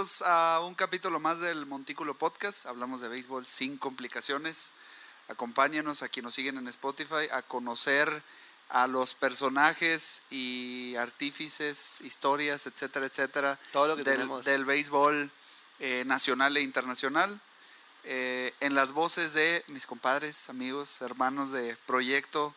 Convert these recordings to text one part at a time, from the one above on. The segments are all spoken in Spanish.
bienvenidos a un capítulo más del Montículo Podcast. Hablamos de béisbol sin complicaciones. Acompáñenos a quienes nos siguen en Spotify a conocer a los personajes y artífices, historias, etcétera, etcétera, Todo lo que del, tenemos. del béisbol eh, nacional e internacional. Eh, en las voces de mis compadres, amigos, hermanos de Proyecto,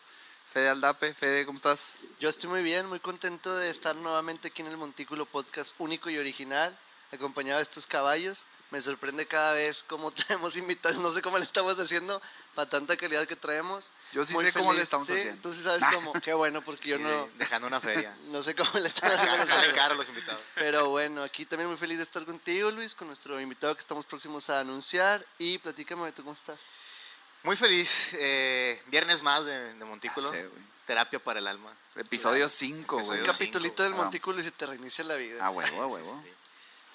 Fede Aldape. Fede, ¿cómo estás? Yo estoy muy bien, muy contento de estar nuevamente aquí en el Montículo Podcast único y original, acompañado de estos caballos. Me sorprende cada vez cómo traemos invitados, no sé cómo le estamos haciendo para tanta calidad que traemos. Yo sí Muy sé cómo le estamos Sí, haciendo. Tú sí sabes cómo, qué bueno, porque yo no, de- dejando una feria. no sé cómo le estamos haciendo. Caros los invitados. Pero bueno, aquí también muy feliz de estar contigo, Luis, con nuestro invitado que estamos próximos a anunciar. Y platícame, ¿tú cómo estás? Muy feliz. eh, viernes más de, de Montículo. Güey. Terapia para el alma. Episodio 5, Episodio güey. Un capitulito cinco, del vamos. Montículo y se te reinicia la vida. A huevo, a huevo.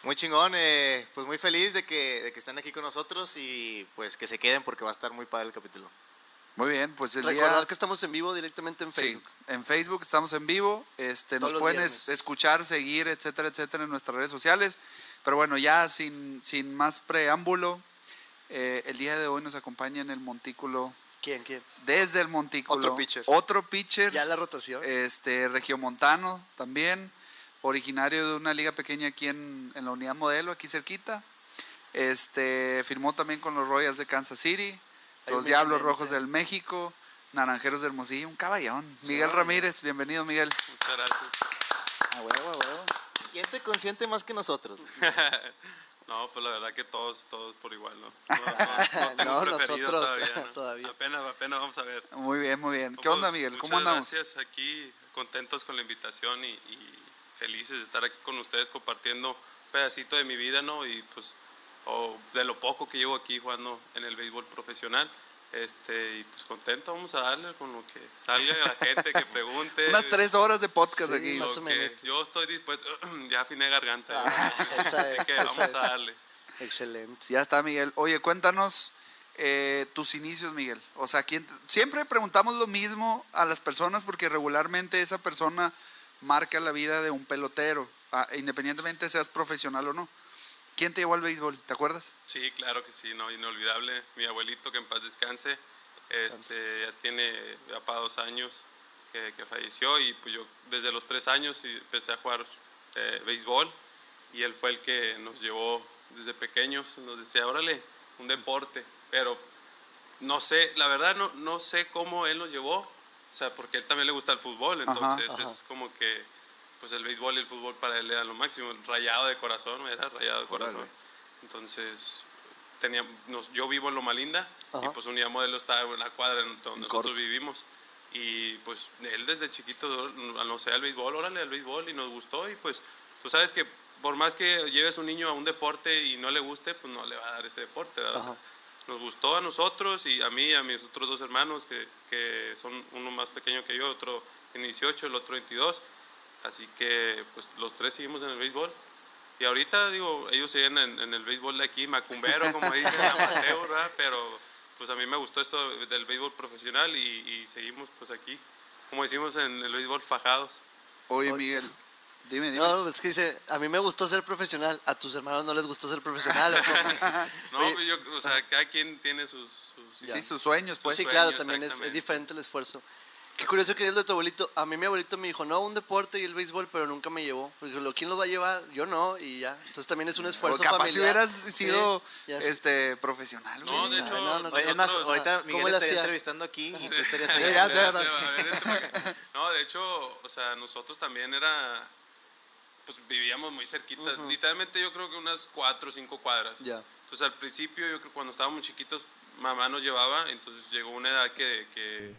Muy chingón. eh, pues muy feliz de que, de que estén aquí con nosotros y pues que se queden porque va a estar muy padre el capítulo. Muy bien, pues el Recordar día... que estamos en vivo directamente en Sí, Facebook. en Facebook estamos en vivo, este, Todos nos pueden viernes. escuchar, seguir, etcétera, etcétera, en nuestras redes sociales. Pero bueno, ya sin, sin más preámbulo, eh, el día de hoy nos acompaña en el Montículo, ¿Quién, quién? desde el Montículo. Otro pitcher. Otro pitcher, Ya la rotación. este, regiomontano también, originario de una liga pequeña aquí en, en la unidad modelo, aquí cerquita. Este, firmó también con los Royals de Kansas City, Hay los Diablos. Rojos del México, Naranjeros de Hermosillo, un caballón. Miguel Ramírez, bienvenido Miguel. Muchas gracias. A huevo, a huevo. ¿Quién te consiente más que nosotros? No, pues la verdad que todos, todos por igual, ¿no? No, no, no No, preferido nosotros, todavía, ¿no? todavía. Apenas, apenas vamos a ver. Muy bien, muy bien. ¿Qué onda, pues, Miguel? ¿Cómo muchas andamos? Gracias, aquí contentos con la invitación y, y felices de estar aquí con ustedes compartiendo un pedacito de mi vida, ¿no? Y pues, o de lo poco que llevo aquí jugando en el béisbol profesional. Este, y pues contento, vamos a darle con lo que salga la gente, que pregunte. Unas tres horas de podcast Sí, aquí. más o menos. yo estoy dispuesto, ya afiné garganta. Ah, esa así es, que esa vamos es. a darle. Excelente. Ya está, Miguel. Oye, cuéntanos eh, tus inicios, Miguel. O sea, ¿quién siempre preguntamos lo mismo a las personas porque regularmente esa persona marca la vida de un pelotero, ah, independientemente seas profesional o no. ¿Quién te llevó al béisbol? ¿Te acuerdas? Sí, claro que sí, no, inolvidable. Mi abuelito, que en paz descanse, este, ya tiene ya para dos años que, que falleció y pues yo desde los tres años empecé a jugar eh, béisbol y él fue el que nos llevó desde pequeños, nos decía, órale, un deporte, pero no sé, la verdad no, no sé cómo él nos llevó, o sea, porque a él también le gusta el fútbol, Ajá, entonces ajá. es como que pues el béisbol y el fútbol para él era lo máximo, rayado de corazón, era rayado de corazón. Entonces, tenía, nos- yo vivo en Loma Linda y Ajá. pues un día modelo estaba en la cuadra en donde corto. nosotros vivimos. Y pues él desde chiquito, no sé, al béisbol, órale al béisbol y nos gustó. Y pues tú sabes que por más que lleves un niño a un deporte y no le guste, pues no le va a dar ese deporte. ¿verdad? Nos gustó a nosotros y a mí y a mis otros dos hermanos, que, que son uno más pequeño que yo, otro en 18, el otro 22. Así que pues los tres seguimos en el béisbol. Y ahorita, digo, ellos siguen en, en el béisbol de aquí, macumbero, como dicen, amateur, ¿verdad? Pero pues a mí me gustó esto del béisbol profesional y, y seguimos pues aquí, como decimos en el béisbol, fajados. Oye. Miguel, dime, dime. No, es que dice, a mí me gustó ser profesional, a tus hermanos no les gustó ser profesional. ¿o? No, Oye. pues, yo, o sea, cada quien tiene sus... sus- sí, sus sueños, pues. sí, sueños, claro, también es, es diferente el esfuerzo. Qué curioso que es de tu abuelito. A mí mi abuelito me dijo, no, un deporte y el béisbol, pero nunca me llevó. Porque lo, ¿quién lo va a llevar? Yo no, y ya. Entonces también es un esfuerzo capaz si familiar. hubieras Sí, sido sé. este profesional. No, de hecho, no, no, Oye, es más, ahorita ¿cómo Miguel estaría hacía? entrevistando aquí y tú Sí. estarías Sí, ahí. No, de hecho, o sea, nosotros también era, pues vivíamos muy cerquita, literalmente yo creo que unas cuatro o cinco cuadras. Ya. Entonces al principio, yo creo que cuando estábamos chiquitos, mamá nos llevaba, entonces llegó una edad que... que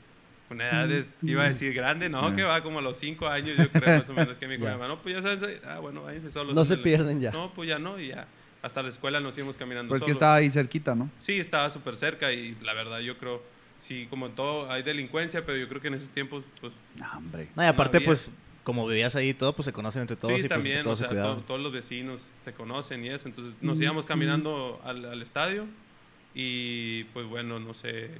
una edad de- iba a decir grande, ¿no? Que va como a los cinco años, yo creo, más o menos, que mi mamá, no, pues ya sabes, ah, bueno, váyanse solos. No se ándale". pierden ya. No, pues ya no, y ya. Hasta la escuela nos íbamos caminando Pues que estaba ahí cerquita, ¿no? Sí, estaba súper cerca y la verdad yo creo, sí, como en todo hay delincuencia, pero yo creo que en esos tiempos, pues No, hombre. No, y aparte, había. pues, como vivías ahí y todo, pues se conocen entre todos sí, y pues también, o todos se sea, to- todos los vecinos te conocen y eso, entonces nos íbamos caminando al, al estadio y pues bueno, no sé,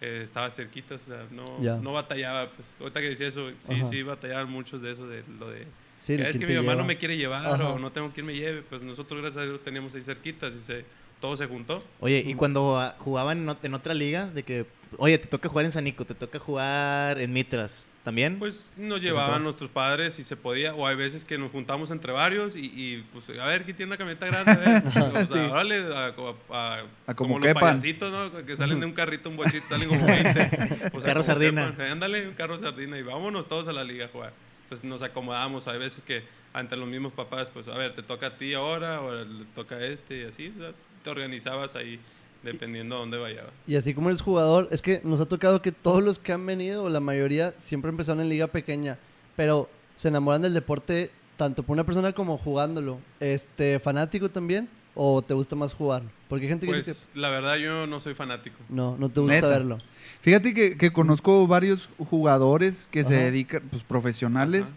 eh, estaba cerquita, o sea, no, Ya. no batallaba, pues ahorita que decía eso, sí, Ajá. sí batallaban muchos de eso, de lo de Sí, es que mi mamá lleva. no me quiere llevar Ajá. o no tengo quien me lleve. Pues nosotros, gracias a Dios, teníamos ahí cerquitas y se, todo se juntó. Oye, y cuando ah, jugaban en otra liga, de que, oye, te toca jugar en Sanico, te toca jugar en Mitras, ¿también? Pues nos llevaban nuestros padres si se podía, o hay veces que nos juntamos entre varios y, y, pues a ver, ¿quién tiene una camioneta grande? A ver, o sea, Sí. órale, a, a- A como los quepan. payasitos, ¿no? Que salen de un carrito, un bochito, salen como 20. Pues, a Carro como sardina. quepan. Ándale, un carro sardina y vámonos todos a la liga a jugar. Pues nos acomodamos, hay veces que ante los mismos papás, pues a ver, te toca a ti ahora, o le toca a este y así, o sea, te organizabas ahí dependiendo a dónde vayas. Y así como eres jugador, es que nos ha tocado que todos los que han venido, o la mayoría, siempre empezaron en liga pequeña, pero se enamoran del deporte tanto por una persona como jugándolo. Este, ¿Fanático también? ¿O te gusta más jugar? Porque hay gente que dice Pues la verdad yo no soy fanático. que no, no te gusta Neta. verlo. Fíjate que, que conozco varios jugadores que se Ajá. dedican, pues profesionales, Ajá.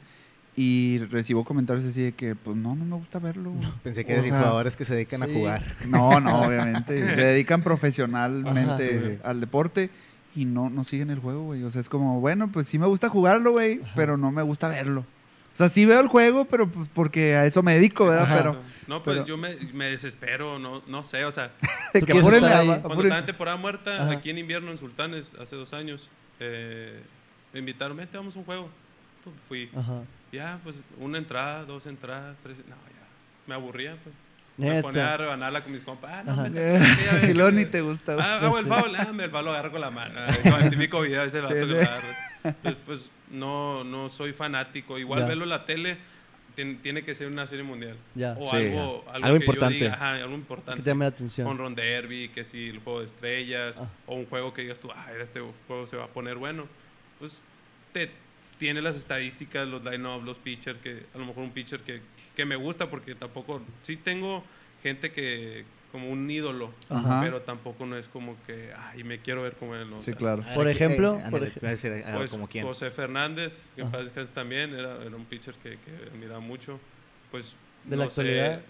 Y recibo comentarios así de que, pues no, no me gusta verlo. güey". Pensé que eran jugadores que se dedican a jugar. No, no, obviamente. se dedican profesionalmente Ajá, sí, sí. al deporte y no, no siguen el juego, güey. O sea, es como, bueno, pues sí me gusta jugarlo, güey, pero no me gusta verlo. O sea, sí veo el juego, pero pues porque a eso me dedico, ¿verdad? Pero no, pues pero- yo me, me desespero, no, no sé, o sea, de que cuando estaba en temporada muerta, Ajá. aquí en invierno en Sultanes, hace dos años, eh, me invitaron, vente, vamos a un juego. Pues fui, Ajá. Ya, pues una entrada, dos entradas, tres, no, ya, me aburría, pues. Me ponía a rebanarla con mis compas, ah, no, ya, y luego ni te gusta. Ah, hago el foul, ah, me el foul lo agarro con la mano. Ah, Como el típico video ese vato Sí, que lo agarra. Pues, pues, no, no soy fanático. Igual Ya. verlo en la tele tien- tiene que ser una serie mundial. Ya. O Sí. algo, algo, Algo que yo importante. diga, ajá, algo Que importante. te llame la atención. Con Ron Derby, que si el juego de estrellas, Ah. o un juego que digas tú, ah, este juego se va a poner bueno. Pues te tiene las estadísticas, los line-up, los pitchers, que a lo mejor un pitcher que, que me gusta, porque tampoco, sí tengo gente que como un ídolo, Ajá. pero tampoco no es como que, ay, me quiero ver como él. ¿no? Sí, claro. Por ejemplo, eh, por ah, Pues, como quién. José Fernández, que descanse también, era, era un pitcher que, que admiraba mucho. Pues, ¿De la no sé, actualidad?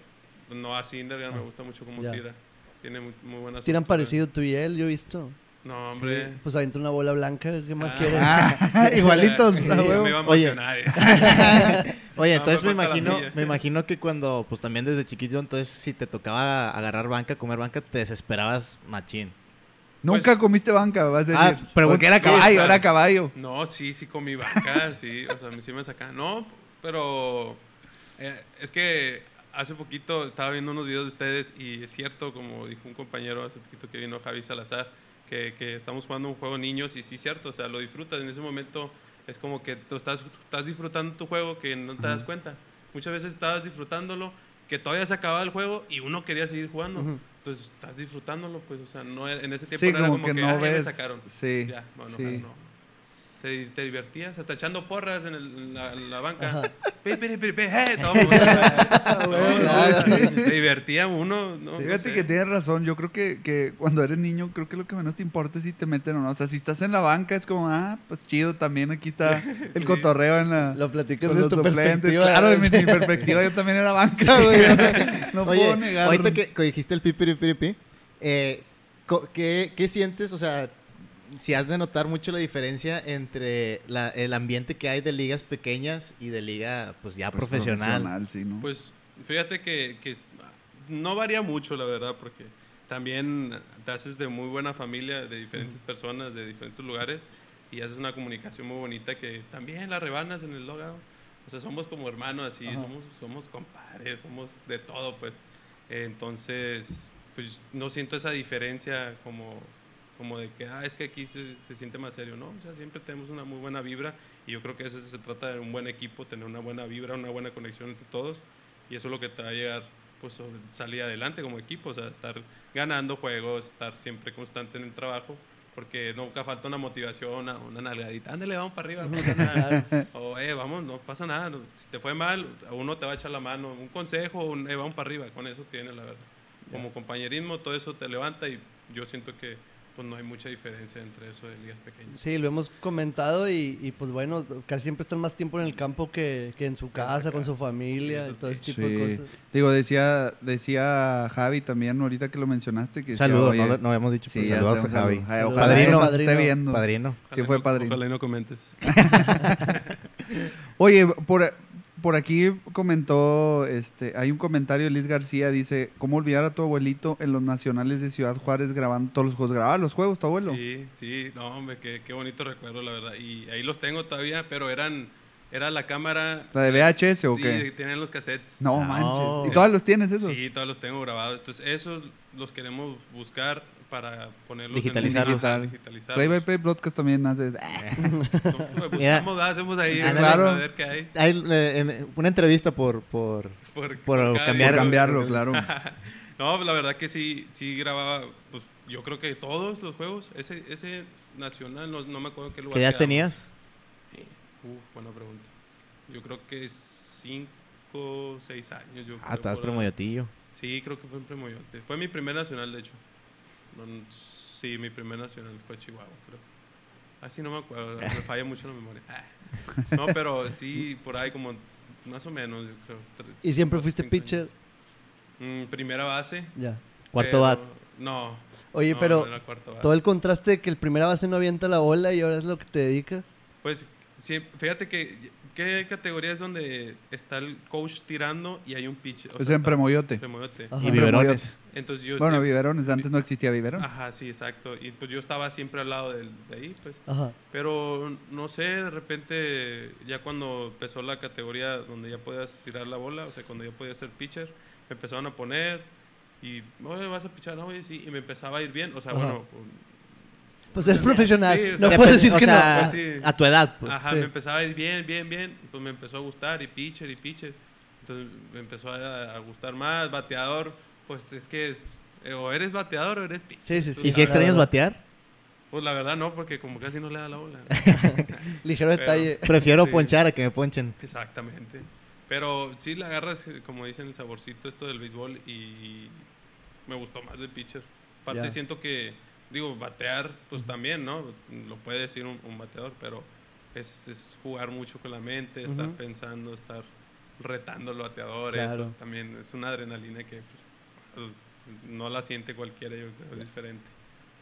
no, a Syndergaard me Ah, gusta mucho cómo ya. tira. Tiene muy, muy buena Tiran parecido tú y él, yo he visto. No, hombre. Sí, Pues avienta una bola blanca, ¿qué más Ah. quieres? Ah, igualitos. Sí, a huevo. me iba a Oye. emocionar. eh. Oye, No, entonces me imagino, me imagino que cuando, pues también desde chiquito, entonces si te tocaba agarrar banca, comer banca, te desesperabas machín. Nunca comiste banca, vas a Ah, decir. pregun- Porque era sí, caballo, claro. era caballo. No, sí, sí comí vaca, sí. O sea, sí me sacaban. No, pero eh, es que hace poquito estaba viendo unos videos de ustedes y es cierto, como dijo un compañero hace poquito que vino Javi Salazar, que, que estamos jugando un juego niños y sí, cierto, o sea, lo disfrutas. En ese momento es como que tú estás, estás disfrutando tu juego que no te das cuenta. Muchas veces estabas disfrutándolo, que todavía se acababa el juego y uno quería seguir jugando. Entonces estás disfrutándolo, pues, o sea, no, en ese tiempo Sí, no era como que que, no "Ah, ya me ves, sacaron. sí, Ya, bueno, sí. no. Te, te divertías, hasta echando porras en, el- en la, en la banca. Ajá. Pi, pi, pi, pi, todo el mundo. No, Claro. Se divertía uno, ¿no? Sí, No Fíjate sé. que tienes razón. Yo creo que, que cuando eres niño, creo que lo que menos te importa es si te meten o no. O sea, si estás en la banca, es como, ah, pues chido, también aquí está el Sí. cotorreo en la. Lo platicas con de los tu suplentes. perspectiva. Claro, de mi, perspectiva, yo también era banca, güey. No Oye, puedo negarlo. ahorita que, dijiste el pipiripiripi, eh, ¿qué, ¿qué sientes? O sea, si has de notar mucho la diferencia entre la- el ambiente que hay de ligas pequeñas y de liga, pues ya Pues, profesional. sí, ¿no? Pues fíjate que, que no varía mucho, la verdad, porque también te haces de muy buena familia, de diferentes personas, de diferentes lugares, y haces una comunicación muy bonita que también la rebanas en el logout. O sea, somos como hermanos, así, Ajá. somos, somos compadres, somos de todo, pues. Entonces, pues no siento esa diferencia como, como de que, ah, es que aquí se, se siente más serio, ¿no? O sea, siempre tenemos una muy buena vibra y yo creo que eso se trata de un buen equipo, tener una buena vibra, una buena conexión entre todos y eso es lo que te va a llegar, pues, salir adelante como equipo, o sea, estar ganando juegos, estar siempre constante en el trabajo, porque nunca falta una motivación, una, una nalgadita, ándale, vamos para arriba, no pasa nada. o, eh, vamos, no pasa nada, si te fue mal, uno te va a echar la mano, un consejo, un, eh, vamos para arriba, con eso tiene la verdad. Como compañerismo, todo eso te levanta y yo siento que pues no hay mucha diferencia entre eso de ligas pequeñas. Sí, lo hemos comentado y, y, pues bueno, casi siempre están más tiempo en el campo que, que en su casa, con su familia, y todo sí. ese tipo Sí. de cosas. Digo, decía, decía Javi también, ahorita que lo mencionaste, que Saludos, no, lo- no habíamos dicho, sí, saludos a Javi. Ay. Ojalá Padrino. esté Padrino. viendo. Padrino. Sí Ojalá fue no- padrino. Ojalá y no comentes. Oye, por, por aquí comentó, este, hay un comentario de Liz García, dice, ¿cómo olvidar a tu abuelito en los nacionales de Ciudad Juárez grabando todos los juegos? ¿Grababa los juegos tu abuelo? Sí, sí, no, hombre, qué, qué bonito recuerdo, la verdad. Y ahí los tengo todavía, pero eran, era la cámara. ¿La de VHS o Sí, qué? tenían los cassettes. No, No. manches. ¿Y todos los tienes esos? Sí, todos los tengo grabados. Entonces, esos los queremos buscar para ponerlos Digitalizarlos. En, Digital. digitalizarlos. Play by Play Broadcast también haces. ah, Mira. buscamos, ¿verdad? hacemos ahí, Sí, claro. a ver qué hay. Hay eh, em, una entrevista por, por, Por, Por cambiar- cambiarlo, claro. No, la verdad que sí, sí grababa, pues yo creo que todos los juegos. Ese, ese nacional, no, no me acuerdo qué lugar. ¿Qué edad tenías? Uh, buena pregunta. Yo creo que es 5, 6 años. Yo Ah, creo, estabas premoyotillo. Sí, creo que fue en Premoyote. Fue mi primer nacional, de hecho. Sí, mi primer nacional fue Chihuahua, creo. Así no me acuerdo, me falla mucho la memoria. Ah. No, pero sí, por ahí como más o menos. Yo creo, tres, ¿Y siempre cuatro, fuiste pitcher? Mm, primera base. Ya. Cuarto pero- bat. No. Oye, no, pero no todo el contraste de que el primera base no avienta la bola y ahora es lo que te dedicas. Pues sí, fíjate que ¿qué categoría es donde está el coach tirando y hay un pitcher? O Es sea, en Premoyote. Premoyote. Ajá. Y biberones. Entonces yo Bueno, biberones, antes no existía biberón. Ajá, sí, exacto. Y pues yo estaba siempre al lado de, ahí, pues. Ajá. Pero no sé, de repente, ya cuando empezó la categoría donde ya podías tirar la bola, o sea, cuando ya podías ser pitcher, me empezaron a poner y, oye, vas a pichar, no, oye, sí, y me empezaba a ir bien, o sea, Ajá. bueno, Pues es profesional. Sí, o sea, no puedes Depende- decir o que sea, no. Pues sí. A tu edad, pues. ajá, sí. me empezaba a ir bien, bien, bien, pues me empezó a gustar, y pitcher, y pitcher, entonces me empezó a, a gustar más, bateador, pues es que es, eh, o eres bateador o eres pitcher. Sí, sí, ¿Y si extrañas batear? Pues la verdad no, porque como casi no le da la bola. Ligero Pero- detalle. Prefiero Sí. ponchar a que me ponchen. Exactamente. Pero sí le agarras, como dicen, el saborcito esto del béisbol y me gustó más de pitcher. Aparte siento que, digo, batear, pues también, ¿no? Lo puede decir un, un bateador, pero es, es jugar mucho con la mente, estar pensando, estar retando al bateador. Claro. Eso también es una adrenalina que pues, no la siente cualquiera, yo creo, es diferente.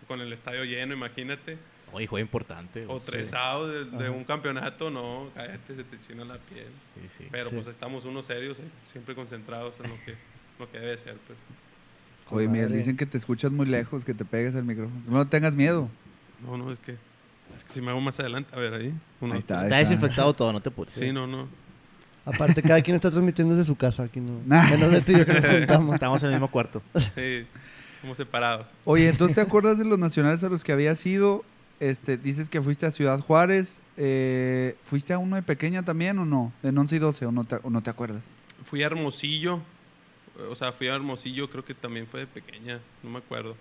Con el estadio lleno, imagínate. Oye, juego importante. O tres outs de, un campeonato, no, cállate, se te china la piel. Sí, sí. Pero Sí. pues estamos unos serios, eh, siempre concentrados en lo que, lo que debe ser. Pues. Oye, Miguel, Madre. dicen que te escuchas muy lejos, que te pegues al micrófono. No tengas miedo. No, no, es que, es que si me hago más adelante, a ver ahí. uno, Ahí está. Está desinfectado todo, no te apures. Sí, no, no. Aparte, cada quien está transmitiendo desde su casa. Aquí no. Nah. Menos de tú y yo que nos juntamos. Estamos en el mismo cuarto. Sí, somos separados. Oye, entonces te acuerdas de los nacionales a los que habías ido. Este, dices que fuiste a Ciudad Juárez. eh, ¿Fuiste a uno de pequeña también o no? En 11 y 12 o no te, o no te acuerdas. Fui a Hermosillo, o sea, fui a Hermosillo, creo que también fue de pequeña, no me acuerdo.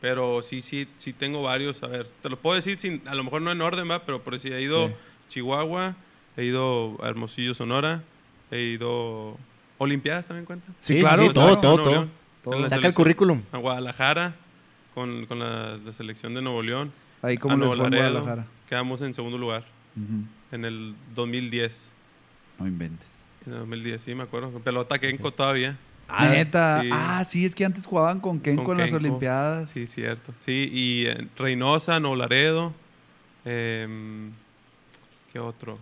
Pero sí, sí, sí tengo varios. A ver, te lo puedo decir, sin, a lo mejor no en orden, ¿va? pero por si he ido Sí. Chihuahua, he ido a Hermosillo, Sonora, he ido... ¿Olimpiadas también cuenta? Sí, claro, sí, claro. todo, todo, todo. Saca el currículum. A Guadalajara, con, con la, la selección de Nuevo León. Ahí como Nuevo fue en Guadalajara. Quedamos en segundo lugar Ujú. en el 2010. No inventes. En el 2010, sí, me acuerdo. Pelota Kenco todavía. Neta. sí. Ah, sí, es que antes jugaban con Kenko Con en las. Olimpiadas. Sí, cierto. Sí, y eh, Reynosa, Nuevo Laredo. em, ¿Qué otro?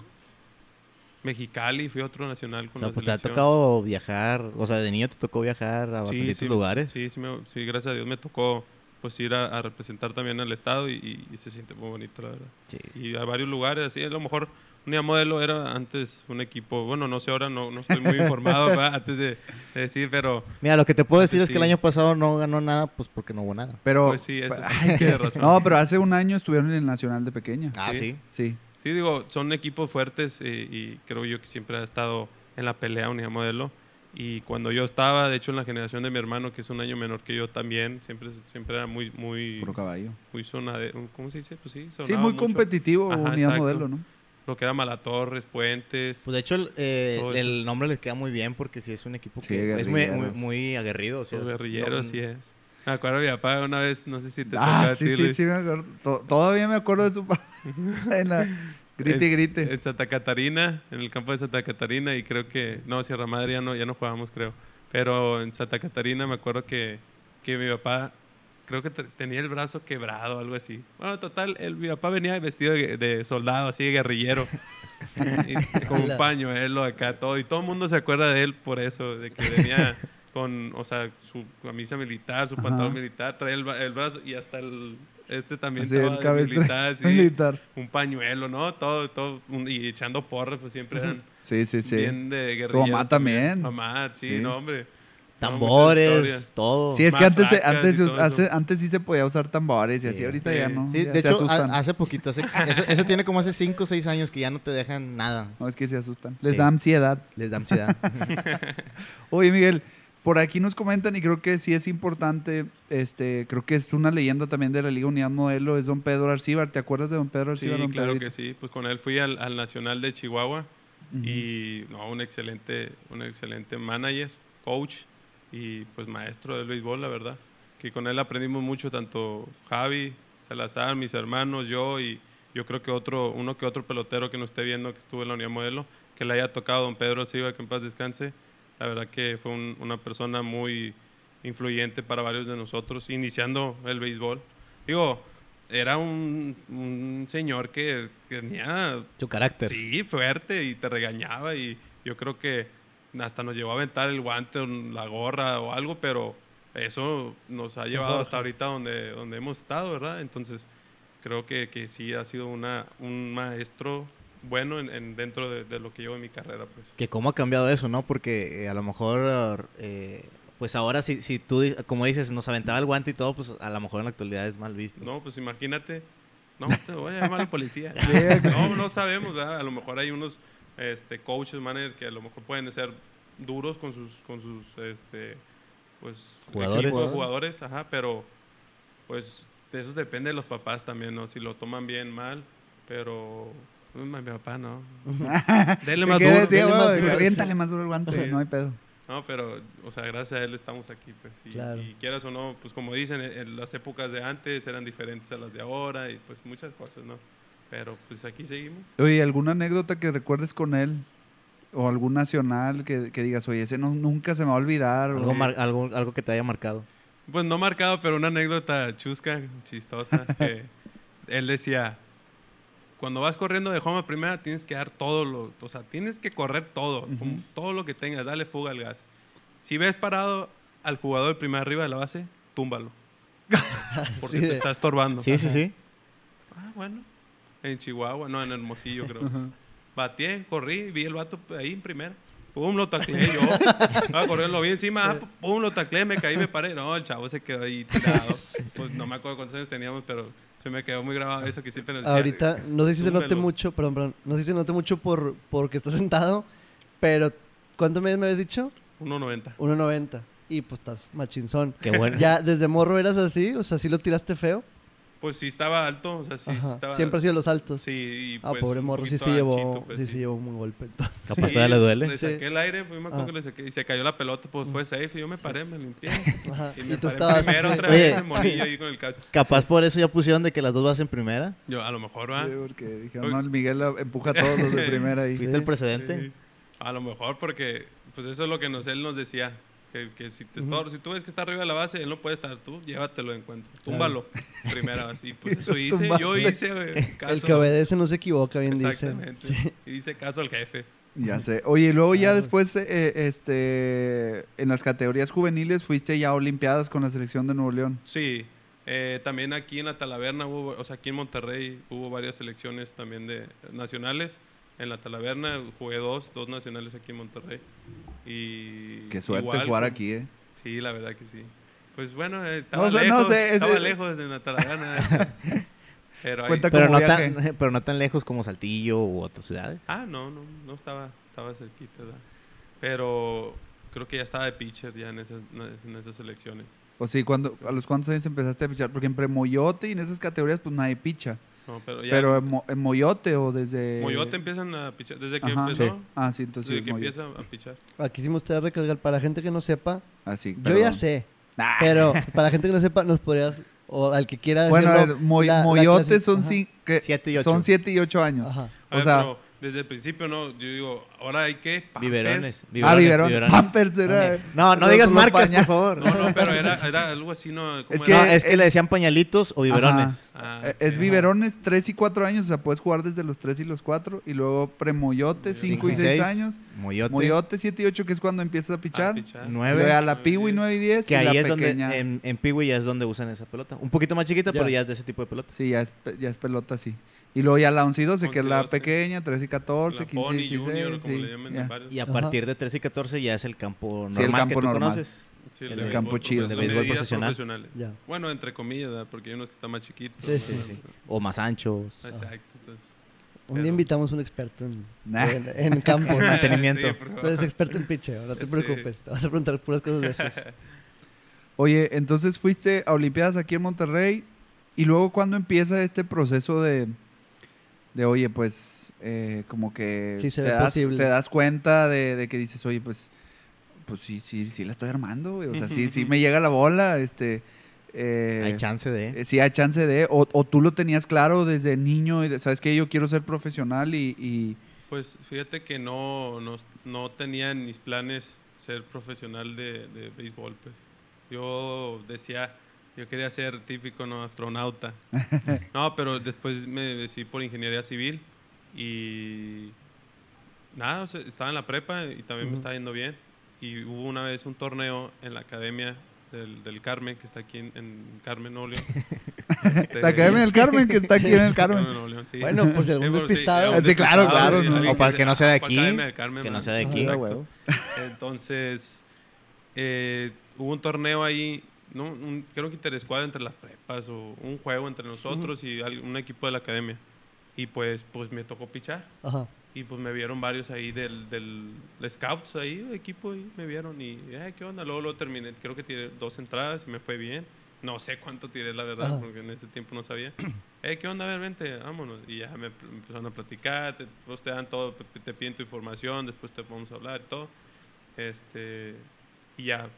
Mexicali, fui otro nacional O con sea, la pues te ha tocado viajar, o sea, de niño te tocó viajar a Sí, bastantes sí, lugares. Sí, sí, me- sí, gracias a Dios me tocó pues ir a, a representar también al estado y, y se siente muy bonito, la verdad. Sí, sí. Y a varios lugares, así, a lo mejor Unidad Modelo era antes un equipo, bueno, no sé ahora, no, no estoy muy informado ¿verdad? antes de, de decir, pero Mira, lo que te puedo decir Sí, es que el año pasado no ganó nada, pues porque no hubo nada. Pero. pues sí, eso sí, razón. No, pero hace un año estuvieron en el Nacional de Pequeña. Ah, Sí. sí. Sí. Sí, digo, son equipos fuertes eh, y creo yo que siempre ha estado en la pelea Unidad Modelo. Y cuando yo estaba, de hecho, en la generación de mi hermano, que es un año menor que yo también, siempre, siempre era muy, muy, Puro caballo. muy zona de, ¿cómo se dice? Pues sí, Sí, muy mucho. competitivo, Ajá, unidad exacto. modelo, ¿no? Lo que era Malatorres, Puentes. Pues de hecho, el, eh, el nombre les queda muy bien porque sí es un equipo Sí, que es muy, muy, muy aguerrido. O sea, guerrilleros, no- sí es. Me acuerdo de mi papá una vez, no sé si te Ah, sí, ti, sí, sí, me acuerdo. To- Todavía me acuerdo de su pa- en la grite y en- grite. En Santa Catarina, en el campo de Santa Catarina, y creo que, no, Sierra Madre ya no, ya no jugábamos, creo. Pero en Santa Catarina me acuerdo que, que mi papá creo que te- tenía el brazo quebrado, algo así. Bueno, total, el, mi papá venía vestido de, de soldado, así de guerrillero, y con un pañuelo acá, todo. Y todo el mundo se acuerda de él por eso, de que venía con, o sea, su camisa militar, su pantalón militar, traía el, el brazo y hasta el, este también Sí, estaba el militar, militar. un pañuelo, ¿no? Todo, todo, un- y echando porras, pues siempre eran Sí, sí, sí. bien de guerrilleros. mamá también. Mamá, sí, Sí. no, hombre. Tambores, todo. Sí, es que antes, antes, hace- antes sí se podía usar tambores y así, Sí. ahorita Sí. ya no. Sí, ya de se hecho, asustan. a- hace poquito, hace- eso, eso tiene como hace 5 o 6 años que ya no te dejan nada. No, es que se asustan. Les Sí. da ansiedad. Les da ansiedad. Oye, Miguel, por aquí nos comentan y creo que sí es importante, este, creo que es una leyenda también de la Liga Unidad Modelo, es don Pedro Arcíbar. ¿Te acuerdas de don Pedro Sí, Arcíbar? don claro Pedrito? que sí. Pues con él fui al, al Nacional de Chihuahua y no, un excelente, un excelente manager, coach y pues maestro del béisbol, la verdad. Que con él aprendimos mucho, tanto Javi, Salazar, mis hermanos, yo y yo creo que otro, uno que otro pelotero que nos esté viendo que estuvo en la Unidad Modelo, que le haya tocado don Pedro Silva, que en paz descanse. La verdad que fue un- una persona muy influyente para varios de nosotros, iniciando el béisbol. Digo, era un, un señor que tenía Su carácter. Sí, fuerte y te regañaba y yo creo que hasta nos llevó a aventar el guante la gorra o algo, pero eso nos ha llevado forja. hasta ahorita donde, donde hemos estado, ¿verdad? Entonces creo que, que sí ha sido una, un maestro bueno en, en- dentro de, de lo que llevo en mi carrera, pues. Que cómo ha cambiado eso, ¿no? Porque eh, a lo mejor, eh, pues ahora si, si tú, como dices, nos aventaba el guante y todo, pues a lo mejor en la actualidad es mal visto. No, pues imagínate, no, te voy a llamar a la policía. no, no sabemos, ¿verdad? A lo mejor hay unos este, coaches, managers que a lo mejor pueden ser duros con sus, con sus, este, pues, Jugadores. de jugadores, ajá, pero, pues, de eso depende de los papás también, ¿no? Si lo toman bien, mal, pero, mm, mi papá no. Denle más ¿Qué duro. decía, Dele más duro, Aviéntale más duro el guante, Sí. no hay pedo. No, pero, o sea, gracias a él estamos aquí, pues. Y, Claro. y quieras o no, pues como dicen, en- en las épocas de antes eran diferentes a las de ahora y pues muchas cosas, ¿no? Pero pues aquí seguimos. Oye, ¿alguna anécdota que recuerdes con él? O algún nacional que, que digas, oye, ese no, nunca se me va a olvidar. Algo, mar- algo, algo que te haya marcado. Pues no marcado, pero una anécdota chusca, chistosa, que él decía, cuando vas corriendo de home a primera tienes que dar todo lo, o sea, tienes que correr todo, todo lo que tengas, dale fuga al gas. Si ves parado al jugador del primer arriba de la base, túmbalo. Porque Sí, te está estorbando. Sí, sí, sí. Ah, bueno. En Chihuahua, no, en Hermosillo, creo. Batié, corrí, vi el vato ahí en primera. Pum, lo tacleé yo. Estaba corriendo, lo vi encima, ah, pum, lo tacleé, me caí, me paré. No, el chavo se quedó ahí tirado. Pues no me acuerdo cuántos años teníamos, pero se me quedó muy grabado eso que siempre nos decía. Ahorita, no sé si se note mucho, perdón, perdón, no sé si se note mucho por porque está sentado, pero ¿cuánto me, me habías dicho? 1.90. 1.90. Y pues estás machinzón. Qué bueno. ¿Ya desde morro eras así? O sea, ¿sí lo tiraste feo? Pues sí estaba alto, o sea, sí, sí estaba... Siempre ha sido los altos. Sí, y ah, pues, pobre un morro, sí se llevó, anchito, pues, sí se llevó un golpe entonces. Capaz todavía le duele. Le Sí. saqué el aire, pues, me acuerdo Ah. que le saqué, y se cayó la pelota, pues fue safe, y yo me paré, me limpié. Ajá. Y Y me tú paré estabas... primero otra Oye, vez en monillo ahí con el casco. Capaz por eso ya pusieron de que las dos vas en primera. Yo, a lo mejor, va. Sí, porque dijeron, no, el Miguel empuja a todos los de primera ahí. ¿Viste el precedente? Sí. A lo mejor porque, pues eso es lo que nos, él nos decía. Que, que si, te estor- si tú ves que está arriba de la base, él no puede estar tú, llévatelo de encuentro. Túmbalo. Primera base. Y pues eso hice. Yo hice caso. El que obedece no se equivoca, bien dicen. Exactamente. Sí. Y hice caso al jefe. Ya sé. Oye, y luego ya después, eh, este, en las categorías juveniles fuiste ya a Olimpiadas con la selección de Nuevo León. Sí. eh, también aquí en la Talaverna hubo, o sea, aquí en Monterrey hubo varias selecciones también de nacionales. En la Talaverna jugué dos, dos nacionales aquí en Monterrey. Y Qué suerte igual jugar aquí, ¿eh? Sí, la verdad que sí. Pues bueno, eh, estaba No lejos, no sé, estaba lejos de la Talaverna. pero ahí- Pero no, viaje. tan, pero no tan lejos como Saltillo u otras ciudades. Ah, no, no, no estaba, estaba cerquita, ¿verdad? Pero creo que ya estaba de pitcher ya en esas, en esas elecciones. O sí, cuando, ¿a los cuántos años empezaste a pichar? Porque en premoyote y en esas categorías, pues nadie picha. No, pero ya Pero en, mo- en moyote o desde... Moyote empiezan a pichar, desde que Ajá. empezó, Ah, sí, entonces desde sí, que moyote. empieza a pichar. Aquí sí me gustaría recalcar, para la gente que no sepa, Ah, sí, yo ya sé, Ah. pero para la gente que no sepa, nos podrías, o al que quiera Bueno, decirlo, ver, la- moyote son, Siete y ocho. son 7 y 8 años. Ajá. O ver, sea, pero Desde el principio, no. Yo digo, ahora hay que. Pampers. Biberones. ah, biberón. biberones. Pampers era. No, no los- digas marcas, por favor. No, no, pero era, era algo así, ¿no? ¿Cómo Es que- No, es que es- le decían pañalitos o biberones. Ah, Eh, ok. Es biberones 3 y 4 años, o sea, puedes jugar desde los 3 y los 4. Y luego premoyote 5 y 6 años. Moyote. Moyote 7 y 8, que es cuando empiezas a pichar. pichar. Nueve. Luego a la Piwi 9 y 10. Que y la ahí es pequeña. donde, en, en Piwi ya es donde usan esa pelota. Un poquito más chiquita, Ya. pero ya es de ese tipo de pelota. Sí, ya es, ya es pelota, sí. Y luego ya la 11 y 12, que es 11 la 12. pequeña, 13 y 14, La 15 y Pony 16. Junior, como sí, le llaman ya. en varios. Y a Ajá. partir de 13 y 14 ya es el campo normal Sí, el campo que tú normal. conoces. Sí, el de de campo béisbol chido. profe- De donde béisbol profesional. Bueno, entre comillas, ¿verdad? porque hay unos que están más chiquitos. Sí, sí, sí. O más anchos. Exacto. Entonces, Un Pero- día invitamos a un experto en, Nah. en, en campo. En mantenimiento. Tú eres experto en picheo, no te Sí. preocupes. Te vas a preguntar puras cosas de esas. Oye, entonces fuiste a Olimpiadas aquí en Monterrey. Y luego, ¿cuándo empieza este proceso de, de oye, pues, eh, como que Sí se te, das, te das cuenta de, de que dices, oye, pues, pues sí, sí, sí la estoy armando, güey. O sea, sí, sí me llega la bola, este... eh, Hay chance de. eh, Sí, hay chance de... O, o tú lo tenías claro desde niño y de- sabes que yo quiero ser profesional y... y- Pues fíjate que no, no, no tenía en mis planes ser profesional de, de béisbol, pues. Yo decía, yo quería ser típico, ¿no? Astronauta. No, pero después me decidí por ingeniería civil y nada, o sea, estaba en la prepa y también me Ujú. estaba yendo bien. Y hubo una vez un torneo en la academia del, del Carmen, que está aquí en, en Carmen, León. Este, La Academia del Carmen, que está aquí en el Carmen. León, sí. Bueno, por si algún despistado. algún Sí, claro, claro, sí, ¿no? O para el que no sea de ah, ¿cuál aquí, Carmen, que no sea de aquí. Entonces, eh, hubo un torneo ahí, ¿no? Un- creo que interescuadra entre las prepas o un juego entre nosotros y al- un equipo de la academia. Y pues, pues me tocó pichar. Ajá. Y pues me vieron varios ahí del, del de scouts ahí, equipo ahí, me vieron y, eh, ¿qué onda? Luego lo terminé, creo que tiré dos entradas y me fue bien. No sé cuánto tiré, la verdad, Ajá. porque en ese tiempo no sabía. eh, ¿qué onda? A ver, vente, vámonos. Y ya me, me empezaron a platicar, te, pues te dan todo, te, te piden tu información, después te vamos a hablar y todo. Este, y ya,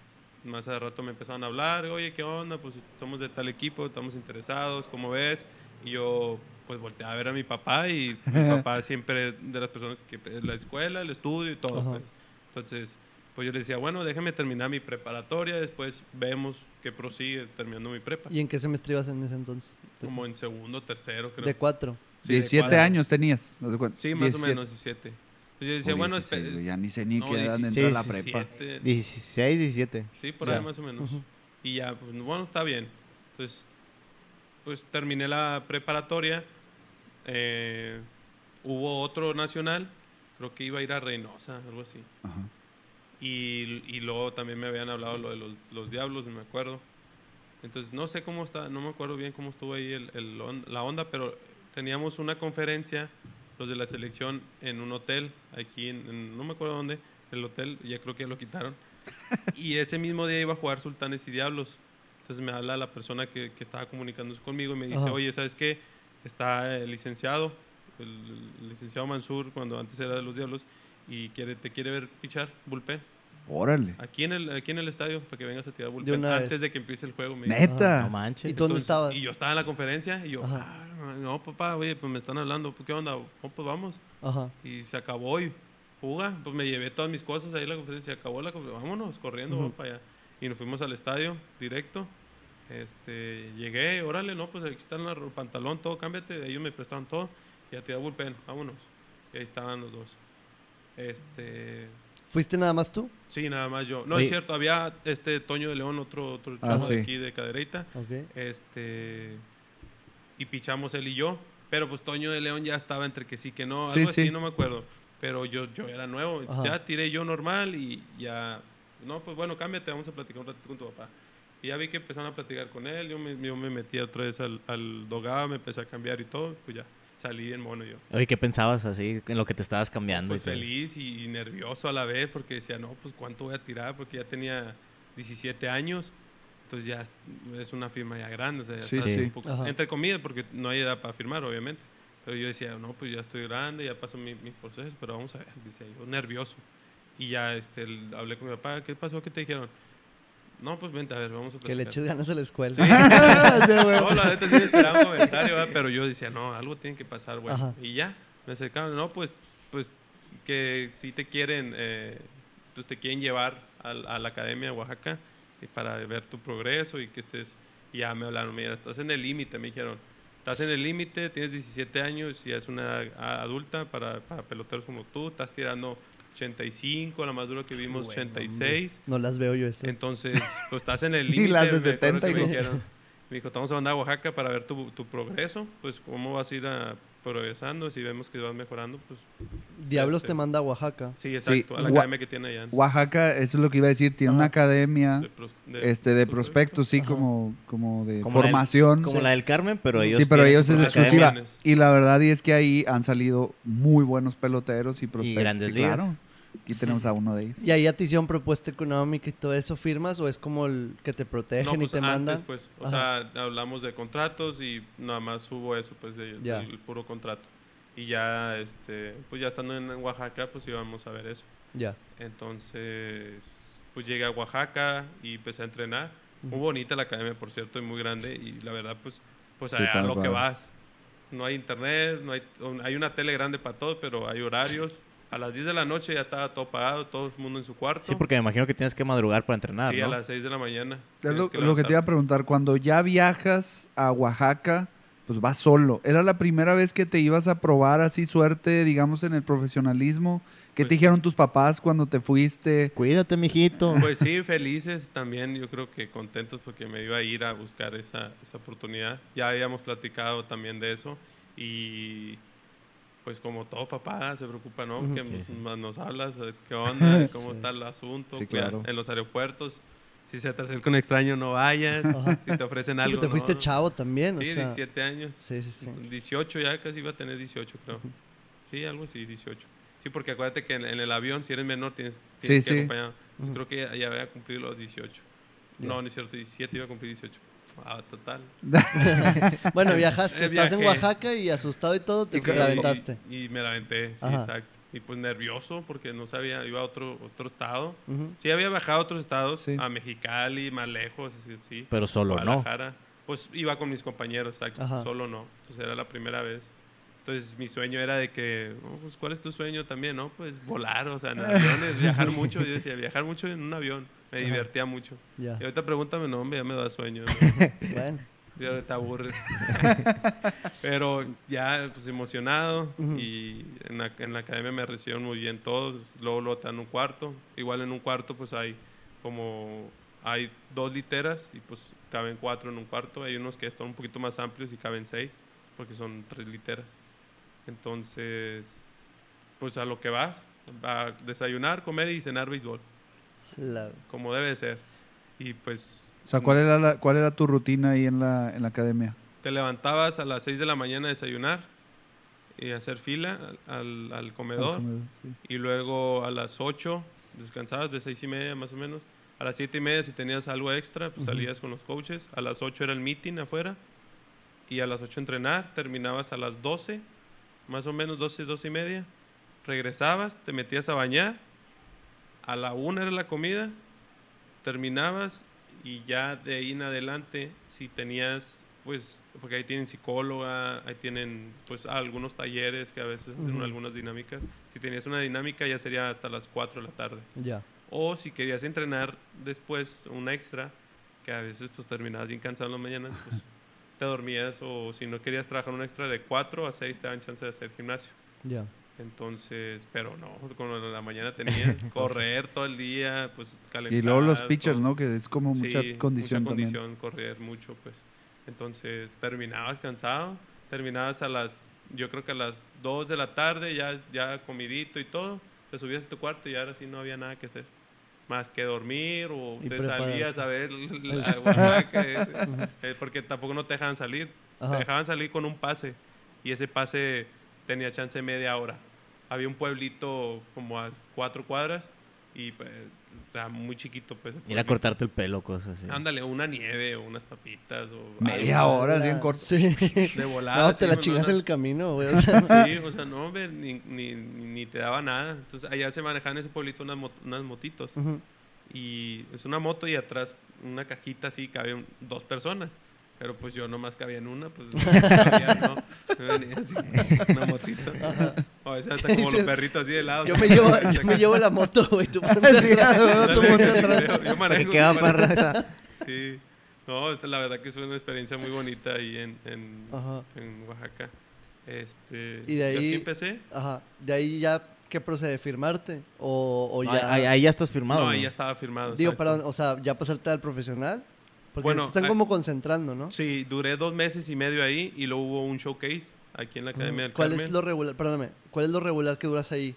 más de rato me empezaron a hablar, oye, ¿qué onda? Pues somos de tal equipo, estamos interesados, ¿cómo ves? Y yo, pues volteé a ver a mi papá y mi papá siempre de las personas que la escuela, el estudio y todo. Pues. Entonces, pues yo le decía, bueno, déjame terminar mi preparatoria, después vemos qué prosigue terminando mi prepa. ¿Y en qué semestre ibas en ese entonces? Como en segundo, tercero, creo. De cuatro. Sí, de 17 cuadro. años tenías. ¿no te cuenta? Sí, más 17. o menos 17. Entonces yo decía, O bueno, 16, espe- güey, ya ni sé ni no, qué edad 16, entra a la 17, prepa. 16, 17. Sí, por Ya. ahí más o menos. Ujú. Y ya, pues bueno, está bien. Entonces, pues terminé la preparatoria. eh, hubo otro nacional, creo que iba a ir a Reynosa, algo así. Ajá. Y, y luego también me habían hablado lo de los, los diablos, me acuerdo. Entonces, no sé cómo está, no me acuerdo bien cómo estuvo ahí el, el la onda, pero teníamos una conferencia, los de la selección, en un hotel, aquí en, en- no me acuerdo dónde, el hotel, ya creo que ya lo quitaron. y ese mismo día iba a jugar Sultanes y Diablos. Entonces me habla la persona que, que estaba comunicándose conmigo y me dice, Ajá. oye, ¿sabes qué? Está el licenciado, el, el licenciado Mansur, cuando antes era de los Diablos, y quiere, te quiere ver pichar, bullpen. Órale. Aquí en el, aquí en el estadio, para que vengas a tirar De bullpen una antes vez. de que empiece el juego. me dijo. Neta. No manches. ¿Y tú dónde estabas? Y yo estaba en la conferencia y yo. "Ah, no, papá, oye, pues me están hablando, pues, ¿qué onda? Oh, pues vamos. Ajá. Y se acabó y fuga. Pues me llevé todas mis cosas ahí a la conferencia. Se acabó la conferencia. Vámonos, corriendo, vamos para allá. Y nos fuimos al estadio directo. Este, llegué, órale, no, pues aquí está el pantalón, todo, cámbiate. Ellos me prestaron todo. Y a tirar bullpen, vámonos. Y ahí estaban los dos. Este, ¿Fuiste nada más tú? sí, nada más yo. No, Oye. es cierto, había este Toño de León, otro, otro Ah, chavo de sí. aquí de Cadereita. Ok. Este, y pichamos él y yo. Pero pues Toño de León ya estaba entre que sí que no, Sí, algo sí. así, no me acuerdo. Pero yo, yo era nuevo, Ajá. ya tiré yo normal y ya, no, pues bueno, cámbiate, vamos a platicar un ratito con tu papá. Y ya vi que empezaron a platicar con él, yo me, yo me metí otra vez al, al dogado, me empecé a cambiar y todo, pues ya salí en mono yo. Oye, ¿qué pensabas así en lo que te estabas cambiando? Pues y feliz y, y nervioso a la vez porque decía, no, pues cuánto voy a tirar porque ya tenía 17 años. Entonces ya es una firma ya grande, o sea, ya Sí, sí. un poco- Ajá. entre comillas, porque no hay edad para firmar, obviamente. Pero yo decía, no, pues ya estoy grande, ya pasó mi, mi proceso, pero vamos a ver, decía yo, nervioso. Y ya este, el- hablé con mi papá, ¿qué pasó? ¿Qué te dijeron? No, pues vente, a ver, vamos a Que le platicar. eches ganas a la escuela. No, la neta sí me esperaba un comentario, ¿verdad? pero yo decía, no, algo tiene que pasar, güey. Y ya, me acercaron, no, pues pues que si te quieren, eh, pues te quieren llevar a, la academia de Oaxaca y para ver tu progreso y que estés, y ya me hablaron, mira, estás en el límite, me dijeron, estás en el límite, tienes 17 años y es una adulta para, para peloteros como tú, estás tirando 85, la más duro que vimos, 86. No las veo yo eso. Entonces, pues estás en el Y límite. las de me acuerdo 70, que me hijo. dijeron. Me dijo, te vamos a mandar a Oaxaca para ver tu, tu progreso, pues cómo vas a ir a- progresando, si vemos que vas mejorando, pues Diablos este- te manda a Oaxaca. sí, exacto, a la Gua- academia que tiene allá. Oaxaca, eso es lo que iba a decir, tiene una academia De pros- de- este, de prospectos. sí, Ajá. como, como de Como la del- formación. Como la del Carmen, pero ellos sí, pero ellos es exclusiva. Y la verdad y es que ahí han salido muy buenos peloteros y prospectos. grandes sí, ligas. claro. Aquí tenemos a uno de ellos. ¿Y ahí a ti hicieron propuesta económica y todo eso firmas o es como el que te protegen No, y pues te mandan? antes, pues, o sea, hablamos de contratos y nada más hubo eso, pues, de- Ya. del puro contrato. Y ya, este, pues ya estando en Oaxaca, pues íbamos a ver eso. Ya. Entonces, pues llegué a Oaxaca y empecé a entrenar. Muy bonita la academia, por cierto, y muy grande. Y la verdad, pues, pues Sí, a, lo que vas. No hay internet, no hay, hay una tele grande para todos, pero hay horarios. A las 10 de la noche ya estaba todo pagado, todo el mundo en su cuarto. Sí, porque me imagino que tienes que madrugar para entrenar, Sí, ¿no? a las 6 de la mañana. Es lo, lo que te iba a preguntar, cuando ya viajas a Oaxaca, pues vas solo. ¿Era la primera vez que te ibas a probar así suerte, digamos, en el profesionalismo? ¿Qué te Pues- dijeron tus papás cuando te fuiste? Cuídate, mijito. Pues sí, felices también, yo creo que contentos porque me iba a ir a buscar esa, esa oportunidad. Ya habíamos platicado también de eso y pues como todo papá se preocupa, ¿no? Que Sí, nos, sí. nos hablas, a ver qué onda, cómo Sí. está el asunto, claro. en los aeropuertos. Si se te acerca un extraño, no vayas. Ajá. Si te ofrecen algo, te fuiste no. chavo también, Sí, o sea. 17 años. Sí, sí, sí. 18 ya casi iba a tener 18, creo. Sí, algo así, 18. Sí, porque acuérdate que en, en el avión, si eres menor, tienes, tienes Sí, que sí. acompañar. Pues. Creo que ya, ya había cumplido los 18. Ya. No, no es cierto, 17 iba a cumplir 18. Ah, total. Bueno, viajaste, Eh, estás en oaxaca y asustado y todo, te Y la aventaste. Y, y me la aventé, sí, Ajá. exacto. Y pues nervioso porque no sabía, iba a otro, otro estado. Ujú. Sí, había viajado a otros estados, Sí. a Mexicali, más lejos, así, sí. Pero solo, ¿no? Guadalajara. Pues iba con mis compañeros, exacto. Ajá. Solo no. Entonces era la primera vez. Entonces mi sueño era de que, "Oh, pues, ¿cuál es tu sueño también? No, pues volar, o sea, en aviones, viajar mucho. Yo decía, viajar mucho en un avión. Me Ajá. divertía mucho. Ya. Y ahorita pregúntame, no, hombre, ya me da sueño. ¿no? Bueno. Ya te aburres. Pero ya, pues emocionado. Y en la, en la academia me recibieron muy bien todos. Luego lo en un cuarto. Igual en un cuarto, pues hay como. Hay dos literas y pues caben cuatro en un cuarto. Hay unos que están un poquito más amplios y caben seis, porque son tres literas. Entonces, pues a lo que vas, a desayunar, comer y cenar béisbol, La- como debe de ser. Y pues O sea, ¿cuál era, la- cuál era tu rutina ahí en la, en la academia? te levantabas a las 6 de la mañana a desayunar y hacer fila al, al- comedor. Al comedor, sí. Y luego a las 8 descansabas de 6 y media más o menos. A las 7 y media si tenías algo extra, pues salías con los coaches. A las 8 era el meeting afuera. Y a las 8 entrenar. Terminabas a las 12, más o menos 12, 12 y media. Regresabas, te metías a bañar. A la 1 era la comida. Terminabas y ya de ahí en adelante, si tenías, pues, porque ahí tienen psicóloga, ahí tienen, pues, algunos talleres que a veces hacen Ujú. algunas dinámicas. Si tenías una dinámica ya sería hasta las 4 de la tarde. Ya. O si querías entrenar después un extra, que a veces pues terminabas bien cansado en la mañana, pues te dormías o si no querías trabajar un extra de 4 a 6 te dan chance de hacer gimnasio. Ya. Entonces, pero no, con la mañana tenías correr todo el día, pues calentar. Y luego los pitchers, todo. ¿no? Que es como mucha Sí, condición mucha también. condición, correr mucho, pues. Entonces, terminabas cansado, terminabas a las, yo creo que a las 2 de la tarde, ya, ya comidito y todo, te subías a tu cuarto y ahora sí no había nada que hacer. Más que dormir o Y te preparar. salías a ver la Oaxaca, eh, eh, porque tampoco no te dejaban salir. Ajá. Te dejaban salir con un pase y ese pase tenía chance de media hora. Había un pueblito como a cuatro cuadras y pues, o sea, muy chiquito. Pues, Ir a cortarte el pelo, cosas así. Ándale, una nieve o unas papitas o Media algo hora, así en corto. Sí. de volada. No, te sí, la pues, chingas en el camino, güey. O sea, Sí, o sea, no, hombre, ni, ni, ni, ni te daba nada. Entonces, allá se manejaban en ese pueblito unas, mot- unas motitos. Y es una moto y atrás una cajita así, caben dos personas. Pero pues yo nomás cabía en una, pues no, cabía, no. Me venía así, una motito. O a veces hasta como los perritos así de lado. Yo me llevo, yo me llevo la moto, güey. Tú Sí, no, tú ponte atrás. Yo- yo manejo, para raza. Sí. No, esta, la verdad que fue una experiencia muy bonita ahí en, en, en Oaxaca. Este, Y de ahí- Yo sí empecé. Ajá. De ahí ya, ¿qué procede? ¿Firmarte? ¿O, o No, ya...? ahí, ahí ya estás firmado. No, ¿no? ahí ya estaba firmado. Digo, exacto. perdón, o sea, ya pasarte al profesional. Porque Bueno, te están como concentrando, ¿no? Sí, duré dos meses y medio ahí y luego hubo un showcase aquí en la Academia del ¿Cuál Carmen. es lo regular? Perdóname. ¿Cuál es lo regular que duras ahí?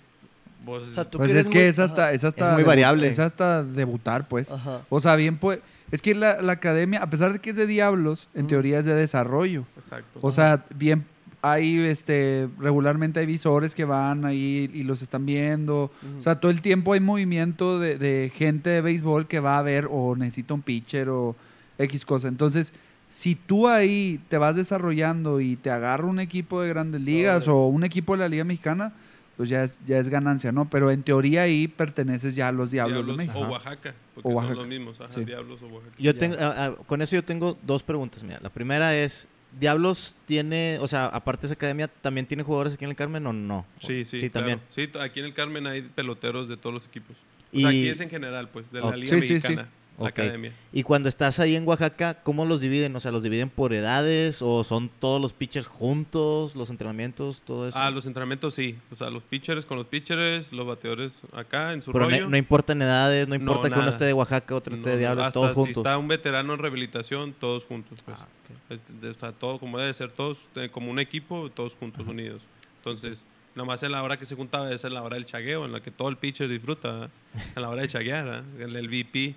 Vos- O sea, tú Pues es que muy- es hasta, es hasta Es muy variable. Es hasta debutar, pues. Ajá. O sea, bien pues. Es que la, la academia, a pesar de que es de diablos, en teoría es de desarrollo. Exacto. O sea, bien hay este regularmente hay visores que van ahí y los están viendo. O sea, todo el tiempo hay movimiento de, de gente de béisbol que va a ver o necesita un pitcher o X cosa. Entonces, si tú ahí te vas desarrollando y te agarra un equipo de grandes ligas Sobre. o un equipo de la Liga Mexicana, pues ya es, ya es ganancia, ¿no? Pero en teoría ahí perteneces ya a los Diablos, de México. o. Oaxaca, porque O son Oaxaca. los mismos, ajá, Sí. Diablos o Oaxaca. Yo Ya. tengo, ah, ah, con eso yo tengo dos preguntas. Mira, la primera es, ¿Diablos tiene, o sea, aparte de esa academia, también tiene jugadores aquí en el Carmen o no? Sí, sí, Sí, claro. también. Sí, aquí en el Carmen hay peloteros de todos los equipos. O Y- sea, aquí es en general, pues, de la. Liga Sí, sí, sí. Mexicana, la Ok. Academia. Y cuando estás ahí en Oaxaca, ¿cómo los dividen? O sea, ¿los dividen por edades o son todos los pitchers juntos, los entrenamientos, todo eso? Ah, los entrenamientos sí. O sea, los pitchers con los pitchers, los bateadores acá en su Pero rollo. no, no importan edades, no No, importa que uno esté de Oaxaca, otro esté de No, Diablos, todos si juntos. está un veterano en rehabilitación, todos juntos. Pues. Ah, Este, Está todo como debe ser, todos eh, como un equipo, todos juntos, unidos. Entonces, nada más en la hora que se juntaba es en la hora del chagueo, en la que todo el pitcher disfruta, ¿verdad? en la hora de chaguear, ¿verdad? el, el VP.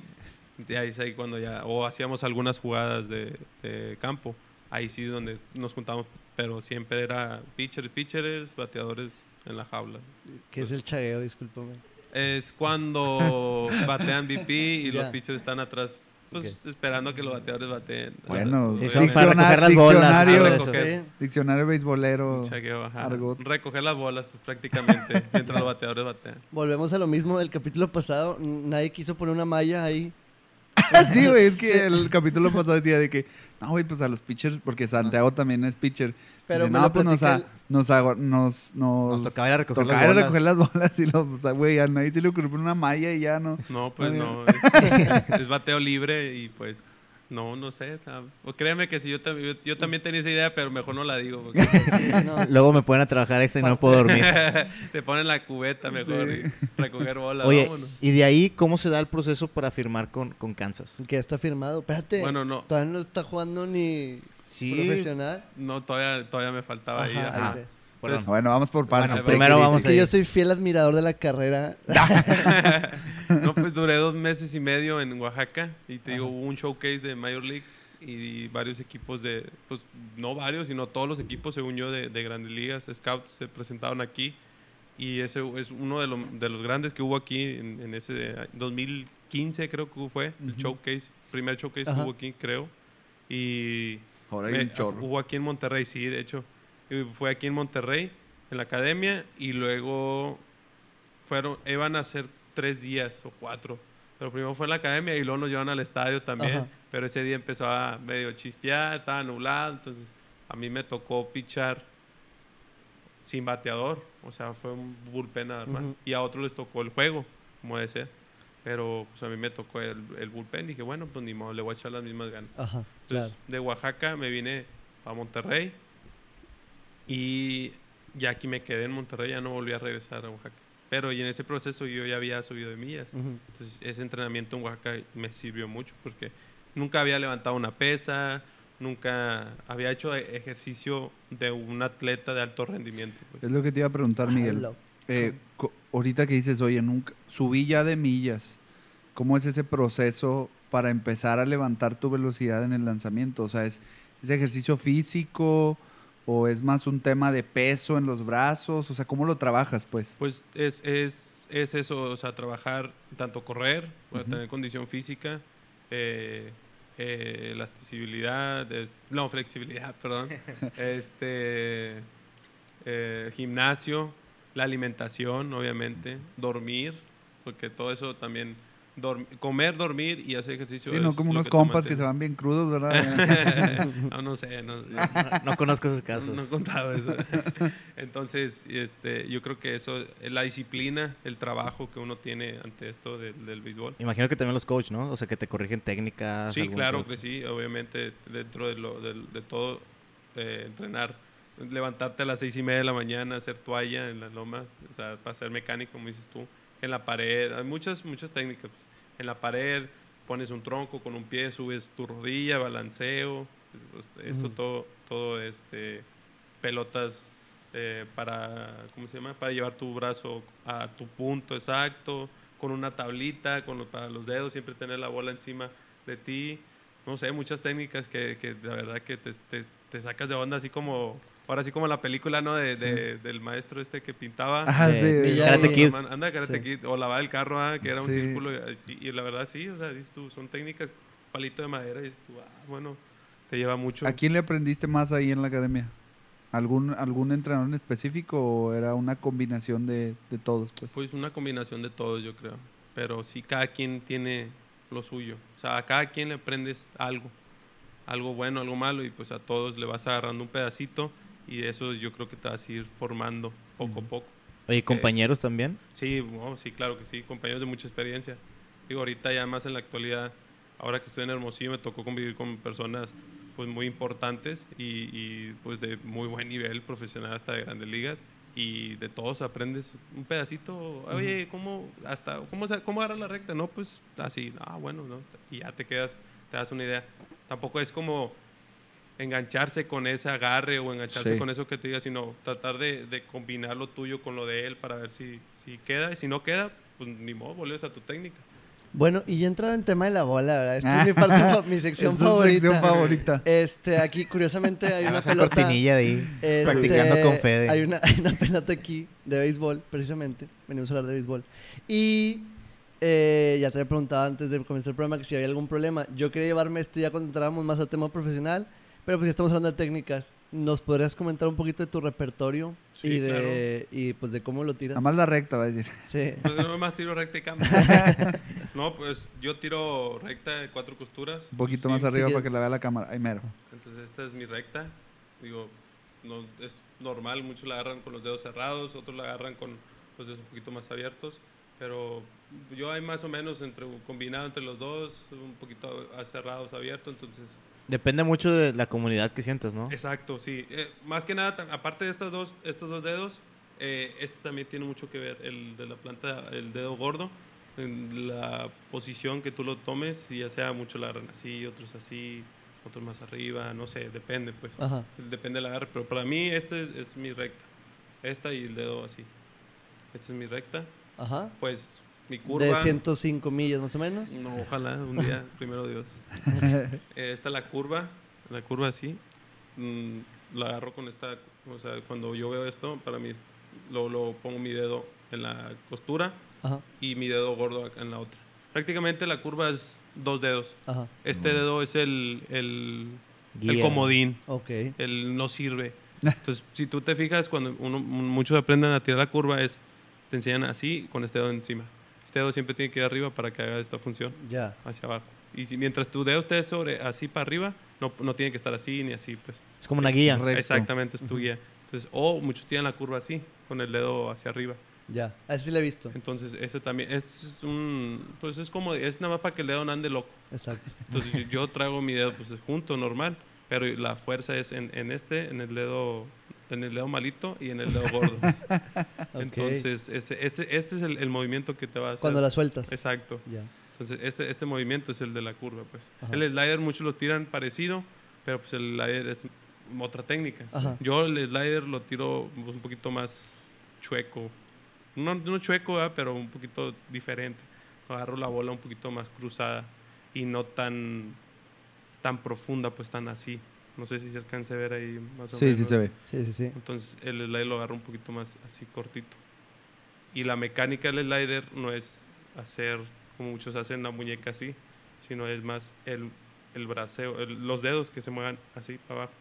Y ahí es ahí cuando ya, o hacíamos algunas jugadas de, de campo, ahí sí donde nos juntamos, pero siempre era pitchers, pitchers, bateadores en la jaula. ¿Qué es el chagueo? Discúlpame. Es cuando batean VP y los Ya. pitchers están atrás, pues esperando a que los bateadores bateen. Bueno, Obviamente. son para recoger las bolas, diccionario, ah, recoger. Sí. diccionario beisbolero. Un chagueo, ajá. Argot. Recoger las bolas pues, prácticamente mientras los bateadores batean. Volvemos a lo mismo del capítulo pasado. Nadie quiso poner una malla ahí. sí, güey, es que el capítulo pasado decía de que, no, güey, pues a los pitchers, porque Santiago también es pitcher. Pero Dice, no, pues nos, a- nos, hago- nos, nos, Nos tocaba ir a recoger tocaba las a bolas. recoger las bolas y lo, o sea, güey, a nadie se le ocurrió una malla y ya no. No, pues no. Es, es bateo libre y pues no, no sé. o créeme que si yo, yo, yo también tenía esa idea, pero mejor no la digo. Porque Sí, no. Luego me ponen a trabajar extra y no puedo dormir. te ponen la cubeta mejor Sí. y recoger bolas. Oye, vámonos. y de ahí, ¿cómo se da el proceso para firmar con, con Kansas? Que ya está firmado. Espérate. Bueno, no. Todavía no está jugando ni Sí, profesional. No, todavía, todavía me faltaba ahí. Ajá, ajá. Bueno, vamos por partes. Bueno, primero vamos. Es que yo soy fiel admirador de la carrera. No, pues duré dos meses y medio en Oaxaca y te digo, hubo un showcase de Major League y varios equipos de, pues no varios, sino todos los equipos, según yo, de, de grandes ligas, scouts, se presentaron aquí y ese es uno de, lo- de los grandes que hubo aquí en, en ese 2015 creo que fue, el showcase, primer showcase que Ajá. hubo aquí, creo. Y Ahora hay me- un chorro. hubo aquí en Monterrey, sí, de hecho. Fue aquí en Monterrey, en la academia, y luego fueron, iban a ser tres días o cuatro. Pero primero fue en la academia y luego nos llevan al estadio también. Ajá. Pero ese día empezó a medio chispear, estaba nublado, entonces a mí me tocó pichar sin bateador. O sea, fue un bullpen nada más. Y a otros les tocó el juego, como debe ser. Pero pues, a mí me tocó el, el bullpen. Dije, bueno, pues ni modo, le voy a echar las mismas ganas. Ajá, Entonces, claro. de Oaxaca me vine a Monterrey y ya aquí me quedé en Monterrey, ya no volví a regresar a Oaxaca. Pero y en ese proceso yo ya había subido de millas. Ujú. Entonces ese entrenamiento en Oaxaca me sirvió mucho porque nunca había levantado una pesa, nunca había hecho ejercicio de un atleta de alto rendimiento. pues. Es lo que te iba a preguntar, Miguel. Ala. Eh, ahorita que dices, oye, nunca subí ya de millas, ¿cómo es ese proceso para empezar a levantar tu velocidad en el lanzamiento? O sea, ¿es, es ejercicio físico o es más un tema de peso en los brazos? O sea, ¿cómo lo trabajas, pues? Pues es, es, es eso, o sea, trabajar, tanto correr, para tener condición física, eh, eh, elasticidad, es- no, flexibilidad, perdón, este, eh, gimnasio, la alimentación, obviamente, dormir, porque todo eso también dorm- comer, dormir y hacer ejercicio. Sí, no como unos compas que se van bien crudos, ¿verdad? no, no sé, no, No, no conozco esos casos. no he contado eso. Entonces, este, yo creo que eso, es la disciplina, el trabajo que uno tiene ante esto del, del béisbol. Imagino que también los coach, ¿no? O sea, que te corrigen técnicas. Sí, claro que sí, obviamente dentro de, lo, del- de todo, eh, entrenar, levantarte a las seis y media de la mañana, hacer toalla en la loma, o sea, para ser mecánico, como dices tú, en la pared, hay muchas, muchas técnicas. En la pared pones un tronco con un pie, subes tu rodilla, balanceo, esto todo, todo este, pelotas eh, para, ¿cómo se llama? Para llevar tu brazo a tu punto exacto, con una tablita, con los- para los dedos, siempre tener la bola encima de ti. No sé, muchas técnicas que, que la verdad que te, te- te sacas de onda, así como, ahora sí como la película, ¿no? De, de- del maestro este que pintaba. Ajá, de sí. Miyagi. Karate Kid. Anda, Karate Sí. Kid, o lavar el carro, ah, que era un Sí. círculo, y, así, y la verdad sí, o sea, dices tú, son técnicas, palito de madera, y dices tú, ah, bueno, te lleva mucho. ¿A quién le aprendiste más ahí en la academia? ¿Algún, algún entrenador en específico o era una combinación de, de todos? Pues? Pues una combinación de todos, yo creo. Pero sí, cada quien tiene lo suyo. O sea, a cada quien le aprendes algo. Algo bueno, algo malo, y pues a todos le vas agarrando un pedacito, y eso yo creo que te vas a ir formando poco a poco. Oye, compañeros también. Sí, oh, sí, claro que sí, compañeros de mucha experiencia. Digo, ahorita ya más en la actualidad, ahora que estoy en Hermosillo, me tocó convivir con personas pues muy importantes y, y, pues de muy buen nivel profesional hasta de grandes ligas y de todos aprendes un pedacito. Oye, ¿cómo hasta cómo cómo agarrar la recta? No, pues así. Ah, bueno, no, y ya te quedas, te das una idea. Tampoco es como engancharse con ese agarre o engancharse Sí. con eso que te diga, sino tratar de, de combinar lo tuyo con lo de él para ver si, si queda. Y si no queda, pues ni modo, vuelves a tu técnica. Bueno, y ya entrado en tema de la bola, ¿verdad? Esta es mi parte, mi sección Es favorita. sección favorita. Este, aquí curiosamente hay una pelota. cortinilla de ahí. este, practicando con Fede. Hay una, hay una pelota aquí de béisbol, precisamente. Venimos a hablar de béisbol. Y eh, ya te había preguntado antes de comenzar el programa que si había algún problema. Yo quería llevarme esto ya cuando entráramos más al tema profesional, pero pues ya estamos hablando de técnicas. ¿Nos podrías comentar un poquito de tu repertorio Sí, y de y pues de cómo lo tiras? Nada más la recta, va a decir. Sí. Pues no más tiro recta y cambio. no, pues yo tiro recta de cuatro costuras. Un poquito Sí, más arriba sí. para que la vea la cámara. Ahí mero. Entonces esta es mi recta. Digo, no, es normal, muchos la agarran con los dedos cerrados, otros la agarran con los dedos un poquito más abiertos. Pero yo hay más o menos entre combinado entre los dos, un poquito cerrados, abiertos, entonces Depende mucho de la comunidad que sientas, ¿no? Exacto, sí. Eh, más que nada, aparte de estos dos, estos dos dedos, eh, este también tiene mucho que ver, el de la planta, el dedo gordo, en la posición que tú lo tomes, ya sea mucho la agarran así, otros así, otros más arriba, no sé, depende, pues. Ajá. Depende del agarre, pero para mí este es, es mi recta. Esta y el dedo así. Esta es mi recta. Ajá. Pues mi De curva. 105 millas más o menos. No, ojalá un día, primero Dios. Eh, esta la curva, la curva así. mm, la agarro con esta, o sea, cuando yo veo esto, para mí lo, lo pongo mi dedo en la costura Ajá. y mi dedo gordo acá en la otra. Prácticamente la curva es dos dedos. Ajá. Este dedo es el, el, el comodín, Ok. el no sirve. Entonces, si tú te fijas, cuando uno, muchos aprenden a tirar la curva, es te enseñan así con este dedo encima. Dedo siempre tiene que ir arriba para que haga esta función Ya. hacia abajo. Y si, mientras tu dedo esté sobre así para arriba, no, no tiene que estar así ni así, pues. Es como una guía. Recto. Exactamente, es tu guía. Entonces, o muchos tienen la curva así, con el dedo hacia arriba. Ya. Así sí lo he visto. Entonces, ese también, este es un, pues es como, es nada más para que el dedo no ande loco. Exacto. Entonces, yo, yo traigo mi dedo pues junto, normal, pero la fuerza es en, en este, en el dedo, en el dedo malito y en el dedo gordo. Entonces, este, este, este es el, el movimiento que te va a hacer. Cuando la sueltas. Exacto. Ya. Entonces, este, este movimiento es el de la curva, pues. Ajá. El slider muchos lo tiran parecido, pero pues el slider es otra técnica. Ajá. Yo el slider lo tiro un poquito más chueco. No, no chueco, ¿verdad? pero un poquito diferente. Agarro la bola un poquito más cruzada y no tan, tan profunda, pues tan así. No sé si se alcance a ver ahí más o Sí, menos. sí se ve. Sí, sí, sí. Entonces el slider lo agarro un poquito más así cortito. Y la mecánica del slider no es hacer como muchos hacen la muñeca así, sino es más el, el braceo, el- los dedos que se muevan así para abajo.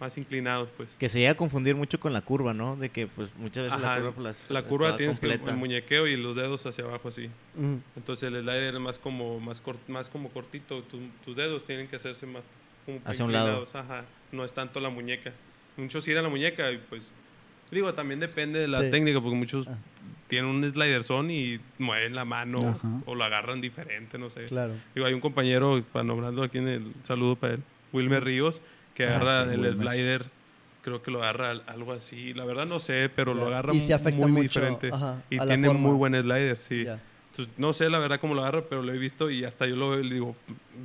más inclinados, pues. Que se llega a confundir mucho con la curva, ¿no? De que pues muchas veces la Ajá, curva pues, las- la curva toda tienes que completa. el muñequeo y los dedos hacia abajo así. Ujú. Entonces el slider es más como más cor- más como cortito, Tu- tus dedos tienen que hacerse más como Hacia un lado. ajá. No es tanto la muñeca. Muchos giran la muñeca y pues digo, también depende de la Sí. técnica porque muchos Ah. tienen un slider son y mueven la mano Ajá. o lo agarran diferente, no sé. Claro. Digo, hay un compañero, para nombrarlo aquí en el saludo para él, Wilmer Ríos, que Ah, agarra sí, el Wilmer. slider, creo que lo agarra al- algo así. La verdad no sé, pero lo Ya. agarra Y se afecta muy mucho, diferente. ajá, y tiene forma. muy buen slider, sí. Ya. Entonces, no sé la verdad cómo lo agarra, pero lo he visto y hasta yo lo veo y le digo,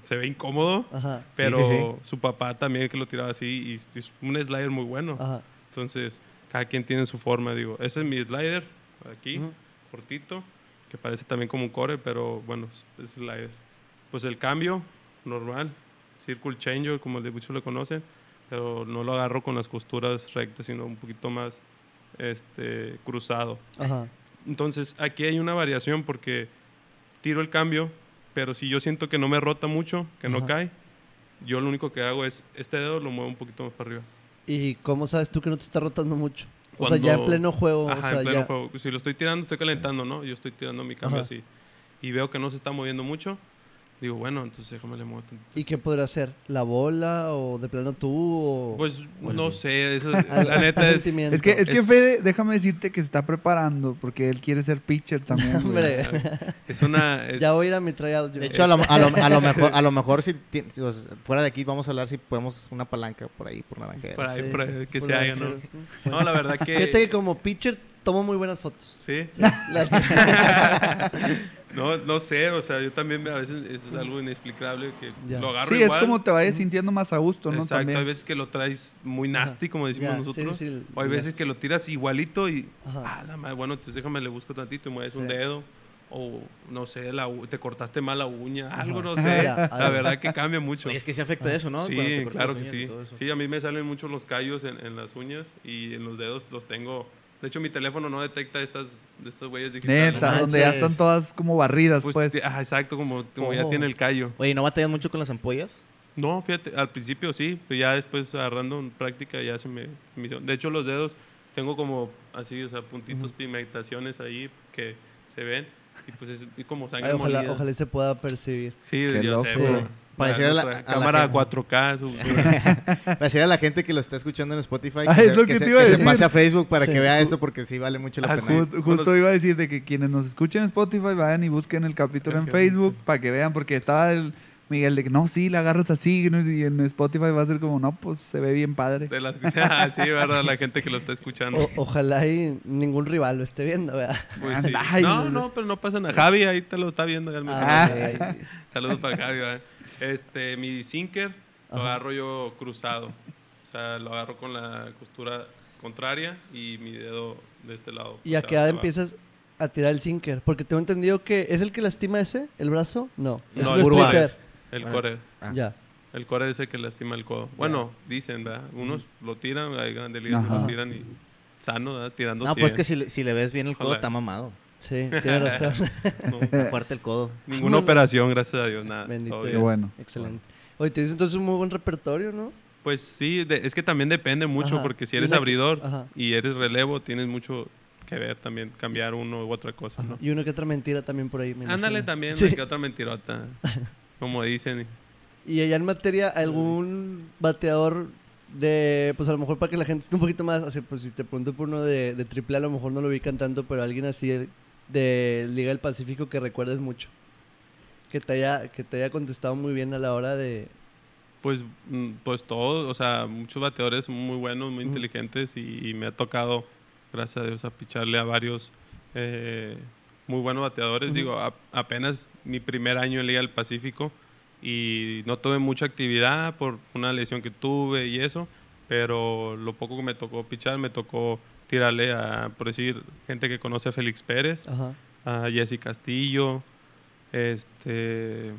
se ve incómodo, Ajá. pero sí, sí. su papá también que lo tiraba así y es- un slider muy bueno. Ajá. Entonces, cada quien tiene su forma, digo, ese es mi slider, aquí, cortito, que parece también como un core, pero bueno, es- slider. Pues el cambio, normal, circle changer, como de muchos lo conocen, pero no lo agarro con las costuras rectas, sino un poquito más este, cruzado. Ajá. Entonces, aquí hay una variación porque tiro el cambio, pero si yo siento que no me rota mucho, que no Ajá. cae, yo lo único que hago es, este dedo lo muevo un poquito más para arriba. ¿Y cómo sabes tú que no te está rotando mucho? O sea, ya en Cuando- pleno juego. o Ajá, sea, en pleno ya- juego. Si lo estoy tirando, estoy calentando, ¿no? Yo estoy tirando mi cambio Ajá. así. Y veo que no se está moviendo mucho. Digo, bueno, entonces déjame le muevo tantito. ¿Y qué podría hacer? ¿La bola o de plano tú? O... Pues o no sé, eso, la neta es... Es que, es que Es- Fede, déjame decirte que se está preparando porque él quiere ser pitcher también. Hombre, Es una... es- ya voy a ir a mi tryout. De hecho, a lo, a lo- a lo mejor, a lo mejor si, si, sea, fuera de aquí vamos a hablar si podemos una palanca por ahí, por Naranjeras. Por ahí, Sí, por sí, ahí, que por se haga, ¿no? No, la verdad que... Fíjate que como pitcher tomo muy buenas fotos. Sí. No, no sé, o sea, yo también a veces eso es algo inexplicable que Ya. lo agarro Sí, es como te vayas sintiendo más a gusto, ¿no? Exacto, También. hay veces que lo traes muy nasty, como decimos Ya, nosotros. sí, sí, o hay ya. veces que lo tiras igualito y, Ajá. ah, la madre, bueno, entonces déjame le busco tantito y mueves un dedo. O, no sé, la te cortaste mal la uña, algo, no sé. Ya, la verdad que cambia mucho. Oye, es que sí afecta eso, ¿no? sí, te claro que y sí. Sí, a mí me salen mucho los callos en, en las uñas y en los dedos los tengo. De hecho, mi teléfono no detecta estas, de estas huellas digitales. Neta, No donde ya están todas como barridas, Pues, pues. exacto, como, como ya tiene el callo. Oye, ¿no batallas mucho con las ampollas? No, fíjate, al principio sí, pero ya después agarrando en práctica ya se me, me hizo- De hecho, los dedos tengo como así, o sea, puntitos, pigmentaciones ahí que se ven y pues es y como sangre Ay, ojalá, molida. ojalá y se pueda percibir. Sí, Qué yo sé, loco. pero Para a la- nuestra a la cámara gente. 4K, su- Para decir a la gente que lo está escuchando en Spotify Ah, que, es se, lo que que se- te iba a que se decir. pase a Facebook para Sí. que vea esto porque sí vale mucho la Ah, pena. Justo Bueno, iba a decir de que quienes nos escuchen en Spotify vayan y busquen el capítulo en Ok. Facebook para que vean, porque estaba el Miguel de que no, sí, la agarras así, y en Spotify va a ser como, no, pues se ve bien padre. de las ah, sí, verdad, la gente que lo está escuchando. O- ojalá y ningún rival lo esté viendo, ¿verdad? Pues sí. Ay, no, no. no, pero no pasa nada. Javi ahí te lo está viendo. Ah. Saludos para Javi. ¿verdad? Este, mi sinker lo Ajá. agarro yo cruzado. O sea, lo agarro con la costura contraria y mi dedo de este lado. ¿Y a qué edad empiezas a tirar el sinker? Porque tengo entendido que es el que lastima ese, el brazo. No, es No, el el splitter. El Ah. core. Ah. Ya. El core es el que lastima el codo. Bueno, dicen, ¿verdad? Unos lo tiran, hay grandes ligas que lo tiran y sano, ¿verdad? Tirando No, pues 100. que si, le- si le ves bien el codo, Ojalá. está mamado. Sí, tiene razón. No, fuerte el codo. ninguna operación, gracias a Dios, nada. Bendito. Qué bueno. Excelente. Oye, tienes entonces un muy buen repertorio, ¿no? Pues sí, de- es que también depende mucho, Ajá. porque si eres abridor ajá. y eres relevo, tienes mucho que ver también, cambiar uno u otra cosa, ¿no? Y una que otra mentira también por ahí. me Ándale imagino. también, Sí. una que otra mentirota, como dicen. Y allá en materia, algún bateador de, pues a lo mejor para que la gente esté un poquito más, así, pues si te pregunto por uno de, de triple A, a lo mejor no lo ubican tanto, pero alguien así de Liga del Pacífico que recuerdes mucho. Que te haya, que te haya contestado muy bien a la hora de... Pues, mm, pues todo, o sea, muchos bateadores muy buenos, muy inteligentes y, y me ha tocado, gracias a Dios, a picharle a varios eh, muy buenos bateadores. Digo, a- apenas mi primer año en Liga del Pacífico y no tuve mucha actividad por una lesión que tuve y eso, pero lo poco que me tocó pichar, me tocó tirarle a, por decir, gente que conoce a Félix Pérez, Ajá. a Jesse Castillo, este,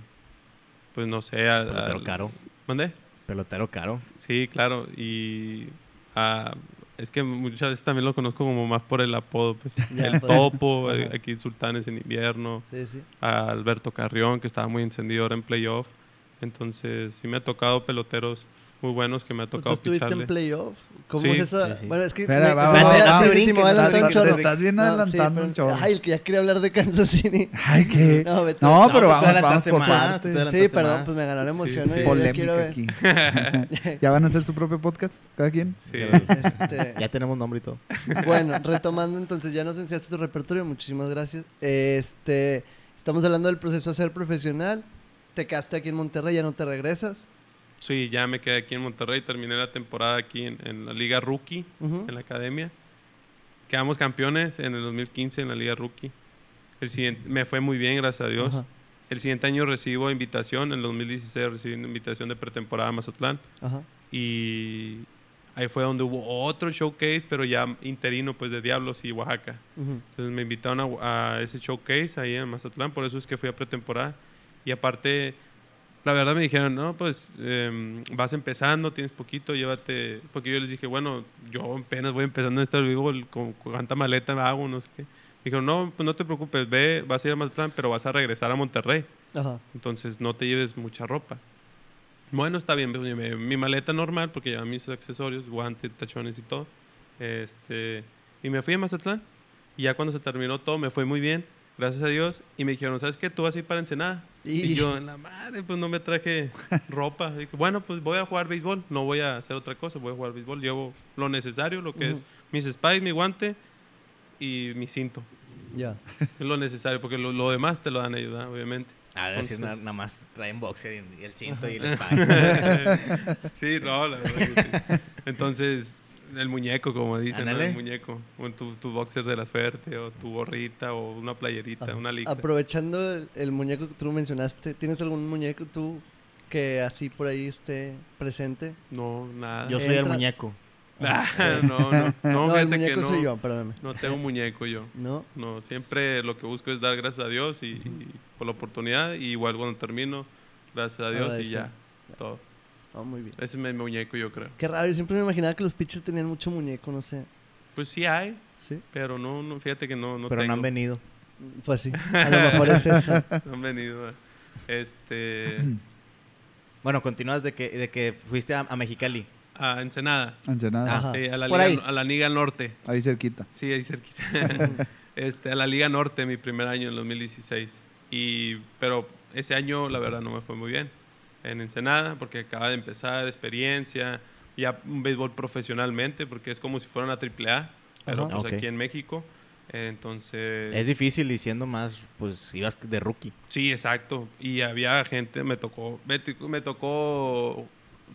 pues no sé, a... Pelotero al- caro. ¿Mandé? Pelotero caro. Sí, claro. Y ah, es que muchas veces también lo conozco como más por el apodo. Pues. Ya, el pues. Topo, eh, Ajá. aquí Sultanes en invierno. Sí, sí. A Alberto Carrión, que estaba muy encendido ahora en playoff. Entonces, sí me ha tocado peloteros muy buenos que me ha Pues Tú tocado estuviste picharle. en playoff. ¿Cómo Sí, es esa? sí, sí. Bueno, es que. Espera, me- va, me- va, me- va, sí, va. sí, me a un chorro. estás bien No, sí, adelantando un chorro. Ay, el que ya quería hablar de Kansas City. Ay, ¿qué? No, vete. No, No, pero vamos, vamos por más, Sí, perdón, más. pues me ganó la emoción. Sí, quiero Polémica aquí. ¿Ya van a hacer su propio podcast cada quien? Sí. Este, Ya tenemos nombre y todo. bueno, retomando entonces, ya nos enseñaste tu repertorio, muchísimas gracias. Este, estamos hablando del proceso de ser profesional. Te quedaste aquí en Monterrey, ya no te regresas. Sí, ya me quedé aquí en Monterrey, terminé la temporada aquí en, en la Liga Rookie, Ujú. en la academia. Quedamos campeones en el 2015 en la Liga Rookie. El siguiente, me fue muy bien, gracias a Dios. Ajá, El siguiente año recibo invitación, en el 2016 recibí una invitación de pretemporada a Mazatlán. ajá. Y ahí fue donde hubo otro showcase, pero ya interino pues de Diablos y Oaxaca. Entonces me invitaron a, a ese showcase ahí en Mazatlán, por eso es que fui a pretemporada. Y aparte, la verdad me dijeron, no, pues em, vas empezando, tienes poquito, llévate. Porque yo les dije, bueno, yo apenas voy empezando en este vivo, con cuánta maleta hago, no sé qué. Me dijeron, no, pues no te preocupes, ve, vas a ir a Mazatlán, pero vas a regresar a Monterrey. Ajá. Entonces no te lleves mucha ropa. Bueno, está bien, pues, me- mi maleta normal, porque llevaba mis accesorios, guantes, tachones y todo. Este, y me fui a Mazatlán. Y ya cuando se terminó todo, me fue muy bien, gracias a Dios. Y me dijeron, ¿sabes qué? Tú vas a ir para Ensenada. Y- Y, yo, en la madre, pues no me traje ropa. Dije, bueno, pues voy a jugar béisbol, no voy a hacer otra cosa, voy a jugar béisbol. Llevo lo necesario, lo que es Ujú. mis spikes, mi guante y mi cinto. Ya. Es lo necesario, porque lo, lo demás te lo dan ellos, obviamente. A ver, si Entonces- nada, nada más traen boxer y, y el cinto y el spike. sí, no, la verdad que sí. Entonces, el muñeco, como dicen, ¿no? El muñeco. O tu, tu boxer de la suerte, o tu gorrita, o una playerita, Ajá. una licra. Aprovechando el, el muñeco que tú mencionaste, ¿tienes algún muñeco tú que así por ahí esté presente? No, nada. Yo soy el Entra- muñeco. Ah, no, no, no, No, el fíjate que muñeco no. soy yo, perdóname. No tengo muñeco yo. ¿No? No, siempre lo que busco es dar gracias a Dios y, y por la oportunidad. Y igual cuando termino, gracias a Dios y ya. es Todo. Ah, muy bien. Ese es mi muñeco, yo creo. Qué raro, yo siempre me imaginaba que los pitchers tenían mucho muñeco, no sé. Pues sí hay, ¿Sí? pero no, no fíjate que no, no pero no han venido. Pues sí, a lo mejor es eso. No han venido. Este. Bueno, continúas de que, de que fuiste a, a Mexicali. a Ensenada. Ensenada. Ajá. Eh, a, la Por Liga, ahí. a la Liga Norte. Ahí cerquita. Sí, ahí cerquita. este, a la Liga Norte, mi primer año en 2016. Y, pero ese año, la verdad, no me fue muy bien en Ensenada, porque acaba de empezar, experiencia, ya un béisbol profesionalmente, porque es como si fuera una AAA, pero Ajá. pues Ok. aquí en México. Entonces. Es difícil diciendo más, pues ibas de rookie. Sí, exacto. Y había gente, me tocó, me, me tocó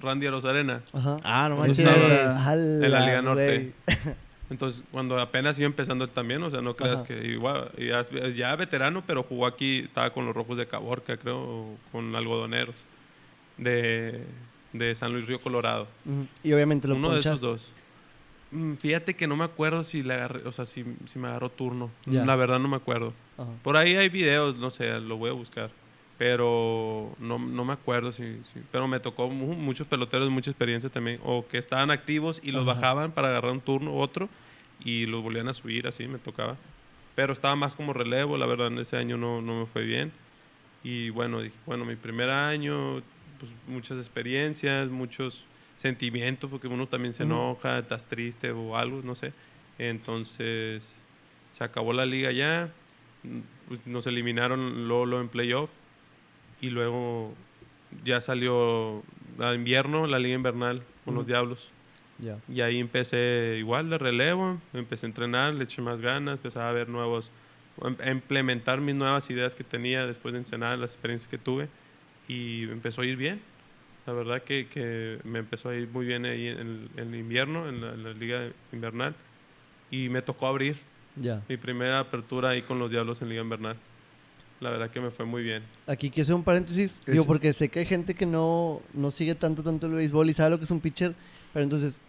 Randy Arozarena. Ajá. Ah, no manches. en la Liga Norte. Entonces, cuando apenas iba empezando él también, o sea, no creas Ajá. que igual, ya, ya veterano, pero jugó aquí, estaba con los Rojos de Caborca, creo, o con algodoneros de, de San Luis Río Colorado. Y obviamente lo Uno de esos ponchaste. dos. Mm, Fíjate que no me acuerdo si le agarré, o sea, si, si me agarró turno. Ya. La verdad no me acuerdo. Por ahí hay videos, no sé, lo voy a buscar. Pero no, no me acuerdo si, si- Pero me tocó mu- muchos peloteros, mucha experiencia también. O que estaban activos y los bajaban para agarrar un turno u otro. Y los volvían a subir, así me tocaba. Pero estaba más como relevo, la verdad, en ese año no, no me fue bien. Y bueno, dije, bueno, mi primer año, pues muchas experiencias, muchos sentimientos, porque uno también se enoja, estás triste o algo, no sé. Entonces, se acabó la liga ya, pues, nos eliminaron Lolo en playoff y luego ya salió a invierno, la liga invernal con los. Diablos. Ya. Y ahí empecé igual de relevo, empecé a entrenar, le eché más ganas, empecé a ver nuevos, em- a implementar mis nuevas ideas que tenía después de entrenar, las experiencias que tuve y empezó a ir bien. La verdad que, que me empezó a ir muy bien ahí en el, en el invierno, en la, en la liga invernal y me tocó abrir Ya. mi primera apertura ahí con los Diablos en liga invernal. La verdad que me fue muy bien. Aquí quiero hacer un paréntesis. ¿Qué Digo, porque sé que hay gente que no, no sigue tanto, tanto el béisbol y sabe lo que es un pitcher. Pero entonces,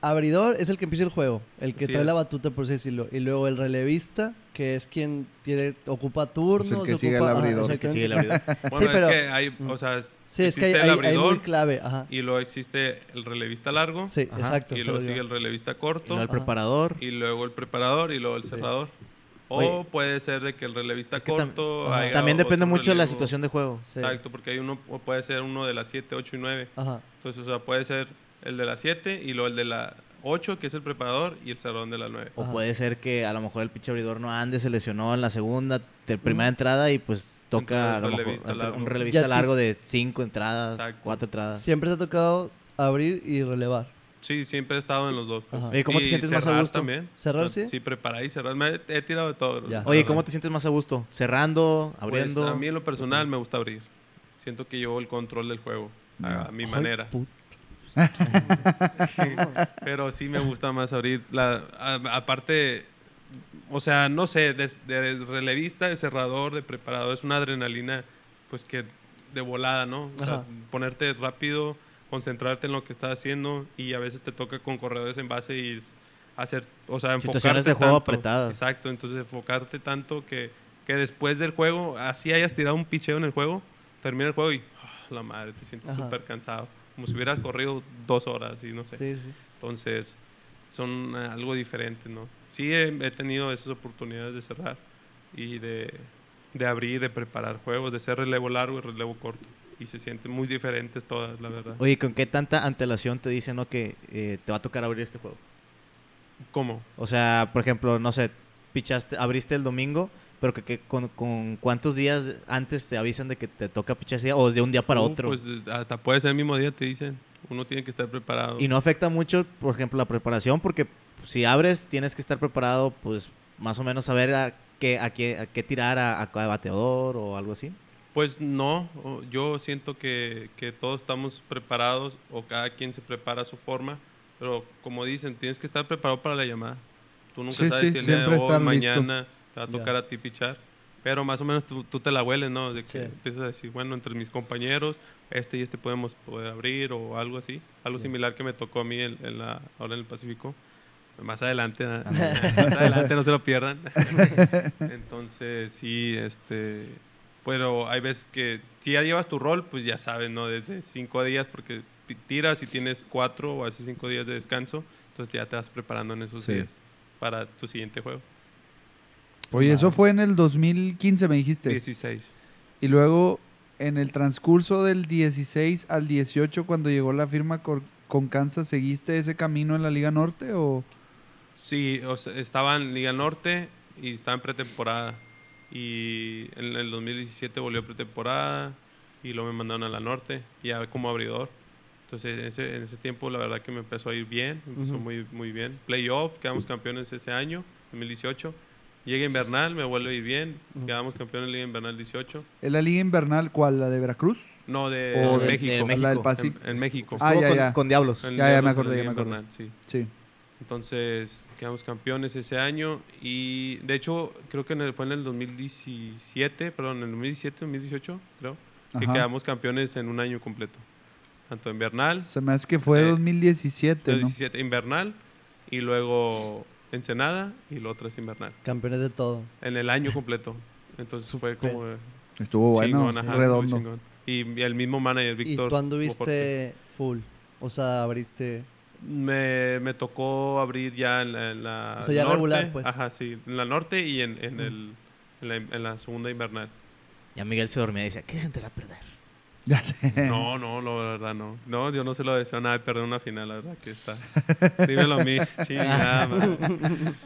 abridor es el que empieza el juego, el que trae la batuta, por así decirlo. Y luego el relevista, que es quien tiene, ocupa turnos. que ocupa- sigue el ajá. El que sigue el exactamente. abridor. Bueno, pero- es que hay, o sea, es- Sí, es que hay, existe el hay- hay muy abridor clave. Ajá. y luego existe el relevista largo Sí, Ajá. exacto. y luego sigue el relevista Y corto luego el preparador. y luego el preparador y luego el Sí. cerrador. O Oye. puede ser de que el relevista Es que tam- corto. También depende mucho de la situación de juego. Sí. Exacto, porque hay uno, o puede ser uno de las 7, 8 y 9. Ajá. Entonces, o sea, puede ser el de las 7 y luego el de la 8, que es el preparador, y el cerrador de la 9. O Ajá. puede ser que a lo mejor el pinche abridor no ande, se lesionó en la segunda, de primera entrada y pues toca a lo un mejor largo. un relevista Ya largo de cinco entradas, Exacto. cuatro entradas. Siempre te ha tocado abrir y relevar. Sí, siempre he estado en los dos. pues. Oye, ¿cómo te sientes más a cerrar gusto? también. ¿Cerrar, sí? Sí, preparar y cerrar. Me he, he tirado de todo. Oye. ¿cómo te sientes más a gusto? ¿Cerrando? Pues, ¿Abriendo? a mí en lo personal me gusta abrir. Siento que llevo el control del juego a, a mi Ay, manera. put- Pero sí me gusta más abrir. La, a- aparte, o sea, no sé, de, de relevista, de cerrador, de preparador, es una adrenalina, pues que de volada, ¿no? O sea, ponerte rápido, concentrarte en lo que estás haciendo y a veces te toca con corredores en base y hacer, o sea, enfocarte Situaciones de juego tanto. apretadas. Exacto, entonces enfocarte tanto que, que después del juego, así hayas tirado un picheo en el juego, termina el juego y ah, la madre, te sientes súper cansado. Como si hubieras corrido dos horas y no sé. Sí, sí. Entonces, son eh, algo diferente, ¿no? Sí he, he tenido esas oportunidades de cerrar y de, de abrir, de preparar juegos, de ser relevo largo y relevo corto. Y se sienten muy diferentes todas, la verdad. Oye, ¿con qué tanta antelación te dicen ¿no? que eh, te va a tocar abrir este juego? ¿Cómo? O sea, por ejemplo, no sé, pichaste, abriste el domingo, pero que, que con, con cuántos días antes te avisan de que te toca pichar ese día o de un día para Uh, otro. Pues hasta puede ser el mismo día, te dicen. Uno tiene que estar preparado. Y no afecta mucho, por ejemplo, la preparación, porque si abres tienes que estar preparado, pues más o menos saber a qué, a qué, a qué tirar a, a cada bateador o algo así. Pues no, yo siento que, que todos estamos preparados o cada quien se prepara a su forma, pero como dicen, tienes que estar preparado para la llamada. Tú nunca Sí, sabes sí, si el día de hoy, estar listo. Te va a tocar a ti pichar, pero más o menos tú, tú te la hueles, ¿no? De que Sí. empiezas a decir, bueno, entre mis compañeros, este y este podemos poder abrir o algo así, algo similar que me tocó a mí en, en la, ahora en el Pacífico. Más adelante, ¿eh? más adelante, no se lo pierdan. Entonces, sí, este. Pero hay veces que si ya llevas tu rol, pues ya sabes, ¿no? Desde cinco días, porque tiras y tienes cuatro o hace cinco días de descanso, entonces ya te vas preparando en esos Sí. días para tu siguiente juego. Oye, eso fue en el 2015, me dijiste. 16. Y luego, en el transcurso del 16 al 18, cuando llegó la firma con Kansas, ¿seguiste ese camino en la Liga Norte o...? Sí, o sea, estaba en Liga Norte y estaba en pretemporada. Y en el 2017 volvió a pretemporada y luego me mandaron a la Norte, ya como abridor. Entonces, en ese, en ese tiempo, la verdad que me empezó a ir bien, me empezó muy, muy bien. Playoff, quedamos campeones ese año, 2018. Llega invernal, me vuelve a ir bien, Ujú. quedamos campeones en Liga Invernal 18. ¿Es la Liga Invernal cuál? ¿La de Veracruz? No, de, O de- México. de ¿La del México. Pacífico? En, en México. Ah, ya, con, ya. con Diablos. En Ya, ya me Diablos, en acordé, la ya Liga me acordé. Invernal, sí. Sí. Entonces quedamos campeones ese año y de hecho creo que en el- fue en el 2017, perdón, en el 2017, 2018 creo, que quedamos campeones en un año completo. Tanto invernal, Se me hace que fue Eh, 2017, ¿no? 17 invernal y luego Ensenada y lo otro es invernal. Campeones de todo. En el año completo. Entonces fue como eh, Estuvo bueno, chingón, ajá, redondo. Y, y el mismo manager, Víctor. ¿Y tú anduviste full? O sea, abriste... Me, me tocó abrir ya en la, en la O sea, ya norte. regular, pues. Ajá, sí, en la norte y en, en, el, en, la, en la segunda invernal. Ya Miguel se dormía y decía, ¿qué sentirá perder? Ya sé. No, no, no, la verdad no. No, yo no se lo deseo nada de perder una final, la verdad que está. Dímelo a mí, chingada.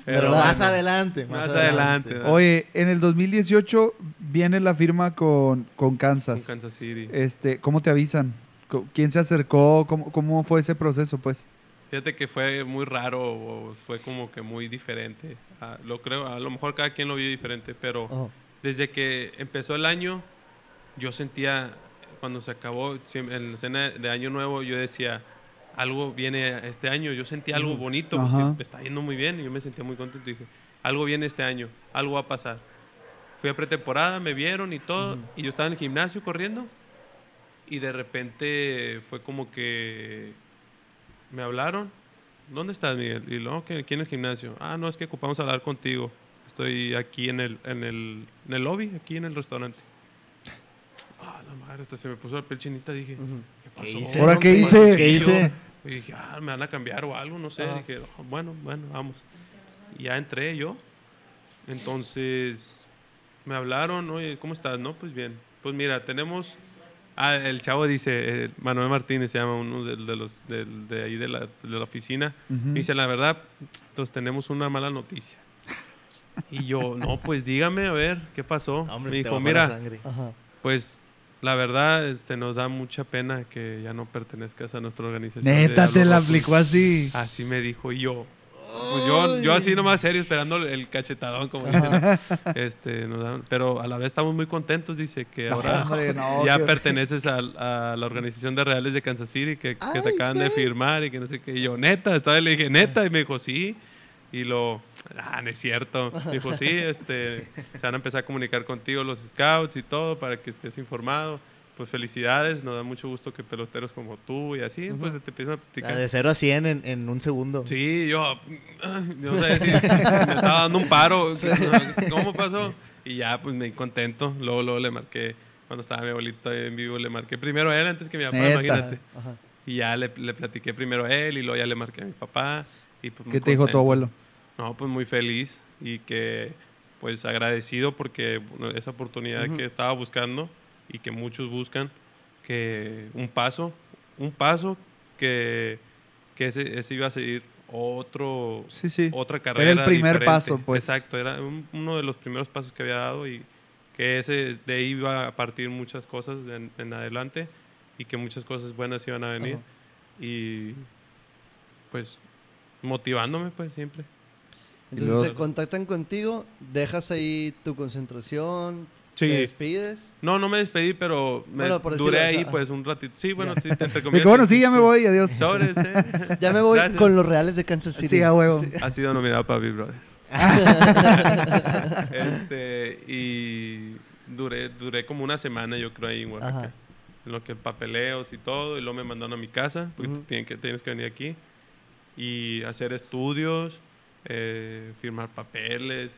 Pero ¿Verdad? Más bueno, adelante, Más adelante. Oye, en el 2018 viene la firma con, con Con Kansas. Kansas City. Este, ¿Cómo te avisan? ¿Quién se acercó? ¿Cómo, cómo fue ese proceso, pues? Fíjate que fue muy raro, o fue como que muy diferente. Ah, lo creo, a lo mejor cada quien lo vio diferente, pero desde que empezó el año, yo sentía, cuando se acabó en la cena de Año Nuevo, yo decía, algo viene este año. Yo sentía algo bonito, porque me está yendo muy bien y yo me sentía muy contento. Y dije, algo viene este año, algo va a pasar. Fui a pretemporada, me vieron y todo, y yo estaba en el gimnasio corriendo, y de repente fue como que me hablaron. ¿Dónde estás, Miguel? Y luego, que aquí en el gimnasio. Ah, no, es que ocupamos hablar contigo. Estoy aquí en el, en el, en el lobby, aquí en el restaurante. Ah, la madre, hasta se me puso la piel chinita. Dije. ¿qué pasó? ¿Qué hice? ¿Ahora qué Y hice? ¿Qué hice? Y dije, ah, me van a cambiar o algo, no sé. Ajá. Dije, "Oh, bueno, bueno, vamos. Y ya entré yo. Entonces, me hablaron, oye, ¿cómo estás? No, pues bien. Pues mira, tenemos... Ah, el chavo dice, eh, Manuel Martínez se llama uno de, de los de, de ahí de la, de la oficina. Ujú. Dice, la verdad, entonces tenemos una mala noticia. Y yo, no, pues dígame, a ver, ¿qué pasó? Hombre, Me dijo, mira, pues la verdad este, nos da mucha pena que ya no pertenezcas a nuestra organización. Neta, te la Rojo". aplicó así. Así me dijo y yo. Pues yo, yo así nomás serio, esperando el cachetadón, como dicen. Este, nos dan- pero a la vez estamos muy contentos, dice, que ahora hombre, no, ya perteneces a, a la organización de Reales de Kansas City, que, que te acaban de firmar y que no sé qué. Y yo, neta, todavía le dije, neta, y me dijo, sí. Y lo, ah, no es cierto. Me dijo, sí, este, se van a empezar a comunicar contigo los scouts y todo para que estés informado. Pues felicidades, nos da mucho gusto que peloteros como tú y así, pues te empiezan a O sea, platicar. de 0 a 100 en, en un segundo. Sí, yo, no sé si, si me estaba dando un paro, ¿cómo pasó? Y ya, pues me di contento. Luego, luego le marqué, cuando estaba mi abuelito ahí en vivo, le marqué primero a él antes que mi papá, Neta. imagínate. Ajá. Y ya le, le platiqué primero a él y luego ya le marqué a mi papá. Y pues ¿Qué te dijo tu contento. abuelo? No, pues muy feliz y que pues agradecido porque esa oportunidad que estaba buscando y que muchos buscan, que un paso, un paso que, que ese, ese iba a seguir otro, Sí, sí. otra carrera. Era el primer diferente. paso, pues. Exacto, era un- uno de los primeros pasos que había dado y que ese de ahí iba a partir muchas cosas en, en adelante y que muchas cosas buenas iban a venir. Ajá. Y pues motivándome pues siempre. Entonces luego- se contactan contigo, dejas ahí tu concentración, Sí. te despides. No, no me despedí, pero me Bueno, por duré ahí pues un ratito. Sí, bueno, sí, te, que bueno, sí, ya me voy, adiós. Sobres, eh. Ya me voy Gracias. con los Reales de Kansas City. Sí, a huevo. Ha sido nominado para Big Brother. este, y duré, duré como una semana, yo creo, ahí en Oaxaca. En lo que papeleos y todo, y luego me mandaron a mi casa, porque Ujú. tienen que, tienes que venir aquí, y hacer estudios, eh, firmar papeles,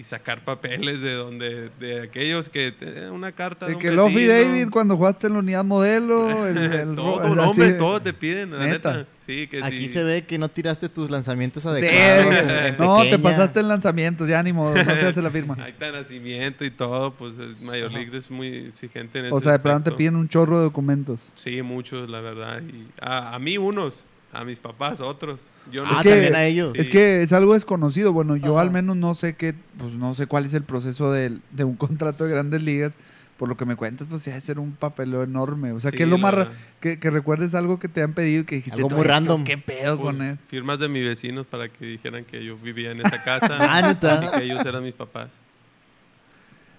y sacar papeles de donde, de aquellos que, eh, una carta de De un que Lofi. David cuando jugaste en la unidad modelo, el, el todo, no, así hombre, de- todo te piden, la Neta. neta. Sí, que Aquí sí. se ve que no tiraste tus lanzamientos adecuados. en no, te pasaste en lanzamientos, ya ni modo, no se hace la firma. Está nacimiento y todo, pues el Major League es muy exigente en ese O sea, de plano te piden un chorro de documentos. Sí, muchos, la verdad. Y a, a mí unos, a mis papás otros. Yo no Ah, Es sé. que- también a ellos. Es que es algo desconocido. Bueno, yo Ajá. al menos no sé qué, pues no sé cuál es el proceso del- de, un contrato de grandes ligas. Por lo que me cuentas, pues sí, debe ser un papeleo enorme. O sea, Sí, ¿qué es lo la más que, que recuerdes algo que te han pedido y que dijiste Algo "Todo muy esto, random". ¿Qué pedo Pues, con él? firmas de mis vecinos para que dijeran que yo vivía en esa casa Ah, ¿neta? y que ellos eran mis papás.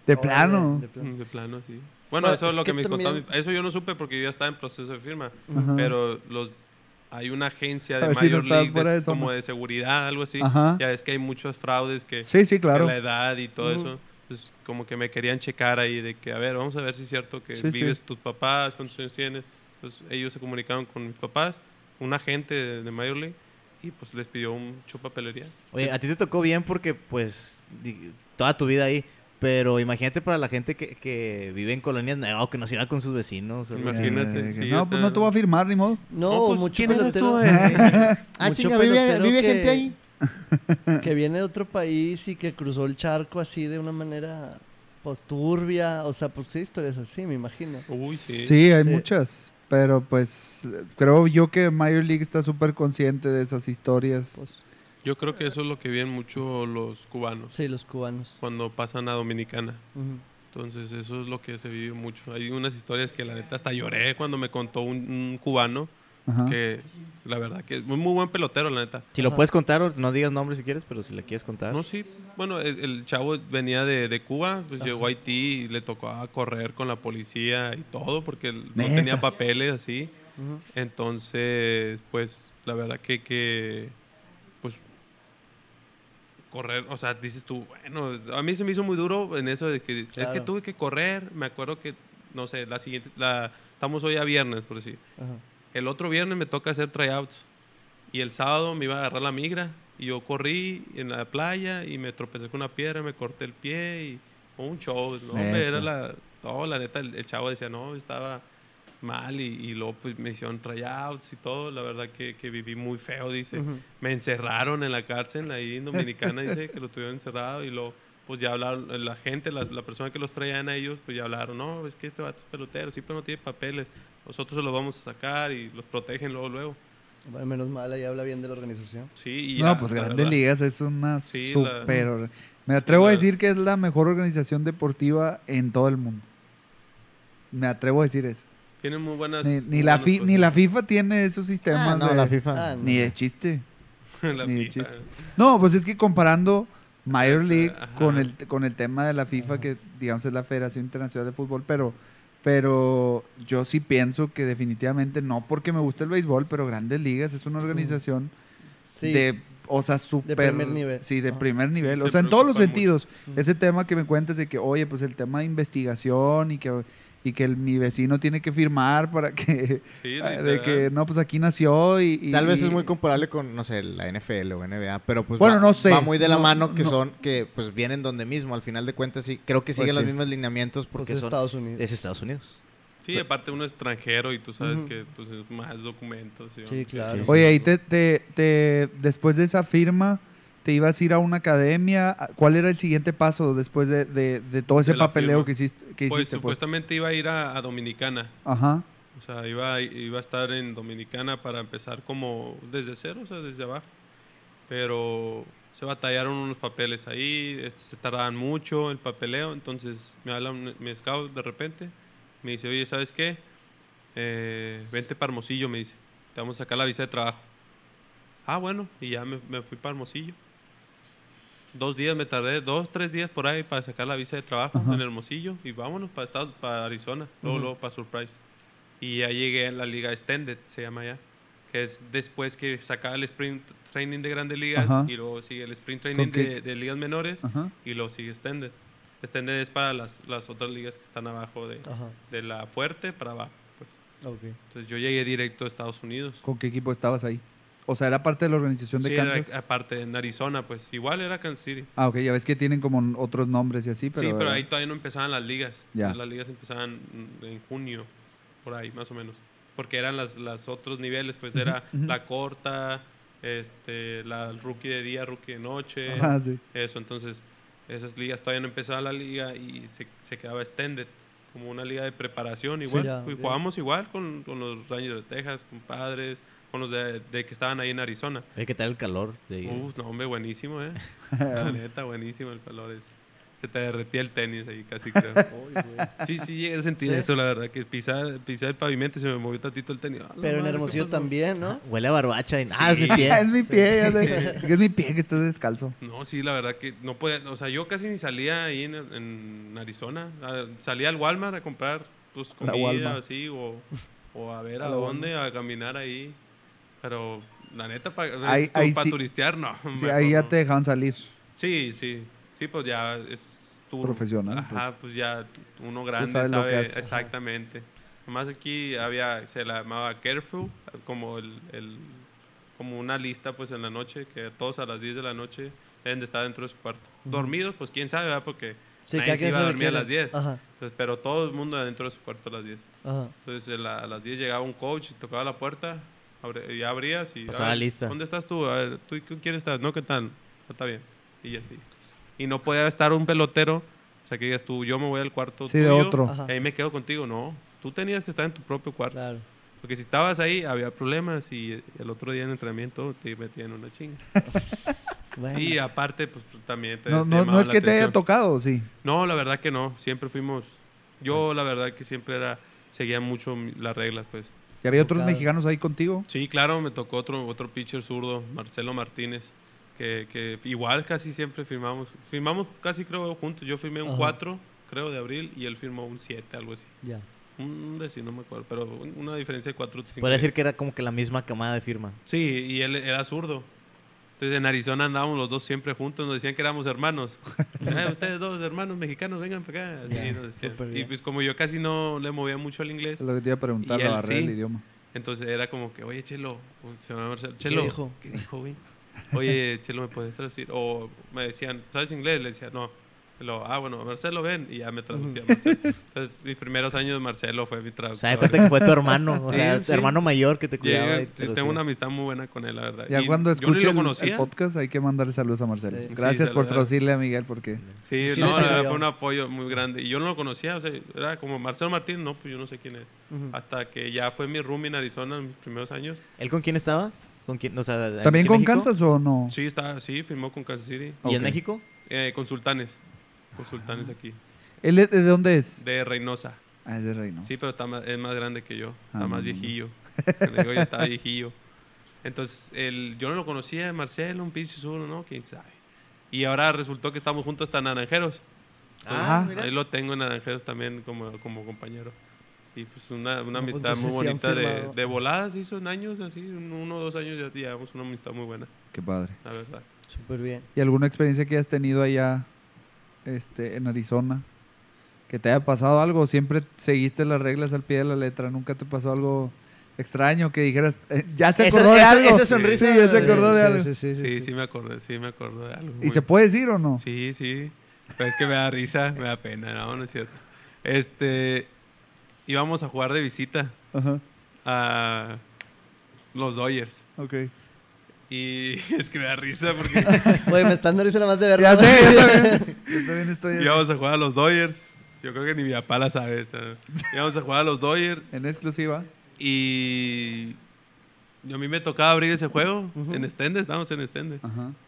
De plano. de plano. Mm, De plano, sí. Bueno, Bueno, eso es es lo que que me también- contaron. mis- Eso yo no supe porque yo ya estaba en proceso de firma. Ajá. Pero los hay una agencia de si no Major estabas League de- como de seguridad, algo así. Ajá. Ya ves que hay muchos fraudes que, Sí, sí, que claro. la edad y todo Ujú. eso. Pues como que me querían checar ahí de que, a ver, vamos a ver si es cierto que Sí, sí. vives tus papás, cuántos años tienes. Pues ellos se comunicaron con mis papás, un agente de, de Major League, y pues les pidió un chupapelería. Oye, a ti te tocó bien porque, pues, toda tu vida ahí. Pero imagínate para la gente que, que vive en colonias nuevas, que no se iba con sus vecinos. Imagínate. Eh, sí, no, pues no te- voy a firmar, ni modo. No, No, pues, mucho ¿quién eres pelotero. tú, eh? Ah, mucho chinga, vive, vive que- gente ahí. que viene de otro país y que cruzó el charco así de una manera pues turbia, o sea, pues sí, historias así, me imagino. Uy, sí. Sí, hay Sí. muchas. Pero pues creo yo que Major League está súper consciente de esas historias. Pues, Yo creo que eso es lo que viven mucho los cubanos sí, los cubanos. cuando pasan a Dominicana. Entonces, eso es lo que se vive mucho. Hay unas historias que la neta hasta lloré cuando me contó un, un cubano Ajá. que la verdad que es muy, muy buen pelotero, la neta. Si lo Ajá. puedes contar, no digas nombres si quieres, pero si le quieres contar. No, sí. Bueno, el, el chavo venía de, de Cuba, pues llegó a Haití y le tocó a correr con la policía y todo porque él no tenía papeles así. Entonces, pues, la verdad que, que correr, o sea, dices tú, bueno, a mí se me hizo muy duro en eso de que es que tuve que correr, me acuerdo que, no sé, la siguiente, la, estamos hoy a viernes, por decir. Ajá. El otro viernes me toca hacer tryouts y el sábado me iba a agarrar la migra y yo corrí en la playa y me tropecé con una piedra, me corté el pie y fue un show, no, Neta. era la, no, la neta, el, el chavo decía, no, estaba mal y, y luego pues me hicieron tryouts y todo, la verdad que, que viví muy feo, dice. Me encerraron en la cárcel ahí en Dominicana, dice que lo tuvieron encerrado y luego pues ya hablaron, la gente, la, la persona que los traían a ellos, pues ya hablaron, no, es que este vato es pelotero, sí, pero no tiene papeles, nosotros se los vamos a sacar y los protegen luego, luego. Bueno, menos mal, ahí habla bien de la organización. Sí, y No, ya, pues la Grandes verdad. Ligas es una Sí, la- super... or- Me atrevo a la- decir que es la mejor organización deportiva en todo el mundo. Me atrevo a decir eso. Tienen muy buenas... Ni, ni muy la, fi- ni la FIFA tiene esos sistemas Ah, no, de- la FIFA. Ah, no. Ni de chiste. La ni de FIFA. chiste. No, pues es que comparando Major League Ajá. con el, con el tema de la FIFA, que digamos es la Federación Internacional de Fútbol, pero, pero yo sí pienso que definitivamente, no porque me guste el béisbol, pero Grandes Ligas es una organización Sí. de, o sea, super... primer nivel. Sí, de Ajá. primer nivel. o sea, en todos los sentidos. Ese tema que me cuentas de que, oye, pues el tema de investigación y que, y que el- mi vecino tiene que firmar para que... Sí, de literal. que, no, pues aquí nació y... y- Tal vez es y- muy comparable con, no sé, la NFL o NBA, pero pues Bueno, va, no sé. va muy de la No, mano que no. son, que pues vienen donde mismo, al final de cuentas sí, creo que siguen Pues los sí. mismos lineamientos Pues porque es son, Estados Unidos. es Estados Unidos. Sí, aparte uno es extranjero y tú sabes que pues, es más documentos. ¿sí? Sí, claro. Oye, ahí te, te, te- después de esa firma, ¿te ibas a ir a una academia? ¿Cuál era el siguiente paso después de, de- de todo ese De papeleo que hiciste? Que Pues hiciste, pues? supuestamente iba a ir a, a Dominicana. Ajá. O sea, iba, iba a estar en Dominicana para empezar como desde cero, o sea, desde abajo. Pero se batallaron unos papeles ahí, este, se tardaban mucho el papeleo, entonces me habla mi scout de repente, me dice, oye, ¿sabes qué? Eh, vente para Hermosillo, me dice, te vamos a sacar la visa de trabajo. Ah, bueno, y ya me, me fui para Hermosillo. Dos días me tardé, dos, tres días por ahí para sacar la visa de trabajo Ajá. en Hermosillo y vámonos para Estados, para Arizona, luego, Ujú. luego para Surprise. Y ya llegué a la liga Extended, se llama ya, que es después que sacaba el sprint training de grandes ligas Ajá. y luego sigue el sprint training de, de ligas menores Ajá. y luego sigue Extended. Extended es para las, las otras ligas que están abajo de, de la fuerte para abajo. Pues. Ok. Entonces yo llegué directo a Estados Unidos. ¿Con qué equipo estabas ahí? O sea, era parte de la organización de Sí, era, Kansas. aparte en Arizona, pues igual era Kansas City. Ah, ok, ya ves que tienen como otros nombres y así, pero... sí, pero ahí todavía no empezaban las ligas. Ya. Entonces, las ligas empezaban en junio, por ahí más o menos. Porque eran las, las otros niveles, pues era la corta, este, la rookie de día, rookie de noche, Ajá, sí. eso. Entonces, esas ligas todavía no empezaba la liga y se, se quedaba extended, como una liga de preparación Sí, igual. ya, y ok. jugábamos igual con, con los Rangers de Texas, con padres, con los de, de que estaban ahí en Arizona. Hay que tal el calor. De, Uf, no, hombre, buenísimo, ¿eh? La neta, buenísimo el calor ese. Se te derretía el tenis ahí casi, creo. Sí, sí, llegué a sentir ¿Sí? eso, la verdad, que pisaba, pisaba el pavimento y se me movió tantito el tenis. Ah, Pero en madre, ¿qué Hermosillo también, ¿no? Huele a barbacha. Y, ah, es mi Sí. pie. es mi pie, ya sé. es mi pie que estás descalzo. No, sí, la verdad que no podía, o sea, yo casi ni salía ahí en, en Arizona. Ah, Salía al Walmart a comprar, pues, comida así, o, o a ver a, dónde, a caminar ahí. Pero, la neta, para Ahí- ahí sí- turistear, no. Sí, mejor ahí ya no. te dejaban salir. Sí, sí. Sí, pues ya es tu... Profesional, Ajá, pues, ya uno grande sabe lo que haces. exactamente. Nomás aquí había, se la llamaba Careful, como el, el- como una lista pues en la noche, que todos a las 10 de la noche deben de estar dentro de su cuarto. Dormidos, pues quién sabe, ¿verdad? Porque Sí, nadie se iba a dormir a las era. 10. Ajá, Entonces, pero todo el mundo dentro de su cuarto a las 10. ajá. Entonces a, la- a las 10 llegaba un coach, tocaba la puerta, abre- y abrías y... Pasaba "A ver, lista. ¿Dónde estás tú? A ver, ¿tú con quién estás? No, ¿qué tal? "Ah, Está bien. Y así. Y no podía estar un pelotero, o sea, que digas tú, yo me voy al cuarto Sí, de tuyo, otro. Ajá. y ahí me quedo contigo. No, tú tenías que estar en tu propio cuarto. Claro. Porque si estabas ahí, había problemas y el otro día en entrenamiento te metían una chinga. Bueno. Y aparte, pues también te, No, te no, no es la que te haya atención. tocado, sí. No, la verdad que no. Siempre fuimos. Yo, la verdad que siempre era. Seguía mucho las reglas, pues. ¿Y había otros mexicanos ahí contigo? Sí, claro, me tocó otro, otro pitcher zurdo, Marcelo Martínez. Que, que igual casi siempre firmamos. Firmamos casi, creo, juntos. Yo firmé un Ajá. 4, creo, de abril, y él firmó un 7, algo así. Ya. Un décimo, no me acuerdo, pero un- una diferencia de 4 Podría decir que era como que la misma camada de firma. Sí, y él era zurdo. Entonces en Arizona andábamos los dos siempre juntos, nos decían que éramos hermanos. "Eh, ustedes dos hermanos mexicanos, vengan para acá. Así Ya, nos decían. Y pues como yo casi no le movía mucho al inglés, Es lo que te iba a preguntar, la barrera del sí. idioma. entonces era como que, oye, Chelo, se llama Marcelo, Chelo, dijo? ¿qué dijo, güey? Oye, Chelo, ¿me puedes traducir? O me decían, ¿sabes inglés? Le decía, no. Luego, ah, bueno, Marcelo, ven. Y ya me traducía. Entonces, mis primeros años, Marcelo fue mi O traductor. sea, de cuenta que fue tu hermano, o Sí, sea, tu sí. hermano mayor que te cuidaba. Y te sí, lo tengo una amistad muy buena con él, la verdad. Ya Y cuando escuche lo el, el podcast hay que mandarle saludos a Marcelo. Sí. Gracias Sí, por traducirle a Miguel porque... Sí, Sí no, verdad fue un apoyo muy grande. Y yo no lo conocía, o sea, era como Marcelo Martín, no, pues yo no sé quién es. Ujú. Hasta que ya fue mi roomie en Arizona en mis primeros años. ¿Él con quién estaba? ¿Con quién? O sea, ¿en- ¿También en con México? Kansas o no? Sí, está, sí, firmó con Kansas City. ¿Y en Ok. México? Eh, con Sultanes. Con Sultanes aquí. ¿Él es- de dónde es? De Reynosa. Ah, es de Reynosa. Sí, pero está más, es más grande que yo. Está Ah, más viejillo. Digo, ya está viejillo. Entonces, el, yo no lo conocía, Marcelo, un pinche sur, ¿no? Quién sabe. Y ahora resultó que estamos juntos hasta Naranjeros. Ah, mira. Ahí lo tengo en Naranjeros también como, como compañero. Y pues una, una amistad muy entonces bonita de, de voladas, hizo en años, así, un- uno o dos años ya llevamos una amistad muy buena, Qué padre. la verdad. Súper bien. ¿Y alguna experiencia que hayas tenido allá este, en Arizona? ¿Que te haya pasado algo? ¿O ¿Siempre seguiste las reglas al pie de la letra? ¿Nunca te pasó algo extraño que dijeras, eh, ya se Esa- acordó de esa- algo? esa sonrisa Sí, ya se acordó de Sí, algo. Sí, sí, sí, Sí, sí. sí me acordé, sí me acordé de algo. ¿Y muy- se puede decir o no? Sí, sí. Pero es que me da risa, me da pena, no, no es cierto. Este, íbamos a jugar de visita Ajá, a los Dodgers. ok. Y es que me da risa porque Güey, me están dando risa nada más de verlo. Ya sé, yo también, yo también estoy íbamos a jugar a los Dodgers. Yo creo que ni mi papá la sabe. esta. Íbamos a jugar a los Dodgers en exclusiva. y yo a mí me tocaba abrir ese juego en Stende, estábamos en Stende.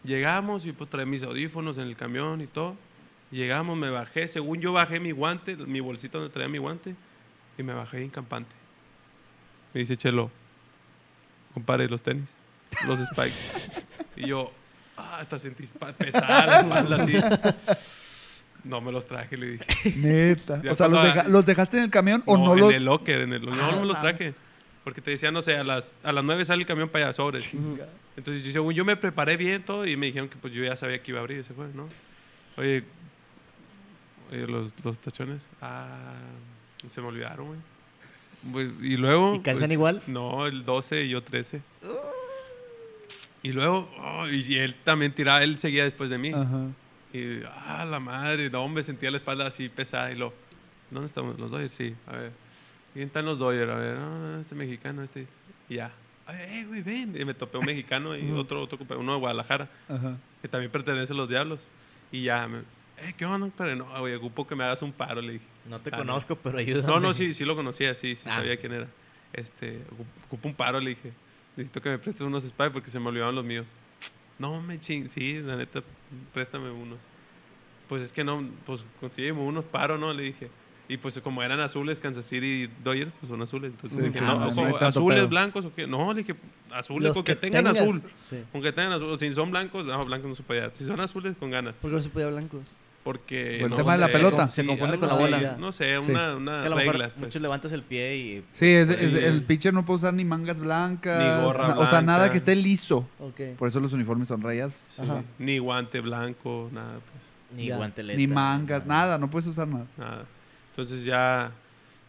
Llegamos y pues traía mis audífonos en el camión y todo. Llegamos, me bajé, según yo bajé mi guante, mi bolsita donde traía mi guante, y me bajé en campante. Me dice Chelo, compare los tenis, los spikes. y yo, ah, hasta sentí pesada la espalda así. No me los traje, le dije. Neta. Ya o sea, ¿los, cuando- deja- ¿los dejaste en el camión o no en los...? el locker, en el, no, no me los Ah. traje. Porque te decía, no sé, a las, a las 9 sale el camión para allá, sobres. Entonces, yo, según yo me preparé bien todo y me dijeron que pues yo ya sabía que iba a abrir ese juego, ¿no? Oye, oye los, los tachones, ah, se me olvidaron, güey. Pues, y luego... ¿Y calzan pues, igual? No, el 12 y yo 13. Y luego, oh, y él también tiraba, él seguía después de mí. Ajá. Y, ah, la madre, no, hombre, sentía la espalda así pesada y lo, ¿dónde estamos? Los Dodgers, sí, a ver. ¿Quién están los Dodgers? A ver, no, no, este mexicano, este, este. Y ya, "Ay, eh, güey, ven. Y me topé un mexicano y otro, otro, uno de Guadalajara, Ajá. que también pertenece a los Diablos. Y ya, me, eh, ¿qué onda? Pero no, güey, ocupo que me hagas un paro, le dije. No te Ah, conozco, pero ayúdame. No, no, sí, sí lo conocía, sí, sí Ah. sabía quién era. Este, ocup- ocupo un paro, le dije. Necesito que me prestes unos spikes porque se me olvidaron los míos. No, me ching, sí, la neta, préstame unos. Pues es que no, pues consígueme unos paro, ¿no? Le dije. Y pues como eran azules, Kansas City y Dodgers, pues son azules. Entonces Sí, dije, sí, no, no, no tanto azules, pedo. blancos o qué. No, le dije, azules, con que tengan tengas. azul. Sí. Con que tengan azul. Si son blancos, no, blancos no se podía. Si son azules, con ganas. ¿Por qué no se podía blancos? Porque. Por el no tema de la pelota. Se confunde con la bola. No sé, Sí. una, una Que a lo mejor reglas, pues. muchos levantas el pie y... Sí, es, Sí. es- el pitcher no puede usar ni mangas blancas. Ni gorra na- O sea, nada blanca. que esté liso. Ok. Por eso los uniformes son. Sí, Ajá. Ni guante blanco, nada, pues, Ni Ya. guanteleta. Ni mangas, nada. No puedes usar nada. nada. Entonces ya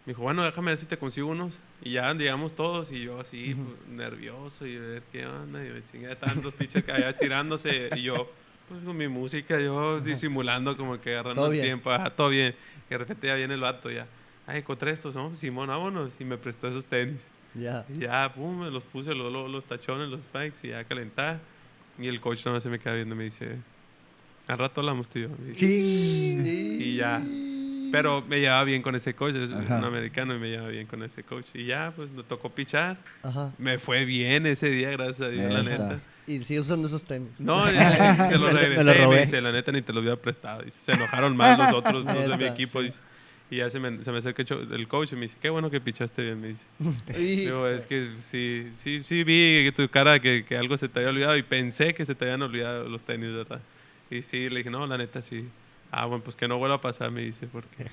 me dijo, bueno, déjame ver si te consigo unos. Y ya llegamos todos y yo así, pues, nervioso y ver qué onda. Y me tantos pitchers que allá estirándose. Y yo, pues con mi música, yo disimulando como que agarrando el tiempo. Ajá, todo bien. Y de repente ya viene el vato ya. Ay, encontré estos, ¿no? Simón, vámonos. Y me prestó esos tenis. Ya. Y ya, pum, me los puse, los, los, los tachones, los spikes y ya calentar. Y el coach nada más se me queda viendo y me dice, al rato hablamos tú y yo. Dice, Y ya. Pero me llevaba bien con ese coach, es Ajá. un americano y me llevaba bien con ese coach. Y ya, pues me tocó pichar. Ajá. Me fue bien ese día, gracias a Dios, la Neta. Y sigue usando esos tenis. No, ya, se los me regresé lo me dice, la neta ni te los había prestado. Dice, se enojaron más los otros, los de mi equipo. sí. dice. Y ya se me, se me acerca el coach y me dice, qué bueno que pichaste bien, me dice. Digo, es que sí, sí, sí vi que tu cara que, que algo se te había olvidado y pensé que se te habían olvidado los tenis, ¿verdad? Y sí, le dije, no, la neta sí. Ah, bueno, pues que no vuelva a pasar, me dice, porque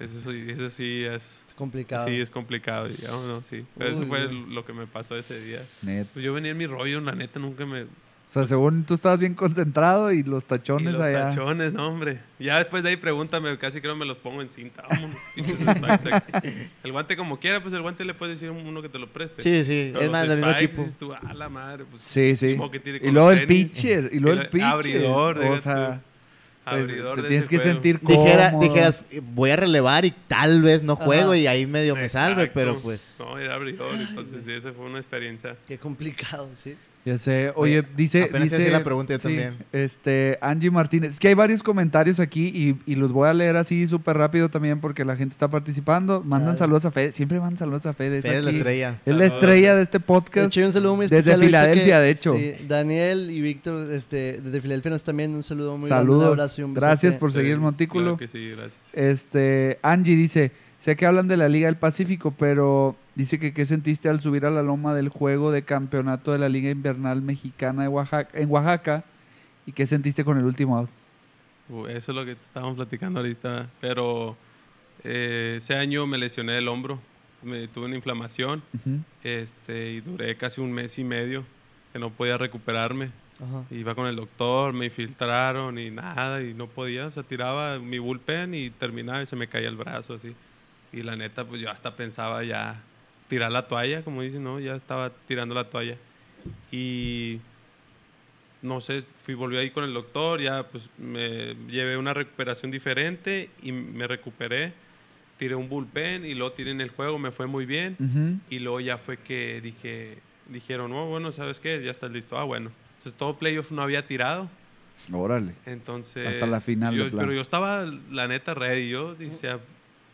eso, sí- eso sí es, Es complicado. sí es complicado, digamos, ¿no? Sí. Pero eso Uy, fue uy. lo que me pasó ese día. Neta. Pues yo venía en mi rollo, la neta nunca me... O sea, según tú estabas bien concentrado y los Y tachones los allá. tachones, no, hombre. Ya después de ahí pregúntame, casi creo me los pongo en cinta. Vámonos. El guante como quiera, pues el guante le puedes decir a uno que te lo preste. Sí, sí. Pero Es los más, del mismo dices tú, a la madre, pues. Sí, sí. ni modo que tire Y luego los el pitcher. Y luego Y el el pitcher. abridor, O sea, Pues, te tienes que juego. sentir Dijera, dijeras, voy a relevar y tal vez no juego Ajá. y ahí medio me salve, pero pues... No, era abridor, entonces sí, esa fue una experiencia. Qué complicado, sí. Ya sé. Oye, dice. apenas dice la pregunta yo también. Este, Angie Martínez. Es que hay varios comentarios aquí y, y los voy a leer así súper rápido también porque la gente está participando. Mandan saludos a Fede. Siempre mandan saludos a Fede. Fede es la estrella. Es la estrella de este De podcast. hecho, un saludo muy Desde especial. ahorita Filadelfia, que- de hecho. sí, Daniel y Víctor, este, desde Filadelfia nos están viendo. Un saludo muy grande, Saludos. un abrazo y un besote. Gracias por Sí, seguir el montículo. Claro que sí, gracias. Este, Angie dice, sé que hablan de la Liga del Pacífico, pero dice que qué sentiste al subir a la loma del juego de campeonato de la Liga Invernal Mexicana de Oaxaca, en Oaxaca y qué sentiste con el último out. Uh, Eso es lo que estábamos platicando ahorita. Pero eh, ese año me lesioné el hombro. Me tuve una inflamación Ujú. este, y duré casi un mes y medio que no podía recuperarme. Ajá. Iba con el doctor, me infiltraron y nada, y no podía. O sea, tiraba mi bullpen y terminaba y se me caía el brazo así. Y la neta, pues yo hasta pensaba ya tirar la toalla, como dicen, ¿no? Ya estaba tirando la toalla. Y no sé, fui, volví ahí con el doctor, ya pues me llevé una recuperación diferente y me recuperé. Tiré un bullpen y luego tiré en el juego, me fue muy bien. Ujú. Y luego ya fue que dije, dijeron, no, bueno, ¿sabes qué? Ya estás listo. Ah, bueno. Entonces todo playoff no había tirado. Órale. Entonces. Hasta la final de yo- plano. Pero yo estaba, la neta, ready. Yo decía.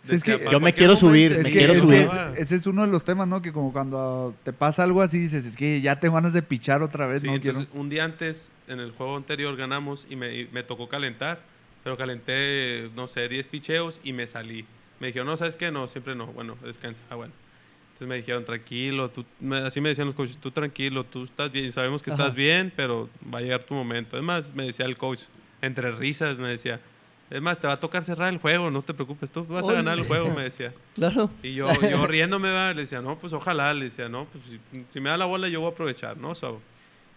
Sí, es que yo me "¿Para quiero qué subir, momento?". me Es que, quiero es subir. que ese es uno de los temas, ¿no? Que como cuando te pasa algo así dices, es que ya tengo ganas de pichar otra vez, Sí, no entonces, quiero. un día antes, en el juego anterior, ganamos y me, y me tocó calentar. Pero calenté, no sé, 10 picheos y me salí. Me dijeron, no, ¿sabes qué? No, siempre no. Bueno, descansa. Ah, bueno. Entonces me dijeron, tranquilo, tú, me- así me decían los coaches, tú tranquilo, tú estás bien, sabemos que Ajá. estás bien, pero va a llegar tu momento. Además, me decía el coach, entre risas, me decía, es más, te va a tocar cerrar el juego, no te preocupes, tú vas a Oye. ganar el juego, me decía. Claro. Y yo, yo riéndome, ¿va? le decía, no, pues ojalá, le decía, no, pues si, si me da la bola yo voy a aprovechar, ¿no? So,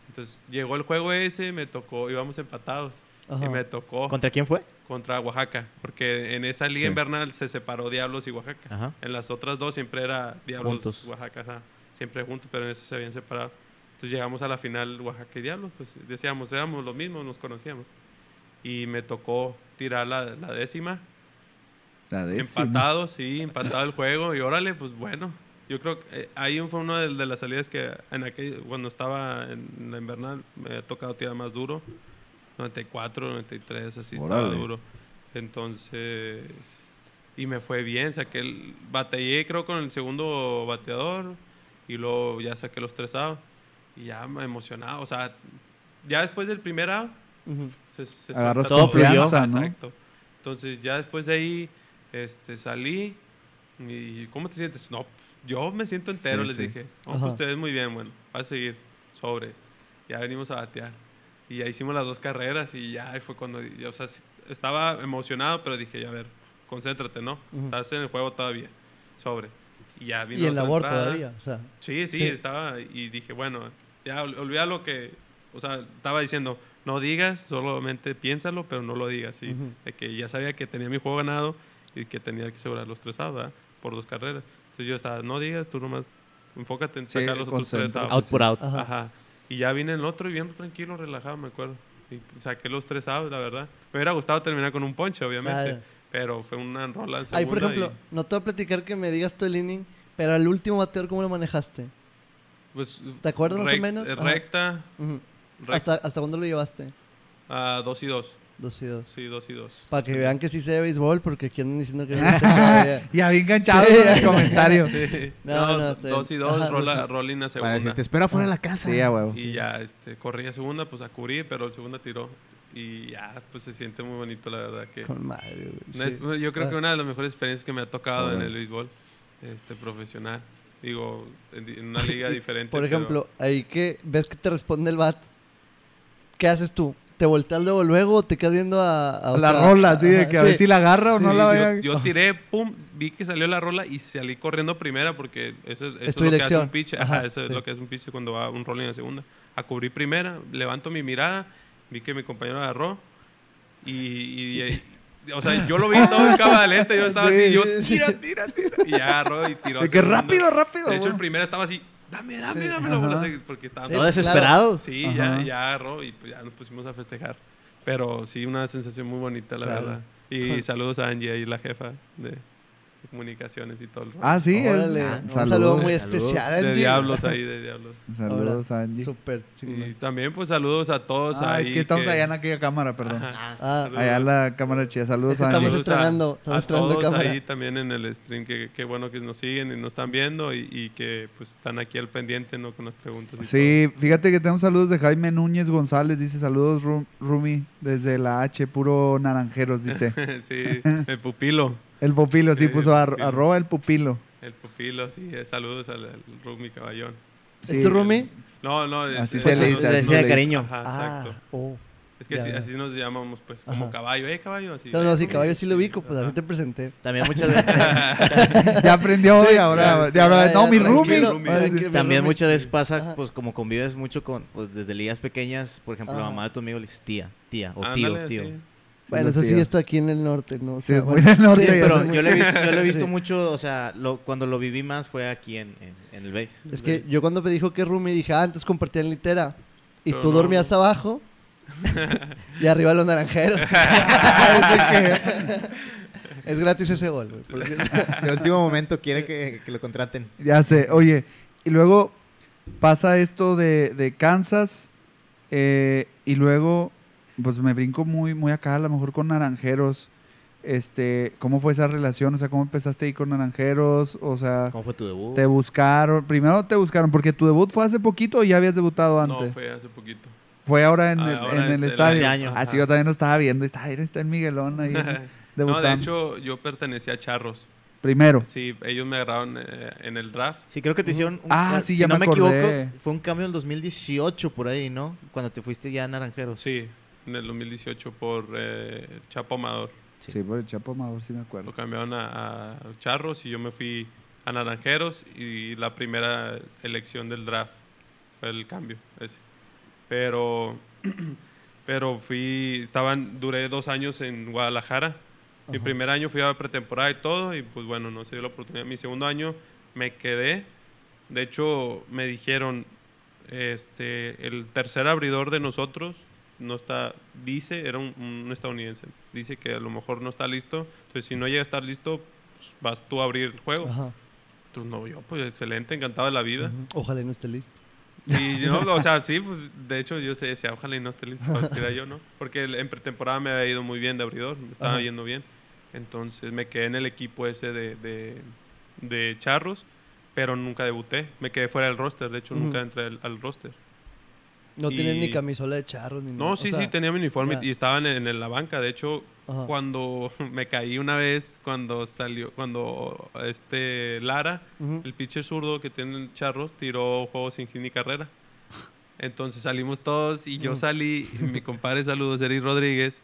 entonces llegó el juego ese, me tocó, íbamos empatados, Ajá. y me tocó ¿Contra quién fue? contra Oaxaca, porque en esa liga Sí. invernal se separó Diablos y Oaxaca. Ajá. En las otras dos siempre era Diablos, Juntos. Oaxaca, ajá, siempre juntos, pero en esa se habían separado. Entonces llegamos a la final Oaxaca y Diablos, pues decíamos, éramos los mismos, nos conocíamos. Y me tocó tirar la, la décima, La décima. empatado, sí, empatado el juego, y órale, pues bueno. Yo creo que eh, ahí fue una de, de las salidas que en aquel, cuando estaba en la invernal me ha tocado tirar más duro. 94, 93, así estaba Órale. duro. Entonces, y me fue bien, saqué el, batallé creo con el segundo bateador y luego ya saqué los tres outs y ya me emocionado, o sea, ya después del primer out Ujú. Se, se Agarras suelta confianza, ¿no? Exacto. Entonces ya después de ahí este, salí y ¿cómo te sientes? No, yo me siento entero, Sí, les sí. dije. Ajá. pues ustedes muy bien, bueno, va a seguir sobres. Ya venimos a batear. Y ya hicimos las dos carreras y ya fue cuando, o sea, estaba emocionado, pero dije, ya a ver, concéntrate, ¿no? Ujú. Estás en el juego todavía, sobre. Y ya vino Y en otra labor entrada. todavía. O sea, Sí, sí, Sí. estaba y dije, bueno, ya ol- olvida lo que, o sea, estaba diciendo, no digas, solamente piénsalo, pero no lo digas, sí. Ujú. De que ya sabía que tenía mi juego ganado y que tenía que asegurar los tres outs. Por dos carreras. Entonces yo estaba, no digas, tú nomás enfócate en Sí, sacar los otros tres outs. Out por out. Ajá. Ajá. Y ya vine el otro y bien tranquilo, relajado, me acuerdo. Y saqué los tres outs, la verdad. Me hubiera gustado terminar con un ponche, obviamente. Claro. Pero fue una rola en Ahí, por ejemplo, no te voy a platicar que me digas tu el inning, pero al último bateador, ¿cómo lo manejaste? y, pues, ¿Te acuerdas más o menos? Ajá. Recta, Ujú. recta ¿Hasta, ¿Hasta cuándo lo llevaste? a dos y dos. Dos y dos. Sí, dos y dos. Para que vean que sí sé de béisbol, porque aquí andan diciendo que no sé. Ya bien enganchado Sí. con el comentario. Sí. No, No, no, está dos y dos, Ajá, rola, dos rolling a Para segunda. decir, te espero afuera de la casa. Sí, a huevo. Y ya este, corrí a segunda, pues a cubrir, pero el segunda tiró. Y ya, pues se siente muy bonito, la verdad. que Con madre, güey. una sí. es- Yo creo Ah. que una de las mejores experiencias que me ha tocado en Órale. el béisbol este, profesional. Digo, en, en una liga diferente. Por pero- ejemplo, ahí que ves que te responde el bat, ¿qué haces tú? ¿Te volteas luego luego te quedas viendo a... a- la sea, rola, así de que a sí. ver si la agarra o no Sí, la yo- vaya. Yo, tiré, pum, vi que salió la rola y salí corriendo primera porque eso, es- eso es, tu lo que hace un pitch. Ajá, Ajá, eso es sí. lo que hace un pitch cuando va un rolling a segunda. A cubrir primera, levanto mi mirada, vi que mi compañero agarró y, y- y- o sea, yo lo vi todo en cámara lenta, yo estaba Sí, así, yo tira, tira, tira, y ya agarró y tiró. De que rápido, rápido. De hecho, el primero estaba así, dame, dame, Sí. dame la bola, porque estaba Sí, No desesperados. Sí, Ajá. ya, ya agarró y pues ya nos pusimos a festejar. Pero sí, una sensación muy bonita, la Claro. verdad. Y saludos a Angie, ahí la jefa de comunicaciones y todo el rollo. Ah, sí. es- ah, un saludos. saludo muy saludos. especial. de Angie. diablos ahí, de diablos. Saludos, Ahora, Angie. Súper Y también, pues, saludos a todos Ah, ahí. es que estamos que- allá en aquella cámara, perdón. Ah. Allá en la cámara chida. Saludos que a estamos Angie. A- estrenando, a, estamos estrenando todos cámara. ahí también en el stream, que qué bueno que nos siguen y nos están viendo y, y que pues están aquí al pendiente, ¿no? Con las preguntas y Sí, fíjate que tenemos saludos de Jaime Núñez González. Dice saludos, Ru- Rumi, desde la H, puro naranjeros, dice. sí, el pupilo, El pupilo, sí, Sí, puso el ar- pupilo. arroba el pupilo. el pupilo, sí, saludos al, al Rumi Caballón. Sí. ¿Es tu roomie? No, no, es- Así es- se le no, dice, no, decía de le cariño. Ajá, Ah, exacto. oh. Es que Ya, así, ya. así nos llamamos, pues, como Ajá. caballo, ¿eh, caballo? Así. No, no, sí, Rumi. caballo sí lo ubico, pues así te presenté. También muchas veces, Ya aprendió y ahora, sí, y ahora ya, no, ya, mi Rumi. también muchas veces pasa, pues como convives mucho con, pues desde ligas pequeñas, por ejemplo, la mamá de tu amigo le dices tía, tía o tío, tío. Sí. Bueno, eso sí está aquí en el norte, ¿no? O Sí, sea, es muy bueno, del norte, sí, Pero yo lo he visto, yo lo he visto Sí. mucho, o sea, lo, cuando lo viví más fue aquí en, en, en el base. Es que yo cuando me dijo que es roomie dije, ah, entonces compartían litera. Y Pero tú no, dormías no. abajo y arriba los naranjeros. es gratis ese gol, güey. De último momento quiere que, que lo contraten. Ya sé, oye, y luego pasa esto de, de Kansas eh, y luego pues me brinco muy, muy acá, a lo mejor con Naranjeros. Este, ¿cómo fue esa relación? O sea, ¿cómo empezaste ahí con Naranjeros? O sea, ¿Cómo fue tu debut? te buscaron, primero te buscaron, porque tu debut fue hace poquito o ya habías debutado No, antes. fue hace poquito. fue ahora en Ah, el, ahora en el este, el estadio. este año. Así Ajá. yo también lo estaba viendo. y Está, ahí está el Miguelón ahí debutando. No, de hecho, yo pertenecía a Charros. Primero. Sí, ellos me agarraron eh, en el draft. Sí, creo que te hicieron un Ah, sí, si ya no me me equivoco, acordé. fue un cambio en el 2018 por ahí, ¿no? Cuando te fuiste ya a Naranjeros. Sí, en el 2018 por eh, Chapo Amador. Sí, por el Chapo Amador, sí me Lo acuerdo. cambiaron a, a Charros y yo me fui a Naranjeros y la primera elección del draft fue el cambio ese. Pero, pero fui, estaban, duré dos años en Guadalajara. Mi primer año fui a pretemporada y todo y pues bueno, no se dio la oportunidad. Mi segundo año me quedé. De hecho, me dijeron, este, el tercer abridor de nosotros no está, dice, era un, un estadounidense, dice que a lo mejor no está listo, entonces si no llega a estar listo, pues, vas tú a abrir el juego. Ajá. Entonces no, yo pues excelente, encantado de la vida. Ujú. Ojalá y no esté listo. Sí, no, o sea, sí, pues de hecho yo se decía, ojalá y no esté listo para tirar yo, ¿no? Porque en pretemporada me había ido muy bien de abridor, me estaba Ajá. yendo bien. Entonces me quedé en el equipo ese de, de, de charros, pero nunca debuté. Me quedé fuera del roster, de hecho nunca entré al, al roster. No tienes ni camisola de charros ni nada. No, o sí, sea, sí, tenía mi uniforme y estaban en, en la banca. De hecho, Ajá. cuando me caí una vez, cuando salió, cuando este Lara, el pitcher zurdo que tiene charros, tiró juego sin ni carrera. Entonces salimos todos y yo salí, y mi compadre, saludos, Eric Rodríguez,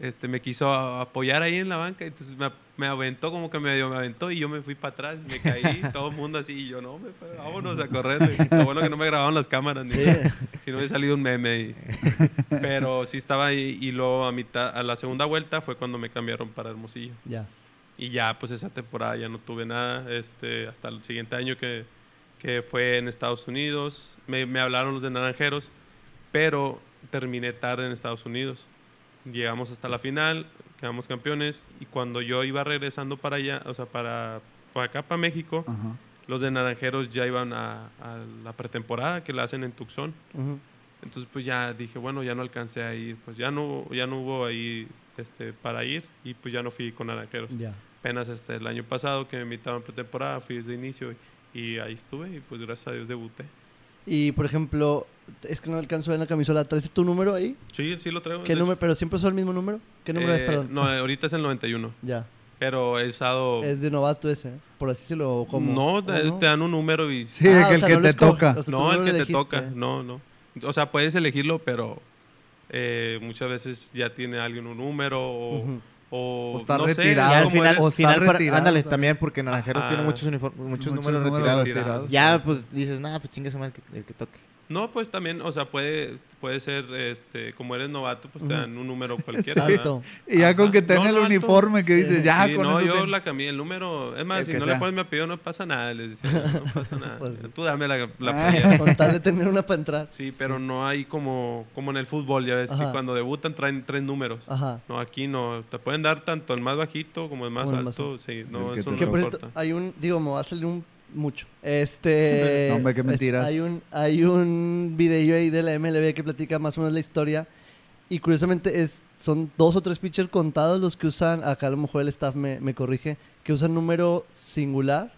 este, me quiso apoyar ahí en la banca, entonces me, me aventó como que medio me aventó y yo me fui para atrás, me caí, todo el mundo así, y yo no, me, vámonos a correr. Lo bueno que no me grabaron las cámaras, ni nada. si no hubiera salido un meme. y- pero sí estaba ahí y luego a mitad, a la segunda vuelta fue cuando me cambiaron para Hermosillo. Ya. Y ya, pues esa temporada ya no tuve nada. Este, hasta el siguiente año que, que fue en Estados Unidos, me, me hablaron los de Naranjeros, pero terminé tarde en Estados Unidos. Llegamos hasta la final, quedamos campeones, y cuando yo iba regresando para allá, o sea, para, para acá, para México, Ajá. los de Naranjeros ya iban a, a la pretemporada que la hacen en Tucson. Ujú. Entonces pues ya dije, bueno, ya no alcancé a ir, pues ya no, ya no hubo ahí este, para ir y pues ya no fui con Naranjeros. Ya. Apenas este, el año pasado que me invitaron a pretemporada, fui desde inicio y, y ahí estuve y pues gracias a Dios debuté. Y por ejemplo, es que no alcanzo a ver en la camisola. ¿Traes tu número ahí? Sí, sí lo traigo. ¿Qué número? hecho. ¿Pero siempre usó el mismo número? ¿Qué número es, Eh, perdón? No, ahorita es el 91, Ya. pero he usado... Es de novato ese, ¿eh? Por así se lo como. no, ¿o te, te dan un número y... Sí, Ah, o el sea, que no te toca. o sea, tú no, el que te toca, no, no. O sea, puedes elegirlo, pero eh, muchas veces ya tiene alguien un número o... O O está no retirado. Al final, o final está para- retirado ándale, también. también, porque Naranjeros Ajá. tiene muchos, uniform- muchos, Muchos números números retirados. retirados. Ya, pues dices, nada, pues chingue el que, el que toque. No, pues también, o sea, puede, puede ser, este, como eres novato, pues te dan un número cualquiera. Exacto. ¿verdad? Y ya con que tenga No, el no, alto. uniforme que Sí. dices, ya Sí, con no, eso yo la cambié el número. Es más, El si no sea. le pones mi apellido, no pasa nada. Les decía, no pasa nada. Pues- Tú dame la, la Ah. Con tal de tener una para entrar. Sí, pero no hay como, como en el fútbol, ya ves Ajá. que cuando debutan traen tres números. Ajá. No, aquí no. Te pueden dar tanto el más bajito como el más Como el más alto. Sí, no, que eso no Que cierto, importa. hay un, digo, me va a salir un mucho. Este. No, hombre, qué es- mentiras. hay un, hay un video ahí de la MLB que platica más o menos la historia. Y curiosamente es, son dos o tres pitchers contados los que usan, acá a lo mejor el staff me, me corrige, que usan número singular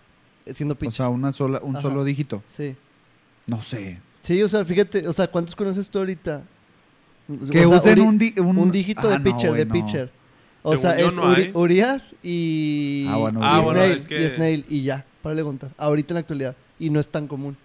eh, siendo O pitcher. sea, una sola, un Ajá. solo dígito. sí. No sé. Sí, o sea, fíjate, o sea, ¿cuántos conoces tú ahorita? Que O sea, usen un, di- un... un dígito Ah, de no, pitcher, de no. pitcher. O Según sea, es no Uri- hay. Urias y, Ah, bueno, y Ah, bueno, es que- y Snell y ya, para le contar. Ahorita en la actualidad. Y no es tan común.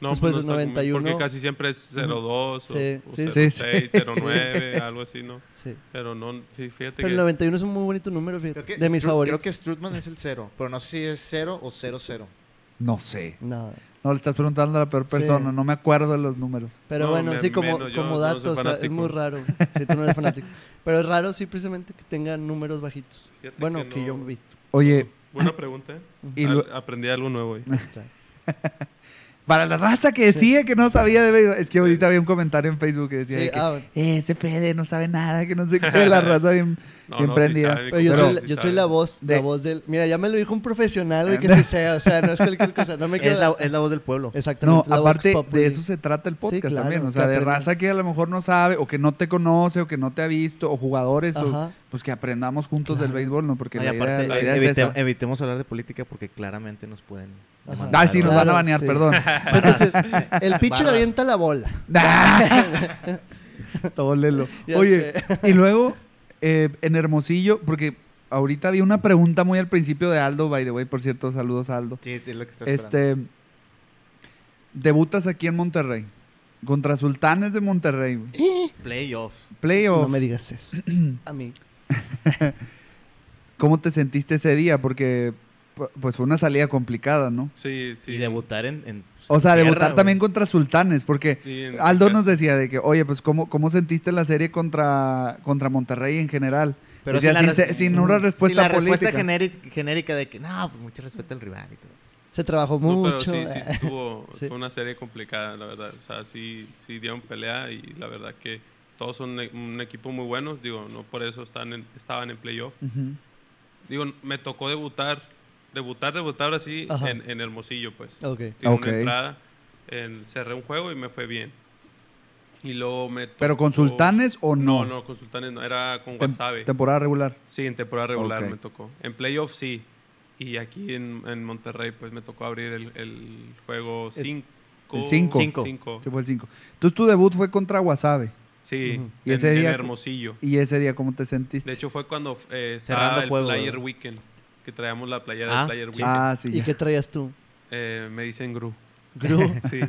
No, Después pues del no común, 91. Porque casi siempre es 02 o, Sí, o sí. 06, 09, algo así, ¿no? Sí. Pero no, sí, fíjate Pero el que... 91 es un muy bonito número, fíjate. Creo que de mis Stru- favoritos. Creo que Strutman es el cero, pero no sé si es cero o cero cero. No sé. No. No, le estás preguntando a la peor Sí. persona. No me acuerdo de los números. Pero No, bueno, me- sí, como, yo como no dato, soy o sea, es muy raro. Si tú no eres fanático. Pero es raro, sí, precisamente, que tengan números bajitos. Fíjate Bueno, que que, no- yo he visto. Oye, Buena pregunta, ¿eh? y lo- Aprendí algo nuevo hoy. Ahí está. para la raza que decía que no sabía de béisbol. Es que ahorita había un comentario en Facebook que decía Sí, de que, ah, bueno. "Eh, ese Fede no sabe nada, que no sé qué. La raza bien, No, bien no, prendida. Pero yo, Pero- soy, la- sí yo soy sabe. la voz, De- la voz del... Mira, ya me lo dijo un profesional, güey, que sí sea. O sea, no es cualquier cosa. No me quedo... Es la, es la voz del pueblo. No, Exactamente. la Vox aparte de eso se trata el podcast claro, también. O sea, de raza que a lo mejor no sabe, o que no te conoce, o que no te ha visto, o jugadores, o- pues que aprendamos juntos del béisbol, ¿no? Porque No, y la, aparte, idea, la idea es evite- esa. evitemos hablar de política porque claramente nos pueden. Ajá. Ah, sí, nos van a banear, sí. perdón. Entonces, el pitcher avienta la bola. Todo lelo. Oye, y luego eh, en Hermosillo, porque ahorita había una pregunta muy al principio de Aldo, by the way, por cierto, saludos a Aldo. Sí, es lo que estoy esperando. Este, debutas aquí en Monterrey, contra Sultanes de Monterrey, güey. Playoff. playoff. No me digas eso. A mí. ¿Cómo te sentiste ese día? Porque pues fue una salida complicada, ¿no? Sí, sí. Y debutar en. en O sea, tierra, debutar también contra Sultanes, porque Sí, Aldo nos decía de que, oye, pues ¿cómo, cómo sentiste la serie contra, contra Monterrey en general? Pero Decía, sin, la sin, sin una respuesta sin la respuesta política. genérica, genérica de que, no, pues mucho respeto al rival y todo. Se trabajó No, mucho. pero sí, sí estuvo, Sí. fue una serie complicada, la verdad. O sea, sí, sí dieron pelea y la verdad que todos son e- un equipo muy buenos. Digo, no por eso están en- estaban en playoff. Ujú. Digo, me tocó debutar, debutar, debutar ahora sí Ajá. en, en Hermosillo, pues. Ok. Ok. una entrada, en- cerré un juego y me fue bien. Y luego me ¿Pero con Sultanes o no? No, no, con Sultanes no, era con Tem- Wasabe. temporada regular. Sí, en temporada regular me tocó. En playoff sí. Y aquí en, en Monterrey pues me tocó abrir el, el juego Es- 5. el cinco. Cinco. Sí, fue el 5. Entonces tu debut fue contra Wasabe. Sí. Y en, ese en día- Hermosillo. ¿Y ese día cómo te sentiste? De hecho fue cuando eh, Cerrando el juego, Player ¿verdad? Weekend, que traíamos la playera Ah, del Player sí. Weekend. ah, sí. ¿Y ya. qué traías tú? Eh, me dicen Gru. Gru. Sí.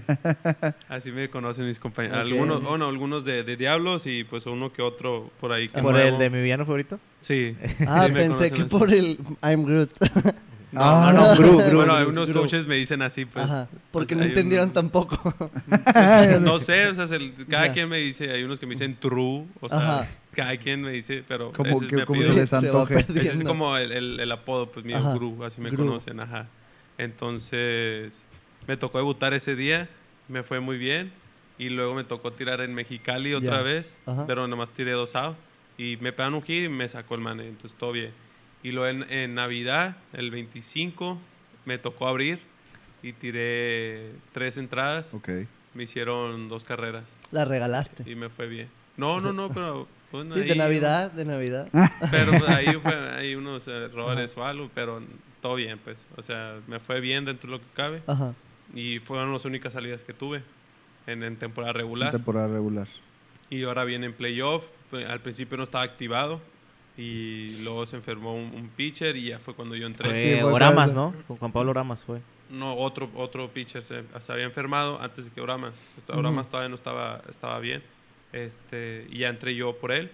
Así me conocen mis compañeros. Algunos, oh, no, algunos de, de Diablos y pues uno que otro por ahí. Que Por nuevo. el de mi villano favorito. Sí. Ah, Sí pensé que así. por el I'm Groot. No, Ah. no, no, Gru, Gru, Bueno, algunos Gru. coaches me dicen así, pues. Ajá. Porque Pues, no un- entendieron tampoco. No sé, o sea, se- cada quien me dice, hay unos que me dicen true, o sea, Ajá. Cada quien me dice, pero Como ese es que- mi como se les antoje. Ese es como el, el- el apodo, pues Ajá. Gru, así me Gru. conocen, ajá. Entonces, me tocó debutar ese día, me fue muy bien, y luego me tocó tirar en Mexicali otra Ya. vez, Ajá. pero nomás tiré dos outs, y me pegan un hit y me sacó el man, entonces todo bien. Y luego en, en Navidad, el 25, me tocó abrir, y tiré tres entradas, Ok. me hicieron dos carreras La regalaste. y me fue bien. No, no, no, pero pues, Sí, ahí- de Navidad, de Navidad. Pero ahí fue hay unos errores o algo, pero todo bien, pues. O sea, me fue bien dentro de lo que cabe Ajá. y fueron las únicas salidas que tuve en, en temporada En regular. temporada regular. Y ahora viene en playoff. Pues, al principio no estaba activado y luego se enfermó un, un pitcher y ya fue cuando yo entré. Fue Sí, Oramas, ¿no? Con Juan Pablo Oramas fue. No, otro, otro pitcher se, se había enfermado antes de que Oramas. Este, Ujú. Oramas todavía no estaba, estaba bien. Este, y ya entré yo por él.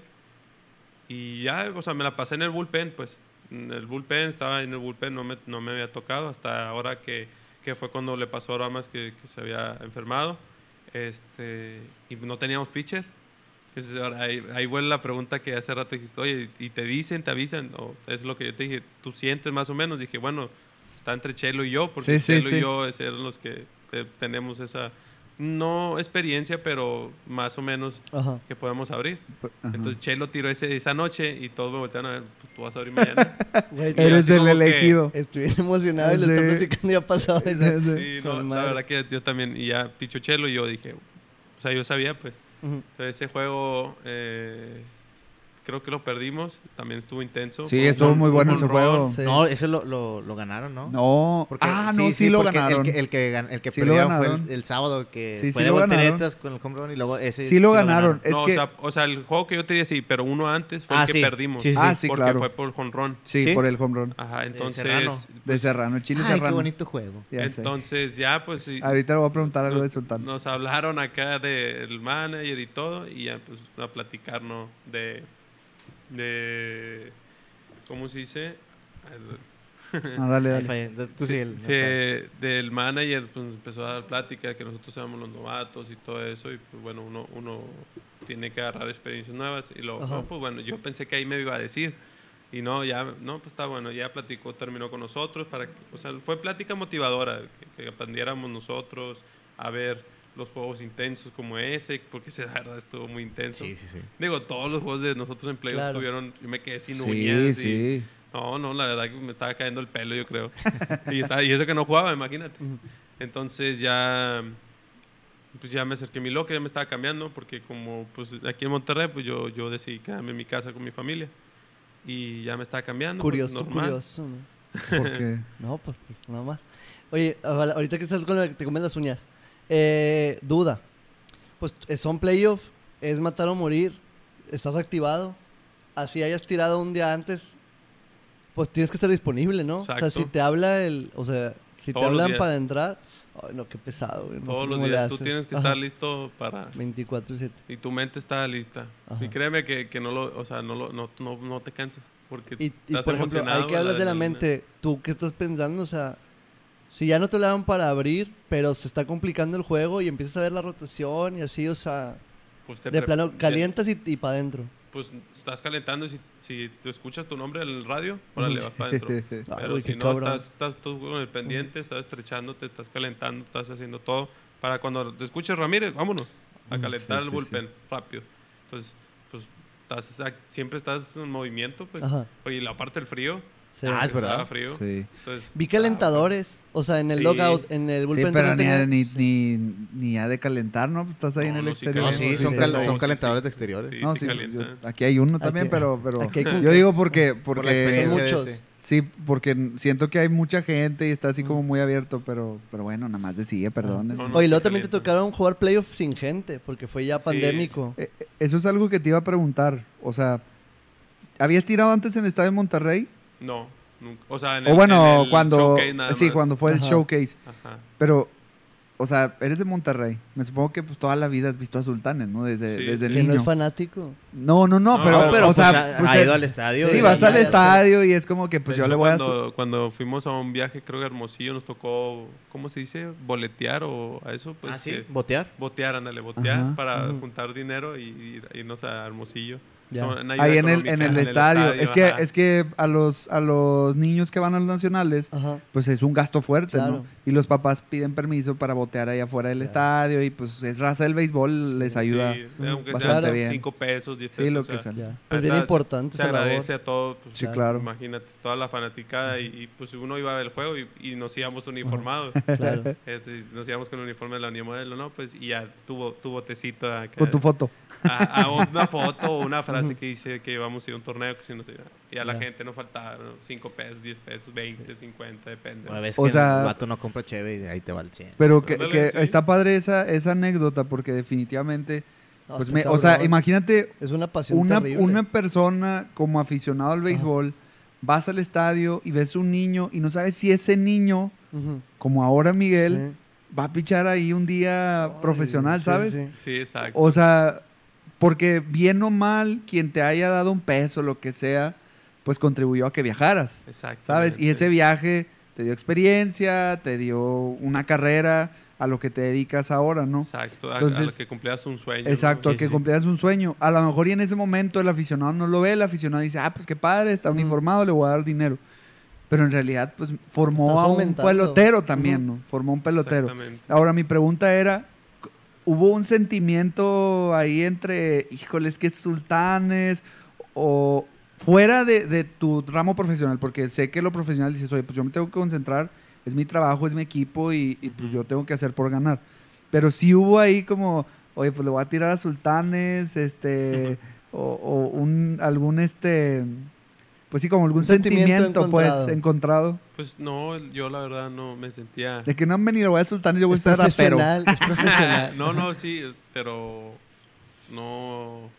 Y ya, o sea, me la pasé en el bullpen, pues. En el bullpen, estaba en el bullpen, no me, no me había tocado hasta ahora que, que fue cuando le pasó a Oramas que, que se había enfermado. Este, y no teníamos pitcher. Entonces, ahora ahí, ahí vuelve la pregunta que hace rato dijiste, oye, ¿y te dicen, te avisan? O es lo que yo te dije, ¿tú sientes más o menos? Dije, bueno, está entre Chelo y yo, porque Sí, sí, Chelo sí. y yo es- eran los que eh, tenemos esa, no experiencia, pero más o menos Ajá. que podemos abrir. Ajá. Entonces Chelo tiró ese, esa noche y todos me voltearon a ver, pues tú vas a abrir mañana. Güey, Eres el que- elegido. Estoy bien emocionado y lo está Sí. platicando y ha pasado. Sí. Sí, no, la verdad que yo también, y ya picho Chelo y yo dije, o sea, yo sabía pues. Entonces ese juego eh, creo que lo perdimos, también estuvo intenso. Sí, estuvo home- muy bueno home ese run. juego. Sí. No, ese lo, lo, lo ganaron, ¿no? No. Porque- ah, no, sí, lo ganaron. El que, el que, el que Sí perdieron fue ganaron. el, el sábado, que Sí, sí fue de ganaron. volteretas con el home run y luego ese. Sí lo ganaron. Es no, que- o, sea, o sea, el juego que yo tenía sí, pero uno antes fue Ah, el que sí. perdimos. Sí, sí, Ah, sí, porque claro. fue por jonrón. Sí, ¿Sí? por el home run. Ajá, entonces Serrano. De Serrano, chile Serrano. qué bonito juego. Entonces ya pues sí, Ahorita le voy a preguntar algo de nos, Sultán. nos hablaron acá del manager y todo y ya pues a platicarnos de de ¿cómo se dice? Ah, dale, dale. Tú sí, el- Sí, del manager pues empezó a dar plática que nosotros éramos los novatos y todo eso y pues bueno uno uno tiene que agarrar experiencias nuevas y luego no, pues bueno yo pensé que ahí me iba a decir y no ya no pues está bueno ya platicó terminó con nosotros para que, o sea fue plática motivadora que, que aprendiéramos nosotros a ver los juegos intensos como ese porque ese la verdad estuvo muy intenso Sí, sí, sí. digo todos los juegos de nosotros en playoffs Claro. tuvieron yo me quedé sin Sí, uñas y- sí. no, no, la verdad que me estaba cayendo el pelo, yo creo. y, estaba- y eso que no jugaba, imagínate. Entonces ya, pues ya me acerqué a mi locker, ya me estaba cambiando, porque como pues aquí en Monterrey, pues yo, yo decidí quedarme en mi casa con mi familia. Y ya me estaba cambiando. pues, Curioso, normal. curioso. ¿no? Porque No, pues pues, nada más. Oye, ahorita que estás con la que te comes las uñas, eh, duda. Pues eh, son playoff, es matar o morir, estás activado. Así hayas tirado un día antes, pues tienes que estar disponible, ¿no? O sea, Exacto. si te habla el, o sea, si te Todos los hablan para entrar, ay no, qué pesado, güey. no Todos los días tú tienes que Ajá, estar listo para... 24 y 7. Y tu mente está lista. Ajá. Y créeme que, que no lo, o sea, no, lo, no, no, no te cansas. Porque Y, y, estás por ejemplo, emocionado, hay que hablas de la adrenalina. mente. ¿Tú qué estás pensando? O sea, si ya no te hablaron para abrir, pero se está complicando el juego y empiezas a ver la rotación y así, o sea, Pues te de plano, calientas y, y para adentro. pues estás calentando y si, si tú escuchas tu nombre en el radio, órale, vas para adentro. Pero si no, cabrón. estás, estás tú con el pendiente, estás estrechándote, estás calentando, estás haciendo todo. Para cuando te escuches Ramírez, vámonos a Mm, calentar sí, el sí, bullpen rápido. Entonces, pues estás, siempre estás en movimiento. Pues. Ajá. Oye, y la parte del frío. Sí. Ah, es verdad. frío. Sí. Entonces, Vi ah, calentadores, o sea, en el Sí. logout, en el Sí, bullpen. pero también ni, tenía- ni, ni, ni ha de calentar, ¿no? Pues estás ahí No, en el no, sí exterior. No, sí, son, sí, cal- sí, son sí, calentadores sí. de exteriores. Sí, No, sí sí, yo- aquí hay uno también, Aquí- pero, pero aquí hay yo digo porque, Por la porque experiencia de este. sí, porque siento que hay mucha gente y está así como muy abierto, pero, pero bueno, nada más decide, perdón. No, no, Oye, sí luego también te tocaron jugar playoffs sin gente, porque fue ya Sí. pandémico. Eh, eh, Eso es algo que te iba a preguntar. O sea, ¿habías tirado antes en el estadio de Monterrey? No, nunca. O sea, en O el- bueno, en el cuando showcase nada sí, más. cuando fue el Ajá. showcase. Ajá. Pero, o sea, eres de Monterrey. Me supongo que pues toda la vida has visto a Sultanes, ¿no? Desde, Sí, desde sí. Que no niño. es fanático. No, no, no, No, pero, pero, o sea, pues, ha, pues, ha eh, ido al estadio. sí, vas al estadio y es como que pues yo le voy a... cuando, cuando fuimos a un viaje, creo que a Hermosillo, nos tocó, ¿cómo se dice? Boletear o a eso. Pues, Ah, sí, que- botear. botear, ándale, botear Ajá. para juntar dinero y, y irnos a Hermosillo. Son- Ahí en el, en el estadio. Es que, ajá. es que a los, a los niños que van a los nacionales, Ajá. pues es un gasto fuerte, Claro. ¿no? Y los papás piden permiso para botear ahí afuera del Claro. estadio y pues es raza del béisbol, les ayuda. Sí, aunque bastante sean bien. 5 pesos, 10 Sí, pesos. lo o que sea, sea. Ya. Pues bien importante Se labor. agradece a todos. pues, Sí, claro. Imagínate, toda la fanaticada y, y, pues uno iba a ver el juego y, y nos íbamos uniformados. Claro. Nos íbamos con el uniforme de la Unión Modelo, ¿no? Pues y ya tuvo tu botecito acá. Con tu foto. A, a una foto o una frase que dice que íbamos a ir a un torneo que si no se iba. y a la gente nos faltaba 5 pesos, 10 pesos, 20, 50, depende. Una vez O que sea- el vato no compra cheve y ahí te va el 100. Pero que, Ándale, que sí. está padre esa, esa anécdota porque definitivamente, No, pues me- o sea, imagínate Es una pasión una, terrible. una persona como aficionado al béisbol, vas al estadio y ves un niño y no sabes si ese niño, Ujú. como ahora Miguel, Sí. va a pichar ahí un día Ay, profesional, sí, ¿sabes? sí. Sí, exacto. O sea, porque bien o mal, quien te haya dado un peso, lo que sea, pues contribuyó a que viajaras, Exacto. ¿sabes? Y ese viaje te dio experiencia, te dio una carrera, a lo que te dedicas ahora, ¿no? Exacto, a- a, Entonces- lo que cumplías un sueño. ¿no? Exacto, Sí, a que sí, cumplieras un sueño. A lo mejor y en ese momento el aficionado no lo ve, el aficionado dice, ah, pues qué padre, está uniformado, le voy a dar dinero. Pero en realidad, pues formó Estás a un pelotero también. ¿no? Formó un pelotero. Exactamente. Ahora, mi pregunta era, ¿hubo un sentimiento ahí entre, híjoles, que sultanes o fuera de, de tu ramo profesional? Porque sé que lo profesional dices, oye, pues yo me tengo que concentrar, es mi trabajo, es mi equipo y, y, pues yo tengo que hacer por ganar. Pero sí hubo ahí como, oye, pues le voy a tirar a sultanes, este, o, o un, algún, este, pues sí, como algún sentimiento sentimiento, pues, encontrado. encontrado. Pues no, yo la verdad no me sentía... De que no han venido, voy a sultanes, yo voy a Es ser rapero. es profesional. no, no, sí, pero no...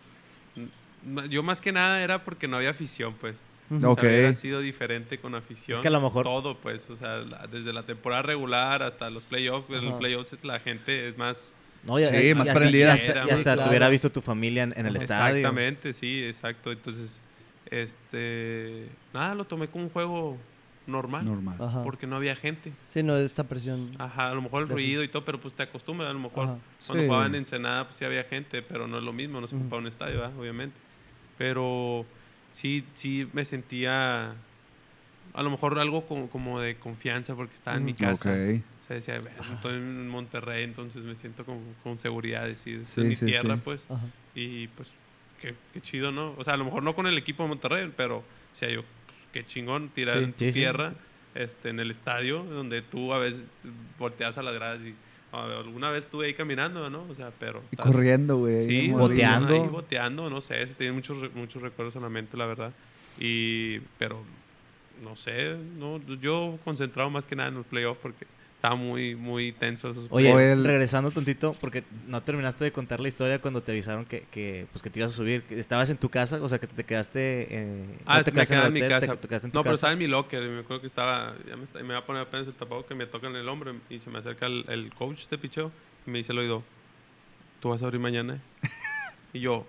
Yo más que nada era porque no había afición, pues. Ujú. Ok. Hubiera sido diferente con afición. Es que a lo mejor- Todo, pues, o sea, la- desde la temporada regular hasta los playoffs. En los playoffs la gente es más... No, y- Sí, y- más y hasta- prendida. Y hasta, y hasta te claro. hubiera visto tu familia en, en el estadio. Exactamente, sí, exacto. Entonces, este... Nada, lo tomé como un juego normal. Normal. Ajá. Porque no había gente. Sí, no, esta presión. Ajá, a lo mejor el Defi- ruido y todo, pero pues te acostumbras. A lo mejor Ajá. cuando Sí. jugaban en Ensenada, pues sí había gente, pero no es lo mismo, no se ocupaba un estadio, ¿verdad? obviamente. Pero sí, sí me sentía a lo mejor algo como, como de confianza porque estaba en mi casa. Ok. O sea, decía, "Bueno, estoy en Monterrey, entonces me siento con, con seguridad, decir, "Esta Sí, es mi sí, tierra, sí. pues. Ajá. Y pues, qué, qué chido, ¿no? O sea, a lo mejor no con el equipo de Monterrey, pero, sea, yo, pues, qué chingón tirar Sí. en tu Sí, sí. tierra, este, en el estadio, donde tú a veces volteas a las gradas y alguna vez estuve ahí caminando, ¿no? O sea, pero... Y estás- corriendo, güey. Sí, boteando. Ahí boteando, no sé, se tienen muchos, muchos recuerdos en la mente, la verdad. Y, pero, no sé, no, yo concentrado más que nada en los playoffs porque estaba muy, muy tenso esos Oye, el- regresando tantito, porque no terminaste de contar la historia cuando te avisaron que, que, pues, que te ibas a subir. que ¿Estabas en tu casa? O sea, que te quedaste... Eh, Ah, no te me el en mi hotel, casa. Te, te quedaste en tu no, pero estaba en mi locker. y Me acuerdo que estaba. Ya me, está- me va a poner apenas el tapado que me toca en el hombro. Y se me acerca el, el coach de picheo y me dice al oído: ¿Tú vas a abrir mañana? y yo.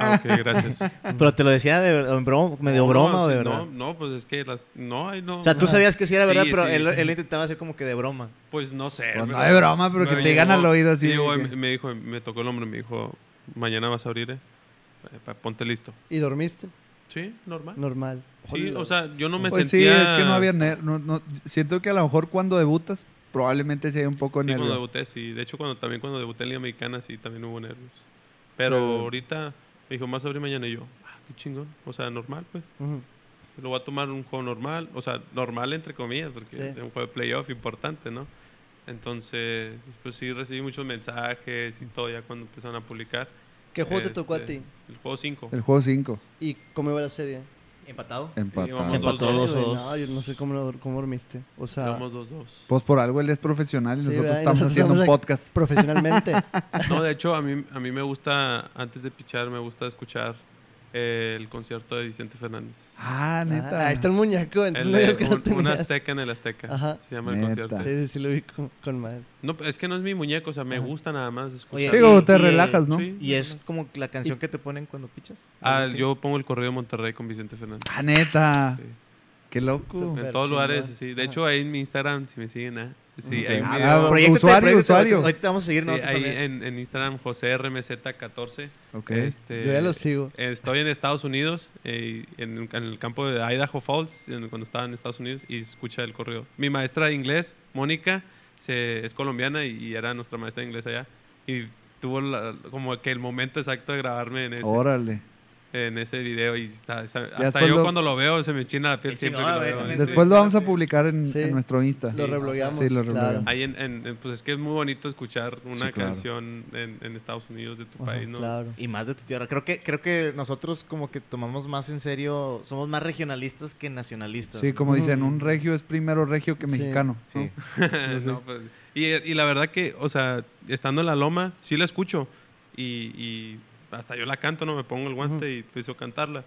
Ah, ok, gracias. Pero te lo decía de, en broma, medio No, broma no, o de verdad. No, no, pues es que. las- no, ay, no. O sea, tú sabías que sí era Sí, verdad, pero sí, él, sí. él lo intentaba hacer como que de broma. Pues no sé. Pues no de broma, pero que te digan al oído así que- me, dijo, me tocó el hombro y me dijo: Mañana vas a abrir, eh. Ponte listo. ¿Y dormiste? Sí, normal. Normal. Sí, o sea, yo no me Pues sentía. sí, es que no había ner- no, no- siento que a lo mejor cuando debutas probablemente sí hay un poco de Sí, cuando debuté, sí. De hecho, cuando, también cuando debuté en Liga Mexicana, sí, también hubo nervios. Pero Pero- ahorita me dijo, más sobre mañana y yo, ah, qué chingón. O sea, normal, pues. Lo voy a tomar un juego normal. O sea, normal entre comillas, porque Sí. es un juego de playoff importante, ¿no? Entonces, pues sí, recibí muchos mensajes y todo ya cuando empezaron a publicar. ¿Qué juego te tocó a Este, ti? El juego 5. El juego 5, ¿Y cómo iba la serie? ¿Empatado? empatado. Se dos, empató dos. dos dos. No, yo no sé cómo, cómo dormiste. O sea, Llevamos 2-2. Pues por algo él es profesional y Sí, nosotros ¿verdad? Y estamos nosotros haciendo un podcast. profesionalmente. No, de hecho, a mí, a mí me gusta, antes de pichar, me gusta escuchar eh, el concierto de Vicente Fernández. Ah, neta. Ah, ahí está el muñeco. Entonces El no de digas que no un, azteca en el azteca. Ajá. Se llama el concierto. Sí, sí, sí, lo vi con, con madre. No, es que no es mi muñeco, o sea, me Ajá. gusta nada más escuchar. Sí, como te y, relajas, ¿no? Sí. ¿Y es como la canción que te ponen cuando pichas? Ah, Sí. yo pongo el correo de Monterrey con Vicente Fernández. Ah, neta. Sí. Qué loco. En todos lugares, sí. De Ajá. hecho, ahí en mi Instagram, si me siguen, ¿eh? Sí, Ok. hay un Ah, video. Proyecto- usuario, usuario. Ahorita vamos a seguir Sí, ahí en, en Instagram, José RMZ14. Ok. Este, Yo ya lo sigo. Estoy en Estados Unidos, eh, en, en el campo de Idaho Falls, en- cuando estaba en Estados Unidos, y escucha el correo. Mi maestra de inglés, Mónica, se- es colombiana y, y era nuestra maestra de inglés allá. Y tuvo la- como que el momento exacto de grabarme en ese, Órale. En ese video. Y está, está- hasta yo lo- cuando lo veo se me china la piel siempre que lo veo. Después lo vamos a publicar en, Sí. en nuestro Insta. Lo reblogueamos. sí, lo claro. Ahí en, pues es que es muy bonito escuchar una Sí, claro. canción en, en Estados Unidos de tu Ajá, país, ¿no? Claro. Y más de tu tierra. Creo que, creo que nosotros como que tomamos más en serio, somos más regionalistas que nacionalistas. Sí, como dicen, un regio es primero regio que mexicano. Sí. ¿no? No, pues, y, y la verdad que, o sea, estando en la loma, sí la escucho. Y, y hasta yo la canto, ¿no? Me pongo el guante y empiezo a cantarla.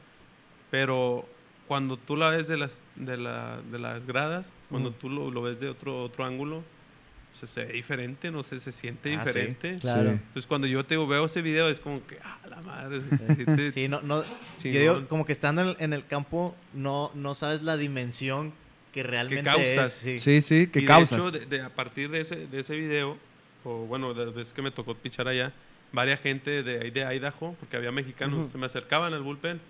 Pero cuando tú la ves de las, de la, de las gradas, cuando Ujú. tú lo, lo ves de otro, otro ángulo, o sea, se ve diferente, no sé, se siente Ah, sí. diferente. Claro. Sí. Entonces, cuando yo te veo ese video, es como que, ah, la madre, se siente Sí, no, no. chingón. Yo digo, como que estando en el, en el campo, no, no sabes la dimensión que realmente causas. es, sí. Sí, sí, y que de causas. hecho, de, de- a partir de ese, de ese video, o bueno, de las veces que me tocó pichar allá, varias gente de ahí de Idaho, porque había mexicanos, Ujú. se me acercaban al bullpen.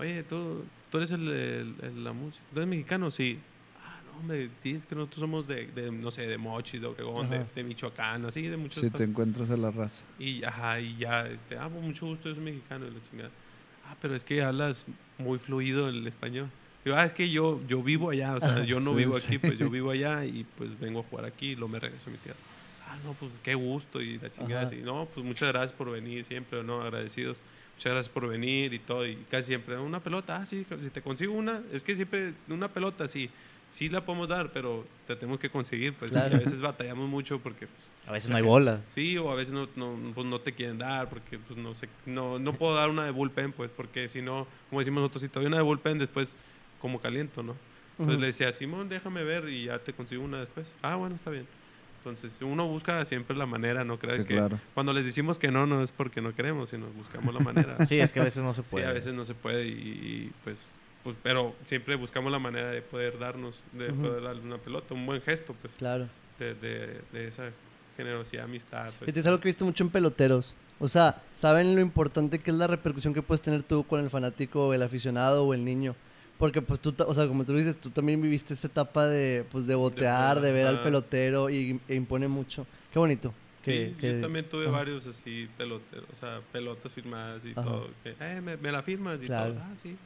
Oye, tú, tú eres el, el- el- la música, ¿tú eres mexicano? Sí. Ah, no, hombre, sí, es que nosotros somos de, de, no sé, de Mochi, de Obregón, de, de Michoacán, así, de muchos Si te encuentras a la raza. y, ajá, y ya, este, ah, pues, mucho gusto, soy mexicano, y la chingada. Ah, pero es que hablas muy fluido el español. Digo, ah, es que yo, yo vivo allá, o sea, Ajá, yo no sí, vivo sí. aquí, pues yo vivo allá y pues vengo a jugar aquí y lo me regreso a mi tierra. Ah, no, pues qué gusto y la chingada. Ajá. así, no, pues muchas gracias por venir siempre, ¿no? Agradecidos. Muchas gracias por venir y todo. Y casi siempre, una pelota, ah, sí, si te consigo una, es que siempre una pelota, sí, sí la podemos dar, pero te tenemos que conseguir, pues. Claro. a veces batallamos mucho porque, pues, A veces no hay bola. Sí, o a veces no, no, pues no te quieren dar, porque pues no sé, no, no puedo dar una de bullpen, pues, porque si no, como decimos nosotros, si te doy una de bullpen, después como caliento, ¿no? Entonces Ujú. le decía, Simón, déjame ver y ya te consigo una después. Ah, bueno, está bien. Entonces, uno busca siempre la manera, no creas Sí, que claro. cuando les decimos que no, no es porque no queremos, sino buscamos la manera. Sí, es que a veces no se Sí, puede. a veces no se puede y, y, pues, pues, pero siempre buscamos la manera de poder darnos, de poder darle una pelota, un buen gesto, pues, Claro. de, de, de esa generosidad, amistad. Pues. Este es algo que he visto mucho en peloteros. O sea, saben lo importante que es la repercusión que puedes tener tú con el fanático, o el aficionado o el niño. Porque pues tú, o sea, como tú dices, tú también viviste esa etapa de, pues, de botear, de ver al ajá. pelotero y e impone mucho. Qué bonito. Que, sí, que- yo también tuve ajá. varios así peloteros, o sea, pelotas firmadas y Ajá. todo. que, eh, me, me la firmas y Claro. todo. Ah, sí.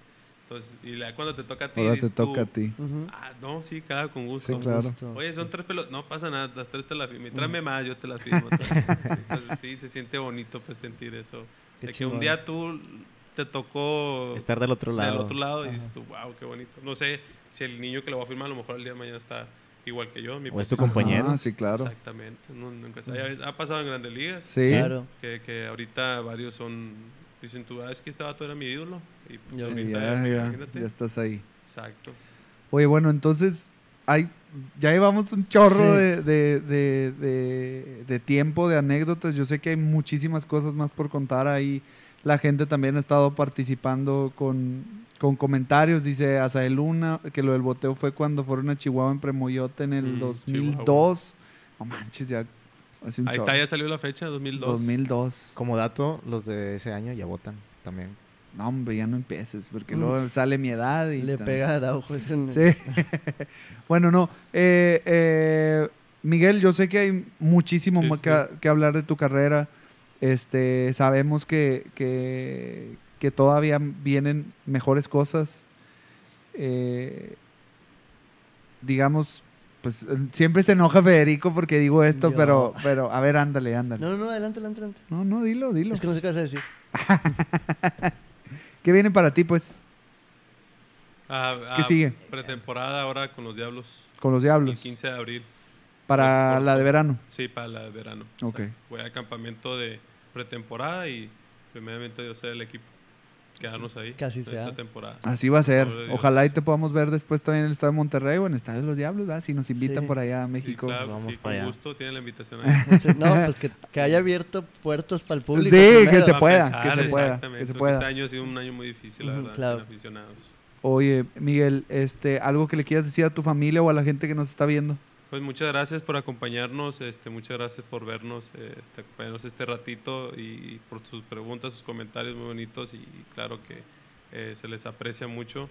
Entonces, y la- cuando te toca a ti, Ahora te dices tú, toca a ti. Ah, no, sí, cada con gusto. Sí, claro. Justo, Oye, son sí. tres pelotas. No pasa nada, las tres te las firmo. Y tráeme más, yo te las firmo. Entonces, sí, se siente bonito pues sentir eso. Qué de que un día tú te tocó Estar del otro lado. del otro lado y dices tú, wow, qué bonito. No sé si el niño que lo va a firmar a lo mejor el día de mañana está igual que yo. Mi O es tu compañero. Ah, sí, claro. Exactamente. nunca. Ha pasado en grandes ligas. Sí. Claro. Que, que ahorita varios son. Dicen tú, ah, es que este vato era mi ídolo. Y pues Ya, ahorita, Ya, ya, imagínate. ya estás ahí. Exacto. Oye, bueno, entonces hay, ya llevamos un chorro Sí. de, de- de- de- de tiempo, de anécdotas. Yo sé que hay muchísimas cosas más por contar ahí. La gente también ha estado participando con, con comentarios. Dice Azael Luna que lo del boteo fue cuando fueron a Chihuahua en Premoyote en el Mm, 2002. No manches, ya hace un Ahí chorro. está, ya salió la fecha, 2002. 2002. Como dato, los de ese año ya votan también. No, hombre, ya no empieces, porque Mm. luego sale mi edad y... Le pega a Araujo. es un- Sí. bueno, no. eh, eh, Miguel, yo sé que hay muchísimo Sí, más que, que hablar de tu carrera. Este, sabemos que, que, que todavía vienen mejores cosas. Eh, digamos, pues siempre se enoja Federico porque digo esto, Yo. pero, pero a ver, ándale, ándale. No, no, adelante, adelante, adelante. No, no, dilo, dilo. Es que no sé qué vas a decir. ¿Qué viene para ti, pues, Ah, ¿Qué ah, sigue? Pretemporada ahora con los Diablos. con los El Diablos? 15 de abril. Para Por- la de verano. Sí, para la de verano. Ok. voy al campamento de pretemporada y primeramente yo ser el equipo. Quedarnos ahí. que en sea. Esta temporada. Así va a ser. Dios. Ojalá y te podamos ver después también en el Estadio de Monterrey o en el Estadio de los Diablos, ¿verdad? Si nos invitan Sí. por allá a Sí, México. claro, Vamos sí, para con allá. gusto tiene la invitación ahí. No, pues que, que haya abierto puertas para el Sí, público. que primero. se a pueda, que se pueda, que se porque pueda. Este año ha sido un año muy difícil, la Ujú, verdad, claro. sin aficionados. Oye, Miguel, este, algo que le quieras decir a tu familia o a la gente que nos está viendo. Pues muchas gracias por acompañarnos, este, muchas gracias por vernos, eh, este, acompañarnos este ratito y, por sus preguntas, sus comentarios muy bonitos y claro que eh, se les aprecia mucho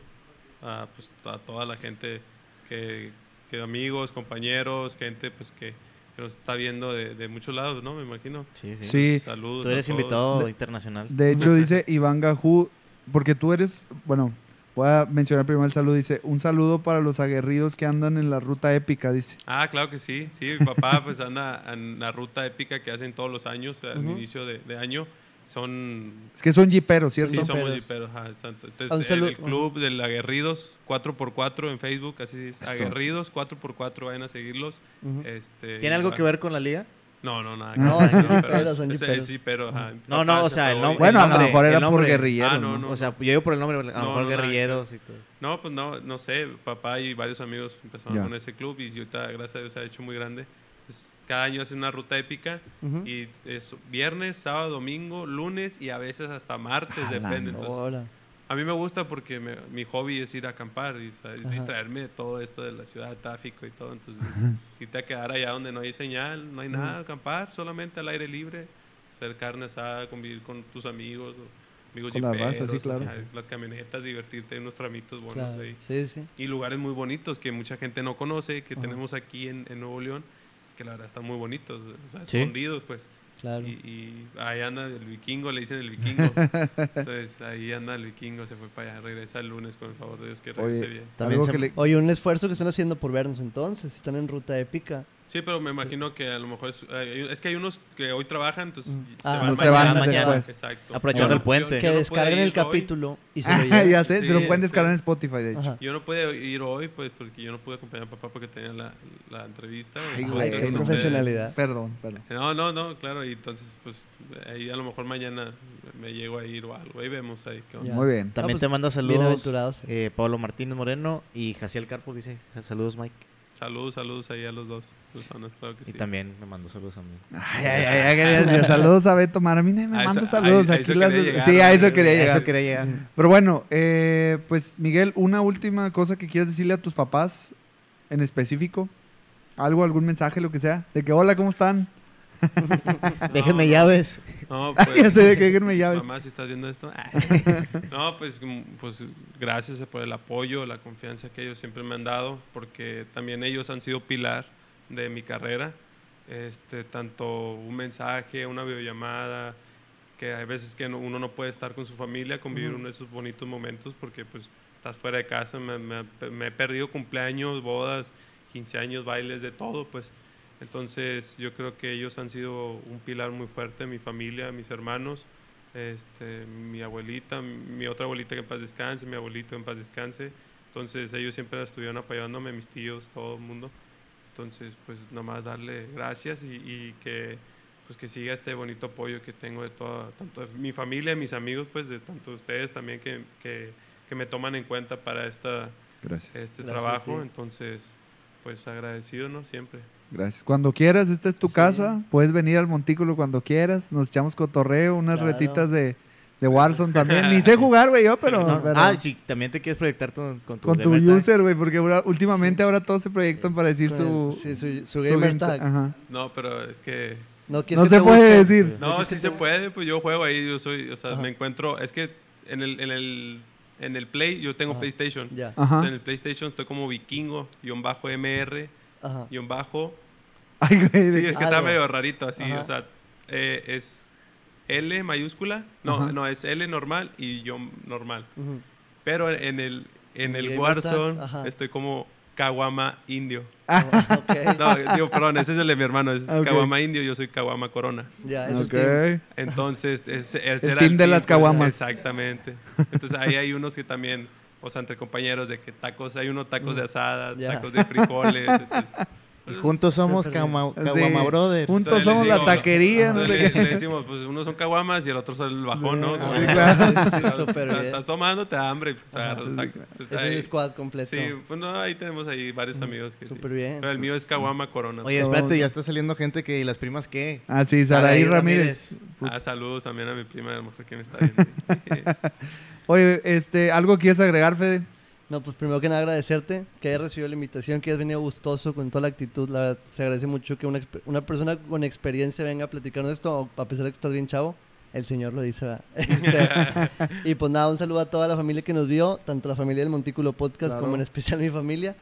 a, pues, a toda la gente que, que amigos, compañeros, gente pues que, que nos está viendo de, de muchos lados, ¿no? Me imagino. Sí, sí. Sí, Saludos. Tú eres a todos. invitado De- internacional. de hecho dice Iván Gajú, porque tú eres, bueno, voy a mencionar primero el saludo, dice, un saludo para los aguerridos que andan en la ruta épica, dice. Ah, claro que sí. Sí, mi papá pues anda en la ruta épica que hacen todos los años, al inicio de, de año. Son Es que son jiperos, ¿cierto? Sí, somos jiperos. ajá, Entonces, el, el club del Aguerridos 4x4 en Facebook, así es. Aguerridos 4x4, vayan a seguirlos. Este, ¿Tiene algo que ver con la liga? No, no, nada. No, son pero son jiperos. jipero, ajá. No, no, o se sea, el fue hoy. nom- Bueno, a lo nombre, mejor era por nombre. guerrilleros, Ah, ¿no? no, no. O sea, yo digo por el nombre, a lo No, mejor no, guerrilleros y todo. No, pues no, no sé. Papá y varios amigos empezaron con ese club y ahorita, gracias a Dios, se ha hecho muy grande. Pues, cada año hacen una ruta épica Ujú. y es viernes, sábado, domingo, lunes y a veces hasta martes, Ala, depende. no. Entonces. A mí me gusta porque me- mi hobby es ir a acampar y distraerme de todo esto de la ciudad, tráfico y todo. Entonces, irte a quedar allá donde no hay señal, no hay nada, acampar solamente al aire libre, hacer carne asada, convivir con tus amigos, o amigos Con la raza, sí, jiperos, claro. echar Las camionetas, divertirte en unos tramitos buenos Claro. ahí. Sí, sí. Y lugares muy bonitos que mucha gente no conoce, que Ajá. tenemos aquí en, en Nuevo León, que la verdad están muy bonitos, o sea, Sí. escondidos pues. Claro. Y, y ahí anda el vikingo, le dicen el vikingo. Entonces ahí anda el vikingo, se fue para allá, regresa el lunes con el favor de Dios que regrese Oye, bien. También se- que le- Oye, un esfuerzo que están haciendo por vernos entonces. Están en ruta épica. Sí, pero me imagino que a lo mejor es, es que hay unos que hoy trabajan, entonces Mm. se Ah, van no se van mañana. después. Exacto. Aprovechando el puente. yo- que yo no descarguen el hoy. capítulo y se lo Ah, lleven. ya sé, Sí, se lo pueden descargar en. Spotify, de hecho. Ajá. Yo no pude ir hoy, pues, porque yo no pude acompañar a papá porque tenía la, la entrevista. el Ay, podcast güey, con Qué no. ustedes. profesionalidad. Perdón, perdón. No, no, no, claro, y entonces, pues, ahí a lo mejor mañana me llego a ir o algo. Ahí vemos ahí qué onda. Ya. Muy bien. También pues, te manda saludos bienaventurados. eh, Pablo Martínez Moreno y Jaciel Carpo dice saludos Mike. Saludos, saludos ahí a los dos personas, claro que sí. Y también me mandó saludos a mí. Ay, ay, ay, ay, saludos a Beto Mar. A mí nadie me A eso- manda a- saludos. a Aquí eso las- llegar, sí, a eso ¿no? quería llegar. Eso quería llegar. Pero bueno, eh, pues Miguel, una última cosa que quieras decirle a tus papás en específico. Algo, algún mensaje, lo que sea. De que, hola, ¿cómo están? Déjenme llaves. No, ya pues, sé de que déjenme llaves. mamá, si estás viendo esto. no, pues, mm, pues gracias por el apoyo, la confianza que ellos siempre me han dado, porque también ellos han sido pilar de mi carrera. Este, tanto un mensaje, una videollamada, que hay veces que no- uno no puede estar con su familia, convivir uno de esos bonitos momentos, porque pues estás fuera de casa, me, me- me he perdido cumpleaños, bodas, 15 años, bailes, de todo, pues. Entonces yo creo que ellos han sido un pilar muy fuerte, mi familia, mis hermanos, este, mi abuelita, mi otra abuelita que en paz descanse, mi abuelito en paz descanse. Entonces ellos siempre estuvieron apoyándome, mis tíos, todo el mundo. Entonces pues nada más darle gracias y, y que pues que siga este bonito apoyo que tengo de toda, tanto de mi familia, mis amigos, pues de tanto de ustedes también que, que, que me toman en cuenta para esta, Gracias. este Gracias trabajo. Entonces pues agradecido, ¿no? Siempre. Gracias. Cuando quieras, esta es tu casa. Puedes venir al montículo cuando quieras. Nos echamos cotorreo, unas Claro. retitas de, de Warzone también. Ni sé jugar, güey, yo, pero... No, pero- Ah, sí, también te quieres proyectar tu- con tu, Con tu gamer user, güey, porque ahora- últimamente ahora todos se proyectan para decir su... sí, su, su su gamer tag. Ajá. No, pero es que No, ¿quieres No que se puede decir. No, sí se puede, pues yo juego ahí, yo soy, o sea, Ajá. me encuentro, es que en el, en el, en el Play, yo tengo Ajá. PlayStation. Ya. O sea, en el PlayStation estoy como vikingo, guion bajo MR, Ajá. guion bajo. Ay, güey. Sí, es que está medio rarito así, Ajá. o sea, eh, es L mayúscula, no, Ajá. no, es L normal y yo normal. Ujú. Pero en el, en El Warzone estoy como Kawama Indio. Ah, ok. No, digo, perdón, ese es el de mi hermano, es Ah, ok. Kawama Indio, yo soy Kawama Corona. Ya, es el Ok. team. Entonces, ese, ese El era team de las pues, caguamas. Exactamente. Entonces, ahí hay unos que también, o sea, entre compañeros, de que tacos, hay unos tacos de asada, tacos de frijoles. entonces, Y juntos somos. Kawama, Sí. Brothers. Juntos somos la taquería. no sé le, qué. le decimos, pues unos son caguamas y el otro son el bajón, ¿no? Sí, claro. Bien. Estás tomando, te da hambre pues. Pues, Es ahí- el squad completo. Sí, pues no, ahí tenemos ahí varios amigos que sí. Súper bien. Pero el mío es Kawama Corona. Oye, espérate, ya está saliendo gente que... ¿Y las primas qué? Ah, sí, Saraí Saraí Ramírez. Ramírez. Pues, ah, saludos también a mi prima, a lo mejor que me está viendo. Oye, este, ¿algo quieres agregar, Fede? No, pues primero que nada agradecerte que hayas recibido la invitación, que hayas venido gustoso con toda la actitud. La verdad, se agradece mucho que una, una persona con experiencia venga a platicarnos esto, a pesar de que estás bien chavo. El señor lo dice, ¿verdad? Este, y pues nada, un saludo a toda la familia que nos vio, tanto la familia del Montículo Podcast Claro. como en especial mi familia.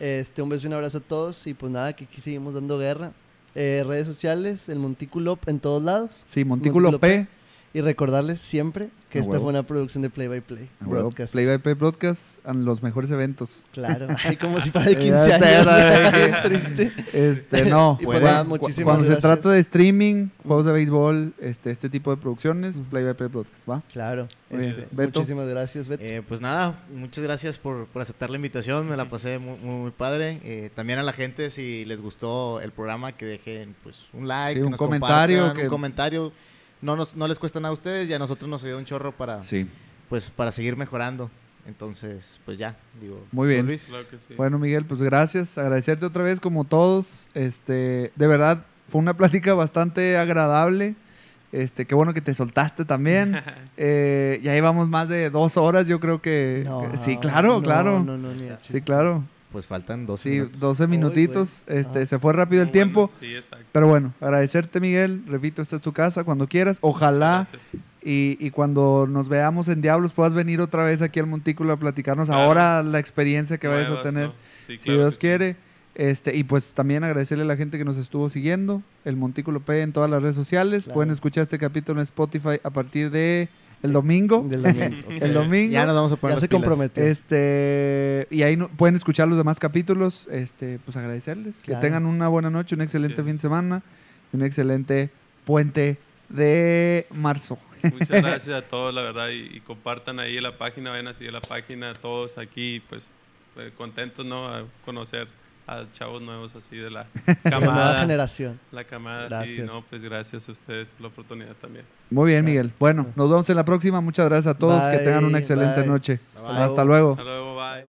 Este, un beso y un abrazo a todos y pues nada, que aquí seguimos dando guerra. Eh, redes sociales, el Montículo en todos lados. Sí, Montículo, Montículo P. Y recordarles siempre que A esta huevo. fue una producción de Play by Play. A huevo, Broadcast. Play by Play Broadcast, a los mejores eventos. Claro, ay, como si fuera de Ya 15 sé, años. Este, no. Pues nada, muchísimas cuando se trata de streaming, juegos de béisbol, este, este tipo de producciones. Play by Play Broadcast, ¿va? Claro. Este, Beto. muchísimas gracias, Beto. Eh, pues nada, muchas gracias por, por aceptar la invitación, me la pasé muy, muy, muy padre. Eh, también a la gente, si les gustó el programa, que dejen pues un like, Sí, que un nos comentario, que- un comentario. No, nos, no les cuesta nada a ustedes y a nosotros nos ayuda un chorro para, Sí. pues, para seguir mejorando. Entonces, pues ya, digo. Muy bien. Luis. Claro que sí. Bueno, Miguel, pues gracias. Agradecerte otra vez, como todos. Este, de verdad, fue una plática bastante agradable. Este, qué bueno que te soltaste también. Eh, ya llevamos más de dos horas, yo creo que... No, que- sí, claro, no, claro. No, no, ni a Sí, claro. Pues faltan dos Sí, minutos. 12 Uy, minutitos. Este, Ah. se fue rápido el Muy tiempo. buenos, Sí, exacto. Pero bueno, agradecerte, Miguel. Repito, esta es tu casa cuando quieras. Ojalá y, y cuando nos veamos en Diablos puedas venir otra vez aquí al Montículo a platicarnos Claro. ahora la experiencia que vayas a tener. ¿no? Sí, si Dios quiere. Este, y pues también agradecerle a la gente que nos estuvo siguiendo. El Montículo P en todas las redes sociales. Claro. Pueden escuchar este capítulo en Spotify a partir de el domingo. Del domingo, ok. El domingo. Ya nos vamos a poner Ya se comprometió. Este, y ahí no- pueden escuchar los demás capítulos. Este, pues agradecerles. Que tengan una buena noche, un excelente fin de semana y un excelente puente de marzo. Muchas gracias a todos, la verdad, y, y compartan ahí la página, vayan a seguir la página, todos aquí, pues eh, contentos, ¿no? A conocer a chavos nuevos así de la camada. la nueva generación. La camada, gracias. sí, no, pues gracias a ustedes por la oportunidad también. Muy bien, Miguel. Bueno, nos vemos en la próxima. Muchas gracias a todos. Que tengan una excelente noche. Hasta, luego. Hasta luego, bye.